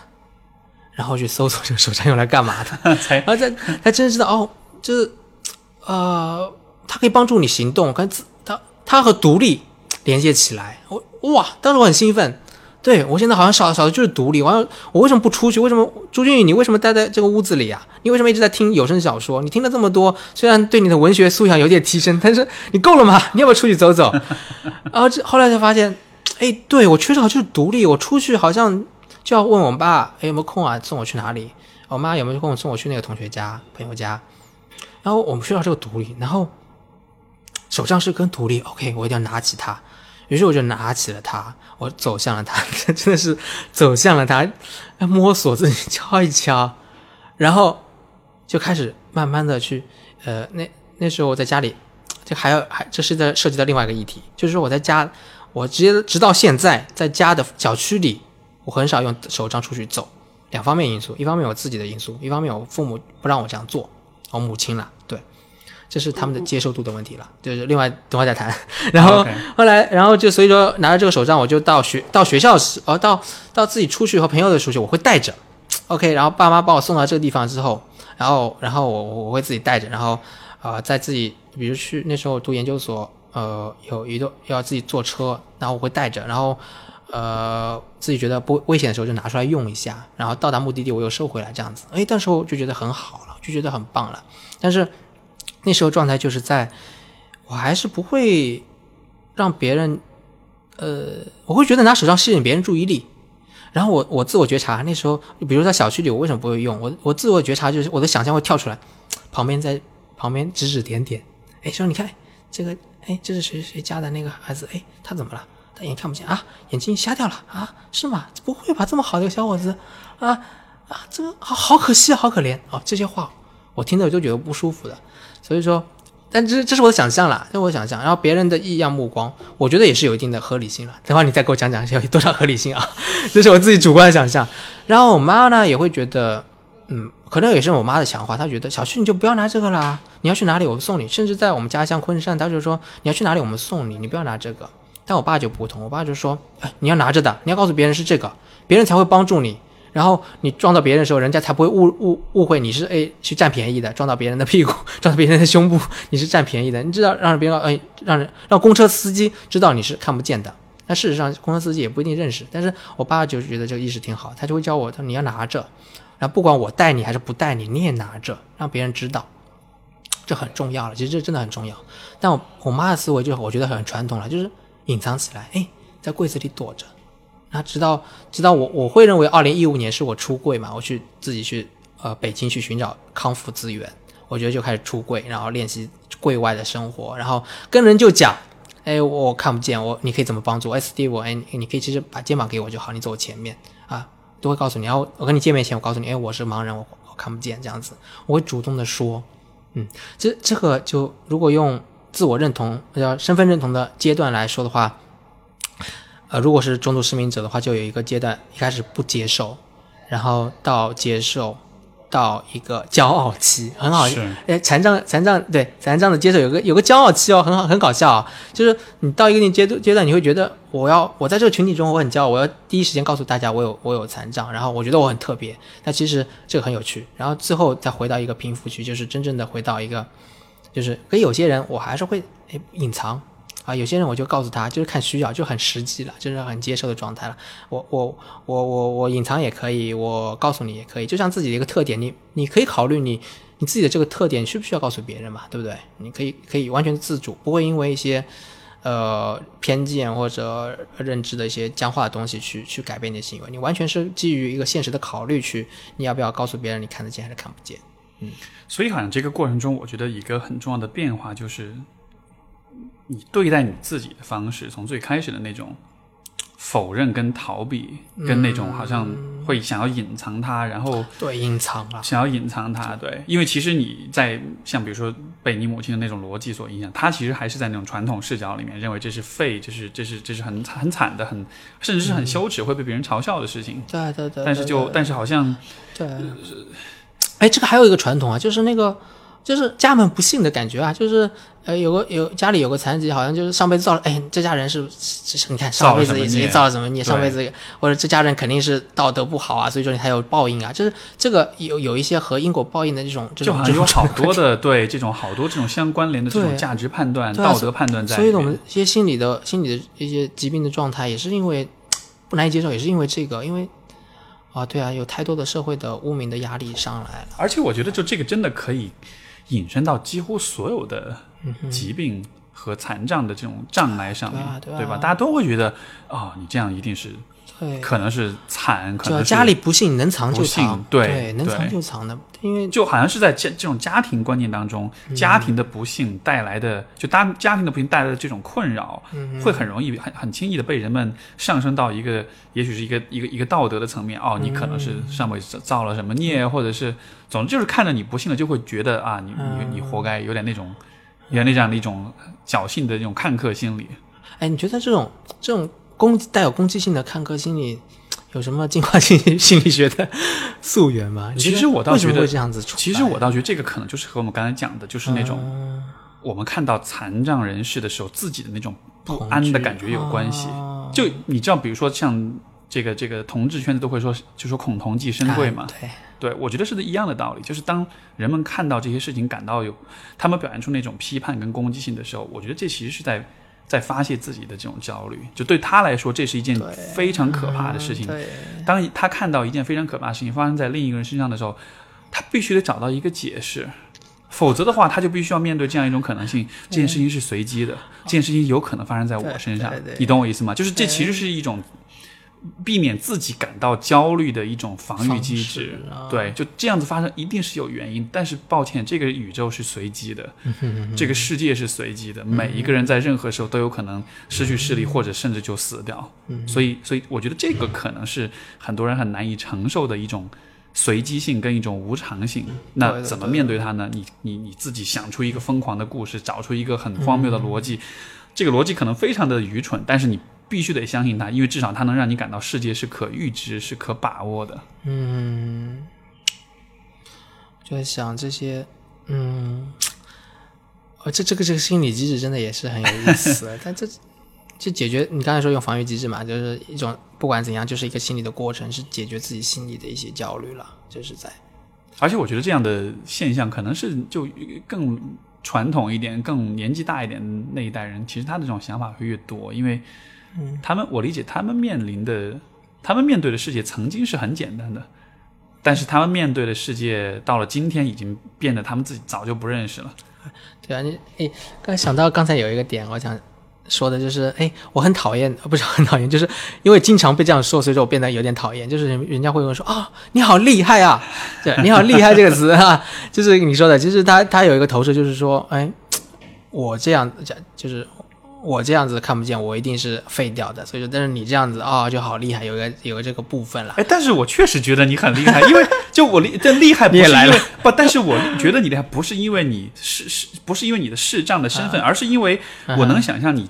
然后去搜索这个手杖用来干嘛的，才然后才才真知道哦，就是。呃，它可以帮助你行动，跟它它和独立连接起来。我哇，当时我很兴奋。对我现在好像少少的就是独立。完了，我为什么不出去？为什么朱俊宇，你为什么待在这个屋子里啊？你为什么一直在听有声小说？你听了这么多，虽然对你的文学素养有点提升，但是你够了吗？你要不要出去走走？然后这后来才发现，哎，对我缺少就是独立。我出去好像就要问我爸，哎，有没有空啊？送我去哪里？我妈有没有空送我去那个同学家、朋友家？然后我们需要这个独立，然后手杖是跟独立，OK，我一定要拿起它。于是我就拿起了它，我走向了它，真的是走向了它，摸索自己敲一敲，然后就开始慢慢的去，呃，那那时候我在家里，这还要还这是在涉及到另外一个议题，就是说我在家，我直接直到现在在家的小区里，我很少用手杖出去走，两方面因素，一方面我自己的因素，一方面我父母不让我这样做。我母亲了，对，这是他们的接受度的问题了，就是另外等会再谈。然后后来，然后就所以说拿着这个手杖，我就到学到学校时，哦，到到自己出去和朋友的出去，我会带着。OK，然后爸妈把我送到这个地方之后，然后然后我我会自己带着，然后啊，在自己比如去那时候读研究所，呃，有一个要自己坐车，然后我会带着，然后呃自己觉得不危险的时候就拿出来用一下，然后到达目的地我又收回来这样子。哎，那时候就觉得很好了。就觉得很棒了，但是那时候状态就是在，我还是不会让别人，呃，我会觉得拿手杖吸引别人注意力，然后我我自我觉察，那时候比如在小区里，我为什么不会用？我我自我觉察就是我的想象会跳出来，旁边在旁边指指点点，哎，说你看这个，哎，这是谁谁家的那个孩子，哎，他怎么了？他眼看不见啊，眼睛瞎掉了啊？是吗？不会吧，这么好的一个小伙子啊？啊，这个好好可惜，好可怜啊！这些话我听着就觉得不舒服的，所以说，但这这是我的想象啦，这是我想象。然后别人的异样目光，我觉得也是有一定的合理性了。等会你再给我讲讲有多少合理性啊？这是我自己主观的想象。然后我妈呢也会觉得，嗯，可能也是我妈的强化，她觉得小旭你就不要拿这个啦，你要去哪里我送你。甚至在我们家乡昆山，她就说你要去哪里我们送你，你不要拿这个。但我爸就不同，我爸就说，哎，你要拿着的，你要告诉别人是这个，别人才会帮助你。然后你撞到别人的时候，人家才不会误误误会你是哎去占便宜的，撞到别人的屁股，撞到别人的胸部，你是占便宜的。你知道让别人哎让人让公车司机知道你是看不见的。但事实上，公车司机也不一定认识。但是我爸就觉得这个意识挺好，他就会教我，他说你要拿着，然后不管我带你还是不带你，你也拿着，让别人知道，这很重要了。其实这真的很重要。但我我妈的思维就我觉得很传统了，就是隐藏起来，哎，在柜子里躲着。那直到直到我我会认为二零一五年是我出柜嘛，我去自己去呃北京去寻找康复资源，我觉得就开始出柜，然后练习柜外的生活，然后跟人就讲。哎，我看不见，我你可以怎么帮助？哎，Steve，哎，你可以其实把肩膀给我就好，你走我前面啊，都会告诉你。然后我跟你见面前，我告诉你，哎，我是盲人，我我看不见，这样子，我会主动的说，嗯，这这个就如果用自我认同叫身份认同的阶段来说的话，呃，如果是中度失明者的话，就有一个阶段，一开始不接受，然后到接受。到一个骄傲期，很好。哎，残障残障对残障的接受有个有个骄傲期哦，很好很搞笑啊。就是你到一个阶段阶段，你会觉得我要我在这个群体中我很骄傲，我要第一时间告诉大家我有我有残障，然后我觉得我很特别。但其实这个很有趣，然后最后再回到一个平复区，就是真正的回到一个，就是跟有些人我还是会哎隐藏。啊，有些人我就告诉他，就是看需要，就很实际了，就是很接受的状态了。我我我我我隐藏也可以，我告诉你也可以，就像自己的一个特点，你你可以考虑你你自己的这个特点需不需要告诉别人嘛，对不对？你可以可以完全自主，不会因为一些呃偏见或者认知的一些僵化的东西去去改变你的行为。你完全是基于一个现实的考虑去，你要不要告诉别人你看得见还是看不见？嗯，所以好像这个过程中，我觉得一个很重要的变化就是。你对待你自己的方式，从最开始的那种否认跟逃避，跟那种好像会想要隐藏它，然后对隐藏啊，想要隐藏它，对，因为其实你在像比如说被你母亲的那种逻辑所影响，他其实还是在那种传统视角里面认为这是废，这是这是这是很很惨的，很甚至是很羞耻，会被别人嘲笑的事情。对对对。但是就但是好像对，哎，这个还有一个传统啊，就是那个。就是家门不幸的感觉啊，就是呃，有个有家里有个残疾，好像就是上辈子造了，哎，这家人是是，你看上辈子也造了什么孽，上辈子或者这家人肯定是道德不好啊，所以说你才有报应啊，就是这个有有一些和因果报应的这种，就好像有好多的 对这种好多这种相关联的这种价值判断、道德判断在。所以我们一些心理的心理的一些疾病的状态，也是因为 不难以接受，也是因为这个，因为啊，对啊，有太多的社会的污名的压力上来了。而且我觉得，就这个真的可以。引申到几乎所有的疾病和残障的这种障碍上面，对吧？大家都会觉得，哦，你这样一定是。可能是惨，可能家里不幸能藏就藏，对，能藏就藏的，因为就好像是在这这种家庭观念当中，家庭的不幸带来的，就家家庭的不幸带来的这种困扰，会很容易很很轻易的被人们上升到一个，也许是一个一个一个道德的层面。哦，你可能是上辈子造了什么孽，或者是，总之就是看着你不幸了，就会觉得啊，你你你活该，有点那种，有点那样的一种侥幸的这种看客心理。哎，你觉得这种这种？攻带有攻击性的看客心理有什么进化心心理学的溯源吗？其实我倒觉得这样子。其实我倒觉得这个可能就是和我们刚才讲的，就是那种我们看到残障人士的时候，自己的那种不安的感觉有关系。就你知道，比如说像这个这个同志圈子都会说，就说恐同即生贵嘛。对，对我觉得是一样的道理。就是当人们看到这些事情感到有他们表现出那种批判跟攻击性的时候，我觉得这其实是在。在发泄自己的这种焦虑，就对他来说，这是一件非常可怕的事情。当他看到一件非常可怕的事情发生在另一个人身上的时候，他必须得找到一个解释，否则的话，他就必须要面对这样一种可能性：这件事情是随机的，这件事情有可能发生在我身上。你懂我意思吗？就是这其实是一种。避免自己感到焦虑的一种防御机制，对，就这样子发生一定是有原因。但是抱歉，这个宇宙是随机的，这个世界是随机的，每一个人在任何时候都有可能失去视力，或者甚至就死掉。所以，所以我觉得这个可能是很多人很难以承受的一种随机性跟一种无常性。那怎么面对它呢？你你你自己想出一个疯狂的故事，找出一个很荒谬的逻辑，这个逻辑可能非常的愚蠢，但是你。必须得相信他，因为至少他能让你感到世界是可预知、是可把握的。嗯，就在想这些，嗯，哦，这这个这个心理机制真的也是很有意思。但这就解决你刚才说用防御机制嘛，就是一种不管怎样，就是一个心理的过程，是解决自己心理的一些焦虑了，就是在。而且我觉得这样的现象可能是就更传统一点、更年纪大一点那一代人，其实他的这种想法会越多，因为他们我理解他们面临的、他们面对的世界曾经是很简单的，但是他们面对的世界到了今天已经变得他们自己早就不认识了。对啊，你诶，刚想到刚才有一个点，我想说的就是，哎，我很讨厌，呃不是很讨厌，就是因为经常被这样说，所以说我变得有点讨厌。就是人人家会问说啊，你好厉害啊，对，你好厉害这个词啊，就是你说的，其实他他有一个投射，就是说，哎，我这样讲就是我这样子看不见，我一定是废掉的。所以说，但是你这样子啊、就好厉害，有个有个这个部分了。哎，但是我确实觉得你很厉害，因为就我厉这厉害不你也来了是因为 不，但是我觉得你厉害不是因为你是是不是因为你的视障的身份，而是因为我能想象你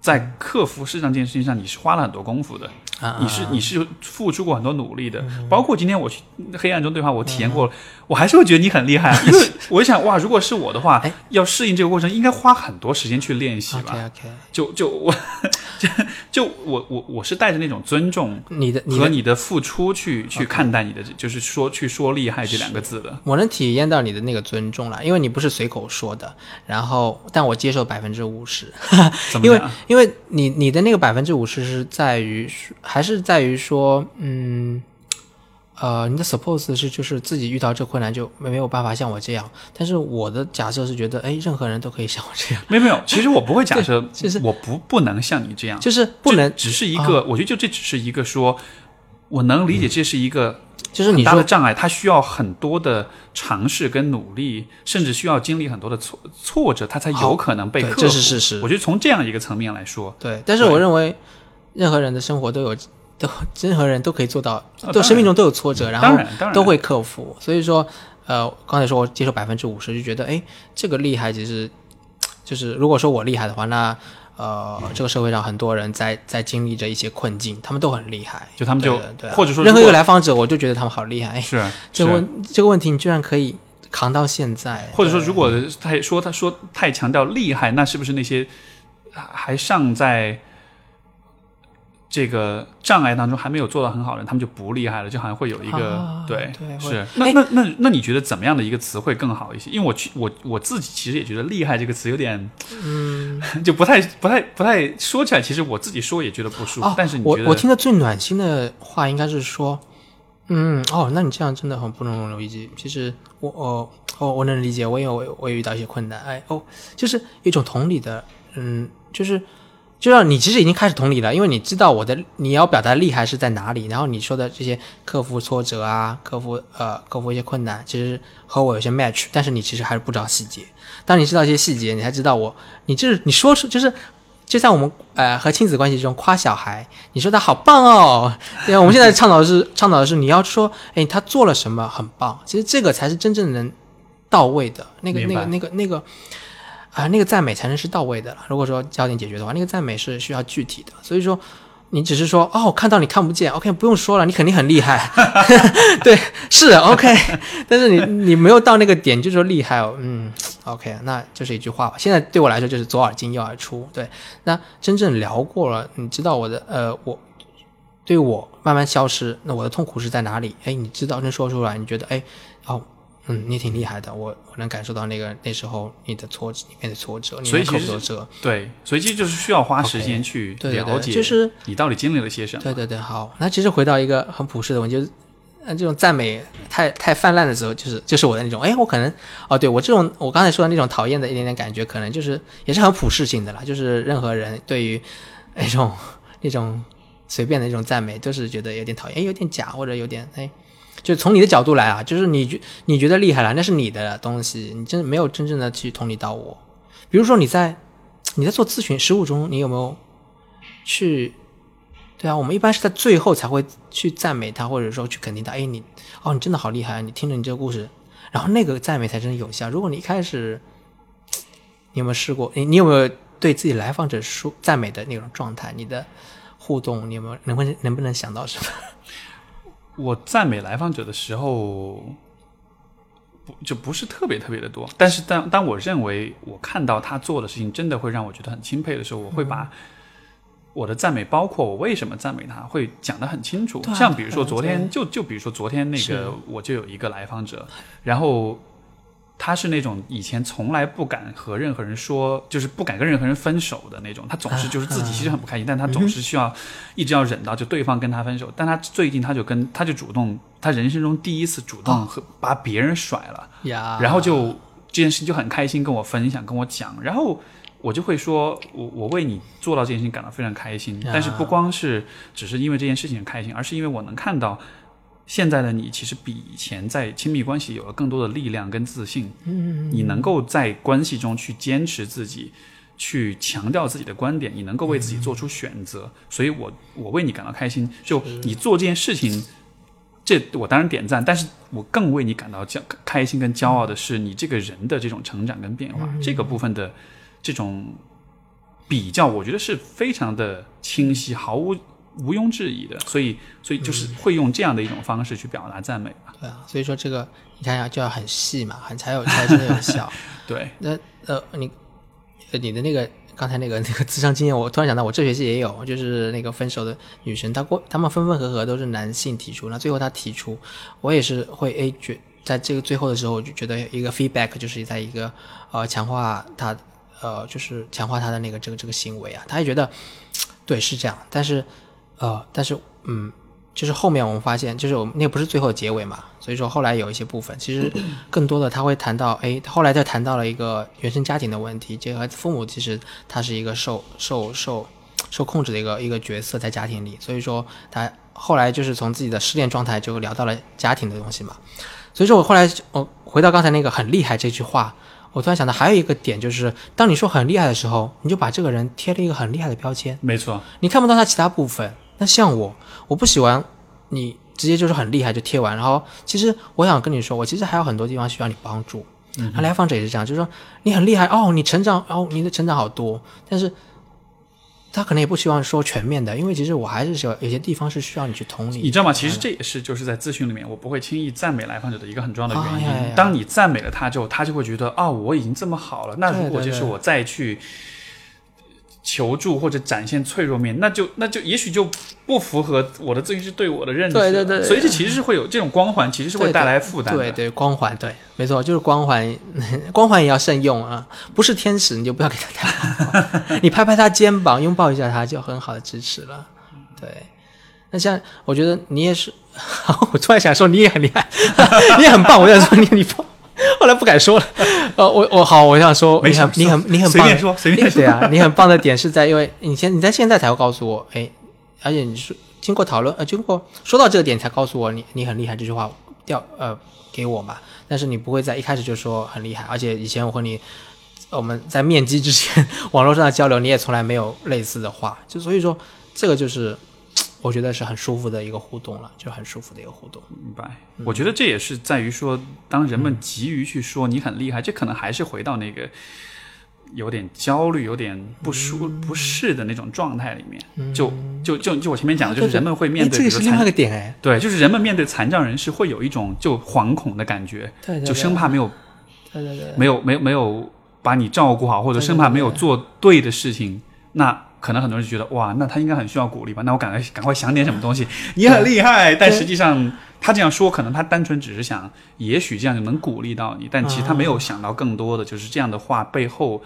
在克服视障这件事情上，你是花了很多功夫的，啊你是你是付出过很多努力的，包括今天我去黑暗中对话，我体验过了，我还是会觉得你很厉害，因为我想哇，如果是我的话哎，要适应这个过程，应该花很多时间去练习吧。OK 就就我 就就我我我是带着那种尊重你的和你的付出去去看待你的，就是说去说厉害这两个字的。我能体验到你的那个尊重了，因为你不是随口说的，然后但我接受百分之五十，因为？因为你你的那个百分之五十是在于还是在于说，嗯，呃，你的 suppose 是就是自己遇到这困难就没没有办法像我这样，但是我的假设是觉得，哎，任何人都可以像我这样，没有没有，其实我不会假设，就是我不不能像你这样，就是不能，只是一个，我觉得就这只是一个说，我能理解这是一个很就是你说大的障碍，它需要很多的尝试跟努力，甚至需要经历很多的挫挫折，它才有可能被克服。这是事实。我觉得从这样一个层面来说，对，但是我认为任何人的生活都有。都任何人都可以做到，啊都生命中都有挫折，然后当然都会克服。所以说，呃，刚才说我接受百分之五十，就觉得哎，这个厉害其实就是如果说我厉害的话，那呃，这个社会上很多人在在经历着一些困境，他们都很厉害。就他们就对或者说任何一个来访者，我就觉得他们好厉害。哎，是是这个问这个问题你居然可以扛到现在，或者说，如果太说他说太强调厉害，那是不是那些还尚在这个障碍当中还没有做到很好的人，他们就不厉害了？就好像会有一个、啊对对是。哎那那那那你觉得怎么样的一个词汇更好一些？因为我去我我自己其实也觉得“厉害”这个词有点，嗯，就不太不太不太说起来，其实我自己说也觉得不舒服。哦，但是你觉得我我听的最暖心的话应该是说，嗯，哦，那你这样真的很不能理解。其实我哦哦，我能理解，我也我我也遇到一些困难，哎哦，就是一种同理的，嗯，就是就让你其实已经开始同理了，因为你知道我的你要表达厉害是在哪里，然后你说的这些克服挫折啊，克服呃克服一些困难，其实和我有些 match，但是你其实还是不知道细节。当你知道一些细节，你才知道我，你就是你说出就是。就像我们呃和亲子关系中夸小孩，你说他好棒哦，对啊，我们现在倡导的是 倡导的是你要说，哎，他做了什么很棒，其实这个才是真正能到位的，那个那个那个那个啊、那个赞美才能是到位的了。如果说焦点解决的话，那个赞美是需要具体的，所以说。你只是说哦，看到你看不见，OK，不用说了，你肯定很厉害，对，是 OK，但是你你没有到那个点，就说厉害哦，嗯，OK，那就是一句话吧。现在对我来说就是左耳进右耳出，对。那真正聊过了，你知道我的呃，我对我慢慢消失，那我的痛苦是在哪里？哎，你知道能说出来，你觉得哎，嗯，你挺厉害的，我我能感受到那个那时候你的挫折，里面的挫折，你能所以其实克服挫折。对，所以其实就是需要花时间去了解，就是你到底经历了些什么。对对对，好。那其实回到一个很朴实的问题，就是，呃，这种赞美太太泛滥的时候，就是就是我的那种，哎，我可能，哦，对我这种我刚才说的那种讨厌的一点点感觉，可能就是也是很普世性的啦，就是任何人对于那种那种随便的那种赞美，都是觉得有点讨厌，哎，有点假或者有点哎。就从你的角度来啊，就是你觉你觉得厉害了，那是你的东西，你真没有真正的去同理到我。比如说你在你在做咨询实务中，你有没有去对啊，我们一般是在最后才会去赞美他，或者说去肯定他。哎，你哦，你真的好厉害，你听了你这个故事，然后那个赞美才真的有效。如果你一开始，你有没有试过？你你有没有对自己来访者说赞美的那种状态？你的互动，你有没有能不能能不能想到什么？我赞美来访者的时候，不就不是特别特别的多。但是当当我认为我看到他做的事情真的会让我觉得很钦佩的时候，我会把我的赞美包括我为什么赞美他，会讲得很清楚。像比如说昨天，就就比如说昨天那个，我就有一个来访者，然后他是那种以前从来不敢和任何人说，就是不敢跟任何人分手的那种。他总是就是自己其实很不开心，但他总是需要一直要忍到就对方跟他分手。但他最近他就跟他就主动，他人生中第一次主动和 把别人甩了。然后就这件事情就很开心跟我分享，跟我讲，然后我就会说，我我为你做到这件事情感到非常开心，但是不光是只是因为这件事情很开心，而是因为我能看到现在的你其实比以前在亲密关系有了更多的力量跟自信，嗯，你能够在关系中去坚持自己。去强调自己的观点，你能够为自己做出选择，所以我我为你感到开心。就你做这件事情，这我当然点赞，但是我更为你感到骄开心跟骄傲的是你这个人的这种成长跟变化，这个部分的这种比较，我觉得是非常的清晰，毫无毋庸置疑的。所以，所以就是会用这样的一种方式去表达赞美吧。对啊，所以说这个你看想，就要很细嘛，很才有才真的有效。对，那呃，你呃你的那个刚才那个那个智商经验，我突然想到，我这学期也有，就是那个分手的女生，她过她们分分合合都是男性提出，那最后她提出，我也是会诶觉在这个最后的时候，我就觉得一个 feedback 就是在一个呃强化她呃就是强化她的那个这个这个行为啊，她也觉得对是这样，但是呃但是嗯。就是后面我们发现，就是我们那不是最后结尾嘛，所以说后来有一些部分，其实更多的他会谈到，哎，后来再谈到了一个原生家庭的问题，这个父母其实他是一个受受受受控制的一个一个角色在家庭里，所以说他后来就是从自己的失恋状态就聊到了家庭的东西嘛，所以说我后来我回到刚才那个很厉害这句话，我突然想到还有一个点就是，当你说很厉害的时候，你就把这个人贴了一个很厉害的标签，没错，你看不到他其他部分。那像我，我不喜欢你直接就是很厉害就贴完，然后其实我想跟你说，我其实还有很多地方需要你帮助。嗯那来访者也是这样，就是说你很厉害哦，你成长哦，你的成长好多，但是他可能也不希望说全面的，因为其实我还是需要有些地方是需要你去同理。你知道吗？其实这也是就是在咨询里面，我不会轻易赞美来访者的一个很重要的原因。当你赞美了他之后，他就会觉得哦，我已经这么好了。那如果就是我再去求助或者展现脆弱面，那就那就也许就不符合我的咨询师对我的认知。对对对对所以这其实是会有这种光环，其实是会带来负担的。对对，光环，对，没错，就是光环，光环也要慎用啊，不是天使你就不要给他太光你拍拍他肩膀，拥抱一下他，就很好的支持了。对，那像我觉得你也是，我突然想说你也很厉害，你也很棒，我想说你你棒，后来不敢说了。呃，我我好，我想说你很你很你很棒，随便说，随便说。对啊，你很棒的点是在，因为你现你在现在才会告诉我，哎，而且你说经过讨论，呃，经过说到这个点才告诉我你你很厉害这句话掉呃给我嘛，但是你不会在一开始就说很厉害，而且以前我和你我们在面基之前 网络上的交流，你也从来没有类似的话，就所以说这个就是我觉得是很舒服的一个互动了，就很舒服的一个互动。明白，我觉得这也是在于说，当人们急于去说你很厉害，这可能还是回到那个有点焦虑、有点不舒、不适的那种状态里面。就就就就我前面讲的，就是人们会面哎对，这个是另外一比如残个点哎，对，就是人们面对残障人士会有一种就惶恐的感觉，对对就生怕没有对对对，没有没有没有把你照顾好，或者生怕没有做对的事情，那可能很多人就觉得哇，那他应该很需要鼓励吧？那我赶快赶快想点什么东西，你很厉害。但实际上他这样说，可能他单纯只是想，也许这样就能鼓励到你，但其实他没有想到更多的就是这样的话背后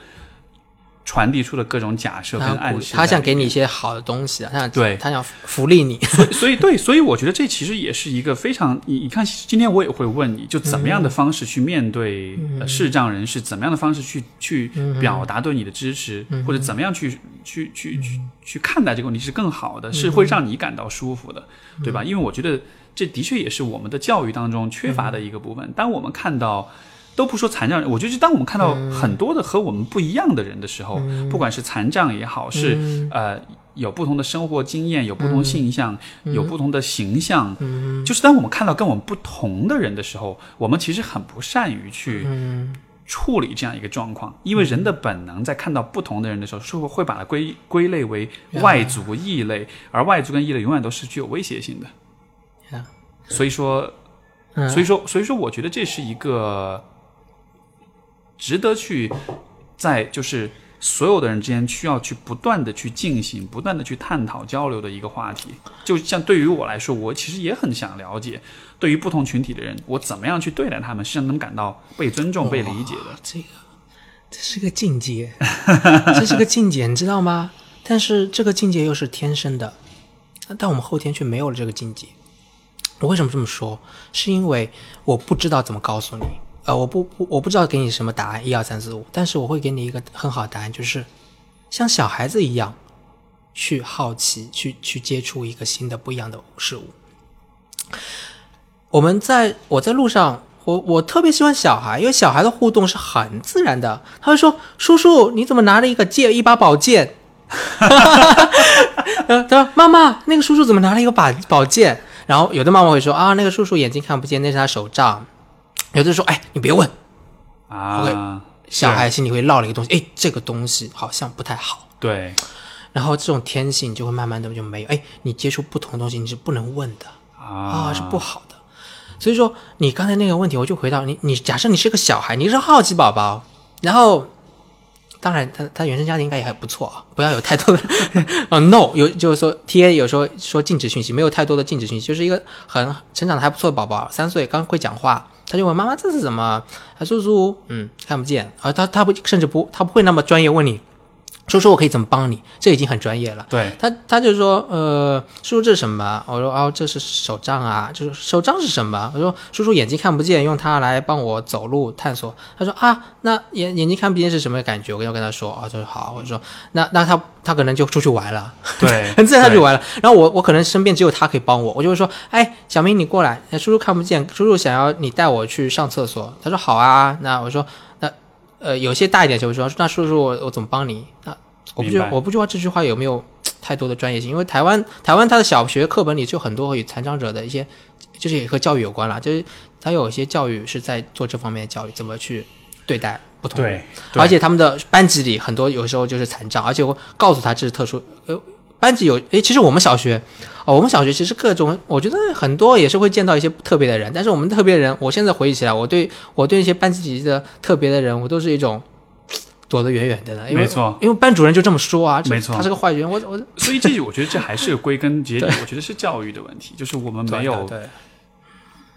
传递出的各种假设跟暗示。他想给你一些好的东西啊，他想对他想福利你。所以对，所以我觉得这其实也是一个非常，你你看，今天我也会问你，就怎么样的方式去面对、呃视障人士，怎么样的方式去去表达对你的支持，或者怎么样去去去去去看待这个问题是更好的，是会让你感到舒服的，对吧？因为我觉得这的确也是我们的教育当中缺乏的一个部分。当我们看到。都不说残障人，我觉得当我们看到很多的和我们不一样的人的时候，不管是残障也好，是呃有不同的生活经验，有不同性向，有不同的形象，就是当我们看到跟我们不同的人的时候，我们其实很不善于去处理这样一个状况，因为人的本能在看到不同的人的时候，是会会把它归归类为外族、异类，而外族跟异类永远都是具有威胁性的。呀所以说，嗯。所以说，所以说，我觉得这是一个值得去在就是所有的人之间需要去不断的去进行、不断的去探讨、交流的一个话题。就像对于我来说，我其实也很想了解，对于不同群体的人，我怎么样去对待他们，是让他们感到被尊重、被理解的。这个这是个境界，这是个境界，你知道吗？但是这个境界又是天生的，但我们后天却没有了这个境界。我为什么这么说？是因为我不知道怎么告诉你。呃，我不不，我不知道给你什么答案，一二三四五，但是我会给你一个很好的答案，就是像小孩子一样，去好奇，去去接触一个新的不一样的事物。我们在我在路上，我我特别喜欢小孩，因为小孩的互动是很自然的。他会说：“叔叔，你怎么拿了一个剑，一把宝剑？”哈哈哈哈，他说：“妈妈，那个叔叔怎么拿了一个把宝剑？”然后有的妈妈会说：“啊，那个叔叔眼睛看不见，那是他手杖。”有的说：“哎，你别问。”啊，小孩心里会落了一个东西，哎，这个东西好像不太好。对，然后这种天性就会慢慢的就没有。哎，你接触不同的东西，你是不能问的啊，是不好的。所以说，你刚才那个问题，我就回到你，你假设你是个小孩，你是好奇宝宝，然后，当然他他原生家庭应该也还不错啊，不要有太多的啊 no，有就是说 T A 有时候说禁止讯息，没有太多的禁止讯息，就是一个很成长的还不错的宝宝，三岁刚会讲话。他就问妈妈这是什么？他叔叔，嗯，看不见。啊，他他不甚至不他不会那么专业问你，叔叔我可以怎么帮你？这已经很专业了。对他他就说呃，叔叔这是什么？我说哦这是手杖啊，就是手杖是什么？我说叔叔眼睛看不见，用它来帮我走路探索。他说啊，那眼眼睛看不见是什么感觉？我要跟他说啊，他说好。我说那那他他可能就出去玩了。对，很 自然他就玩了。然后我我可能身边只有他可以帮我，我就会说，哎，小明你过来，叔叔看不见，叔叔想要你带我去上厕所。他说好啊。那我说那呃有些大一点就会说，那叔叔我我怎么帮你？那我不觉得我不知道这句话有没有太多的专业性，因为台湾台湾它的小学课本里就很多与残障者的一些，就是也和教育有关了，就是它有一些教育是在做这方面的教育，怎么去对待不同人。对，而且他们的班级里很多有时候就是残障，而且我告诉他这是特殊。呃，班级有诶，其实我们小学，哦，我们小学其实各种，我觉得很多也是会见到一些特别的人。但是我们特别的人，我现在回忆起来，我对我对一些班级里的特别的人，我都是一种 躲得远远的了。因为没错，因为班主任就这么说啊，没错他是个坏人。我我所以这我觉得这还是 归根结底，我觉得是教育的问题，就是我们没有对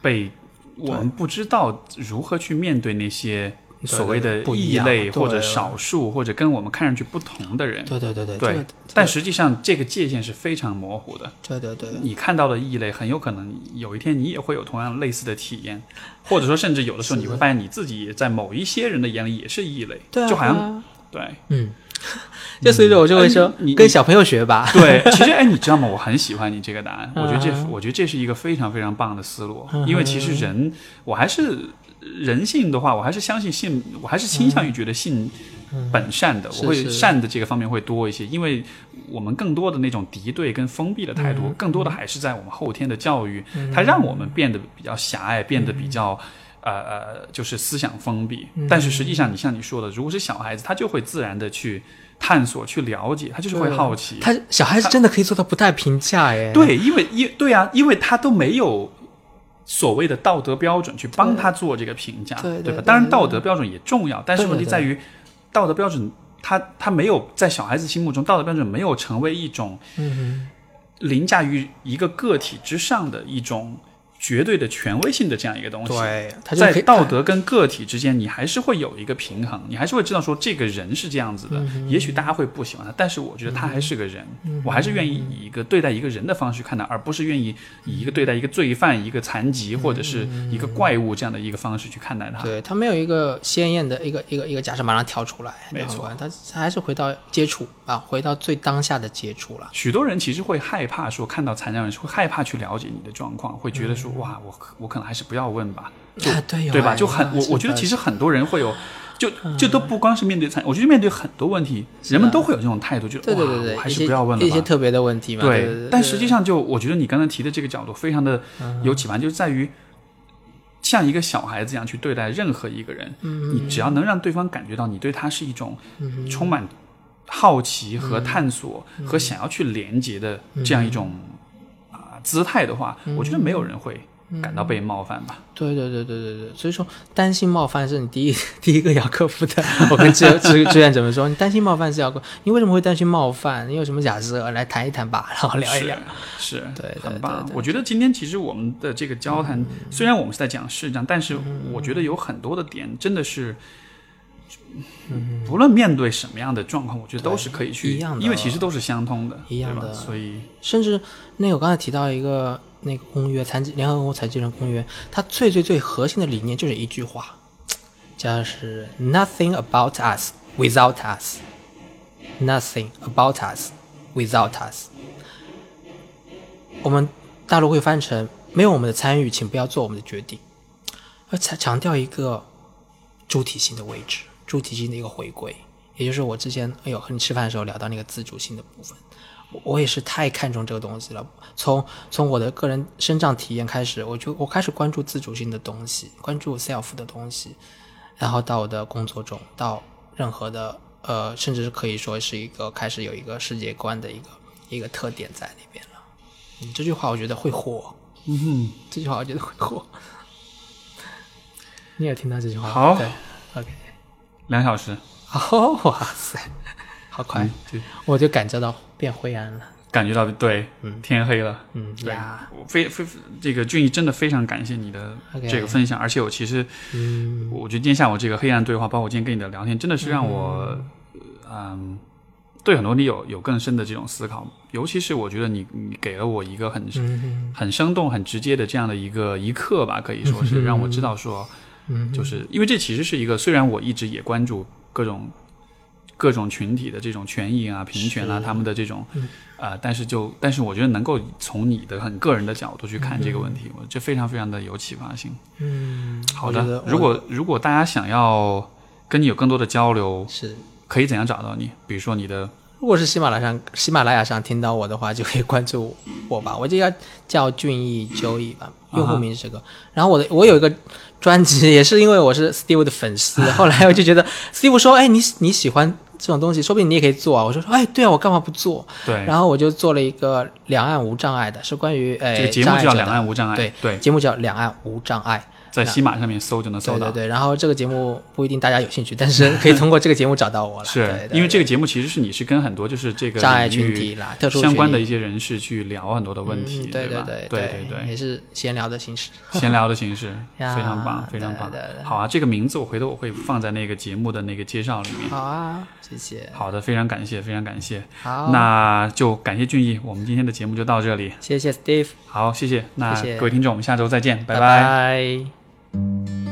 被，我们不知道如何去面对那些所谓的异类或者少数或者跟我们看上去不同的人。对对对对对这个但实际上这个界限是非常模糊的。对对对，你看到的异类，很有可能有一天你也会有同样类似的体验，或者说甚至有的时候你会发现你自己在某一些人的眼里也是异类，对啊，就好像对嗯，就所以说我就会说哎，你跟小朋友学吧。对，其实哎，你知道吗？我很喜欢你这个答案，我觉得这嗯我觉得这是一个非常非常棒的思路，因为其实人，我还是人性的话，我还是相信性，我还是倾向于觉得性本善的，是我会善的这个方面会多一些，因为我们更多的那种敌对跟封闭的态度，嗯更多的还是在我们后天的教育，它让我们变得比较狭隘，变得比较。呃呃，就是思想封闭，嗯但是实际上，你像你说的，如果是小孩子，他就会自然的去探索、去了解，他就是会好奇。他小孩子真的可以做到不带评价哎。对，因为因对啊，因为他都没有所谓的道德标准去帮他做这个评价，吧？对对对当然，道德标准也重要，但是问题在于，道德标准他他没有在小孩子心目中，道德标准没有成为一种嗯凌驾于一个个体之上的一种绝对的权威性的这样一个东，西。对，他就在道德跟个体之间，你还是会有一个平衡，你还是会知道说这个人是这样子的。嗯也许大家会不喜欢他，但是我觉得他还是个人，我还是愿意以一个对待一个人的方式去看他，而不是愿意以一个对待一个罪犯、一个残疾或者是一个怪物这样的一个方式去看待他。对他没有一个鲜艳的一个一个一个假设马上跳出来，没错他他还是回到接触啊，回到最当下的接触了。许多人其实会害怕说看到残障人士，会害怕去了解你的状况，会觉得说、哇，我可我可能还是不要问吧，就、啊对吧？哎就很我我觉得其实很多人会有。就就都不光是面对餐，我觉得面对很多问题，人们都会有这种态度，就对对对对，哇我还是不要问了吧。一些特别的问题嘛。对但实际上就我觉得你刚才提的这个角度非常的有启发，就是在于像一个小孩子一样去对待任何一个人，嗯你只要能让对方感觉到你对他是一种充满好奇和探索和想要去连接的这样一种啊姿态的话，我觉得没有人会感到被冒犯吧。对对对对对对，所以说担心冒犯是你第一 第一个要克服的。我跟志志志愿者们说，你担心冒犯是要克，你为什么会担心冒犯？你有什么假设？来谈一谈吧，然后聊一聊。是，对很棒。我觉得今天其实我们的这个交谈，虽然我们是在讲视障，但是我觉得有很多的点真的是，不论面对什么样的状况，我觉得都是可以去，一样的。因为其实都是相通的，一样的。对吧？所以甚至那个我刚才提到一个那个公约，残疾联合国残疾人公约，它最最最核心的理念就是一句话，叫是 “Nothing about us without us, nothing about us without us”。我们大陆会翻成“没有我们的参与，请不要做我们的决定”，而强强调一个主体性的位置，主体性的一个回归，也就是我之前哎呦和你吃饭的时候聊到那个自主性的部分。我我也是太看重这个东西了。从从我的个人生长体验开始，我就我开始关注自主性的东西，关注 self 的东西，然后到我的工作中，到任何的呃，甚至是可以说是一个开始有一个世界观的一个一个特点在里边了。嗯，这句话我觉得会火。嗯哼，这句话我觉得会火。你也听到这句话吗？好对。两小时，哦，哇塞，好快，我就感觉到变灰暗了。感觉到对，嗯。天黑了。嗯对。非非这个俊逸真的非常感谢你的这个分享，而且我其实嗯。我觉得今天下午这个黑暗对话，包括今天跟你的聊天，真的是让我嗯。对很多你有有更深的这种思考，尤其是我觉得你你给了我一个很嗯。很生动、很直接的这样的一个一刻吧，可以说是 让我知道说，嗯，就是因为这其实是一个，虽然我一直也关注各种各种群体的这种权益啊、平权啊，他们的这种嗯啊、但是就但是我觉得能够从你的很个人的角度去看这个问题，我这非常非常的有启发性。嗯，好的，如果如果大家想要跟你有更多的交流，是可以怎样找到你？比如说你的如果是喜马拉雅上喜马拉雅上听到我的话，就可以关注我吧，我就要叫俊逸周易吧，用户名是这个。然后我的我有一个专辑，也是因为我是 Steve 的粉丝，后来我就觉得 Steve 说，哎，你你喜欢这种东西，说不定你也可以做啊。我说，哎，对啊，我干嘛不做？对，然后我就做了一个两岸无障碍的，是关于哎这个节目叫《两岸无障碍》，对对，节目叫两岸无障碍。在喜马上面搜就能搜到。对对对，然后这个节目不一定大家有兴趣，但是 可以通过这个节目找到我了。是对对因为这个节目其实是你是跟很多就是这个障碍群体啦，特殊相关的一些人士去聊很多的问题，嗯、对吧？对对对也是闲聊的形式。闲聊的形式 非常棒，非常棒对对对。好啊，这个名字我回头我会放在那个节目的那个介绍里面。好啊，谢谢。好的，非常感谢，非常感谢。好，那就感谢俊逸，我们今天的节目就到这里。谢谢 Steve，好，谢谢。那各位听众，我们下周再见，拜拜拜 thank you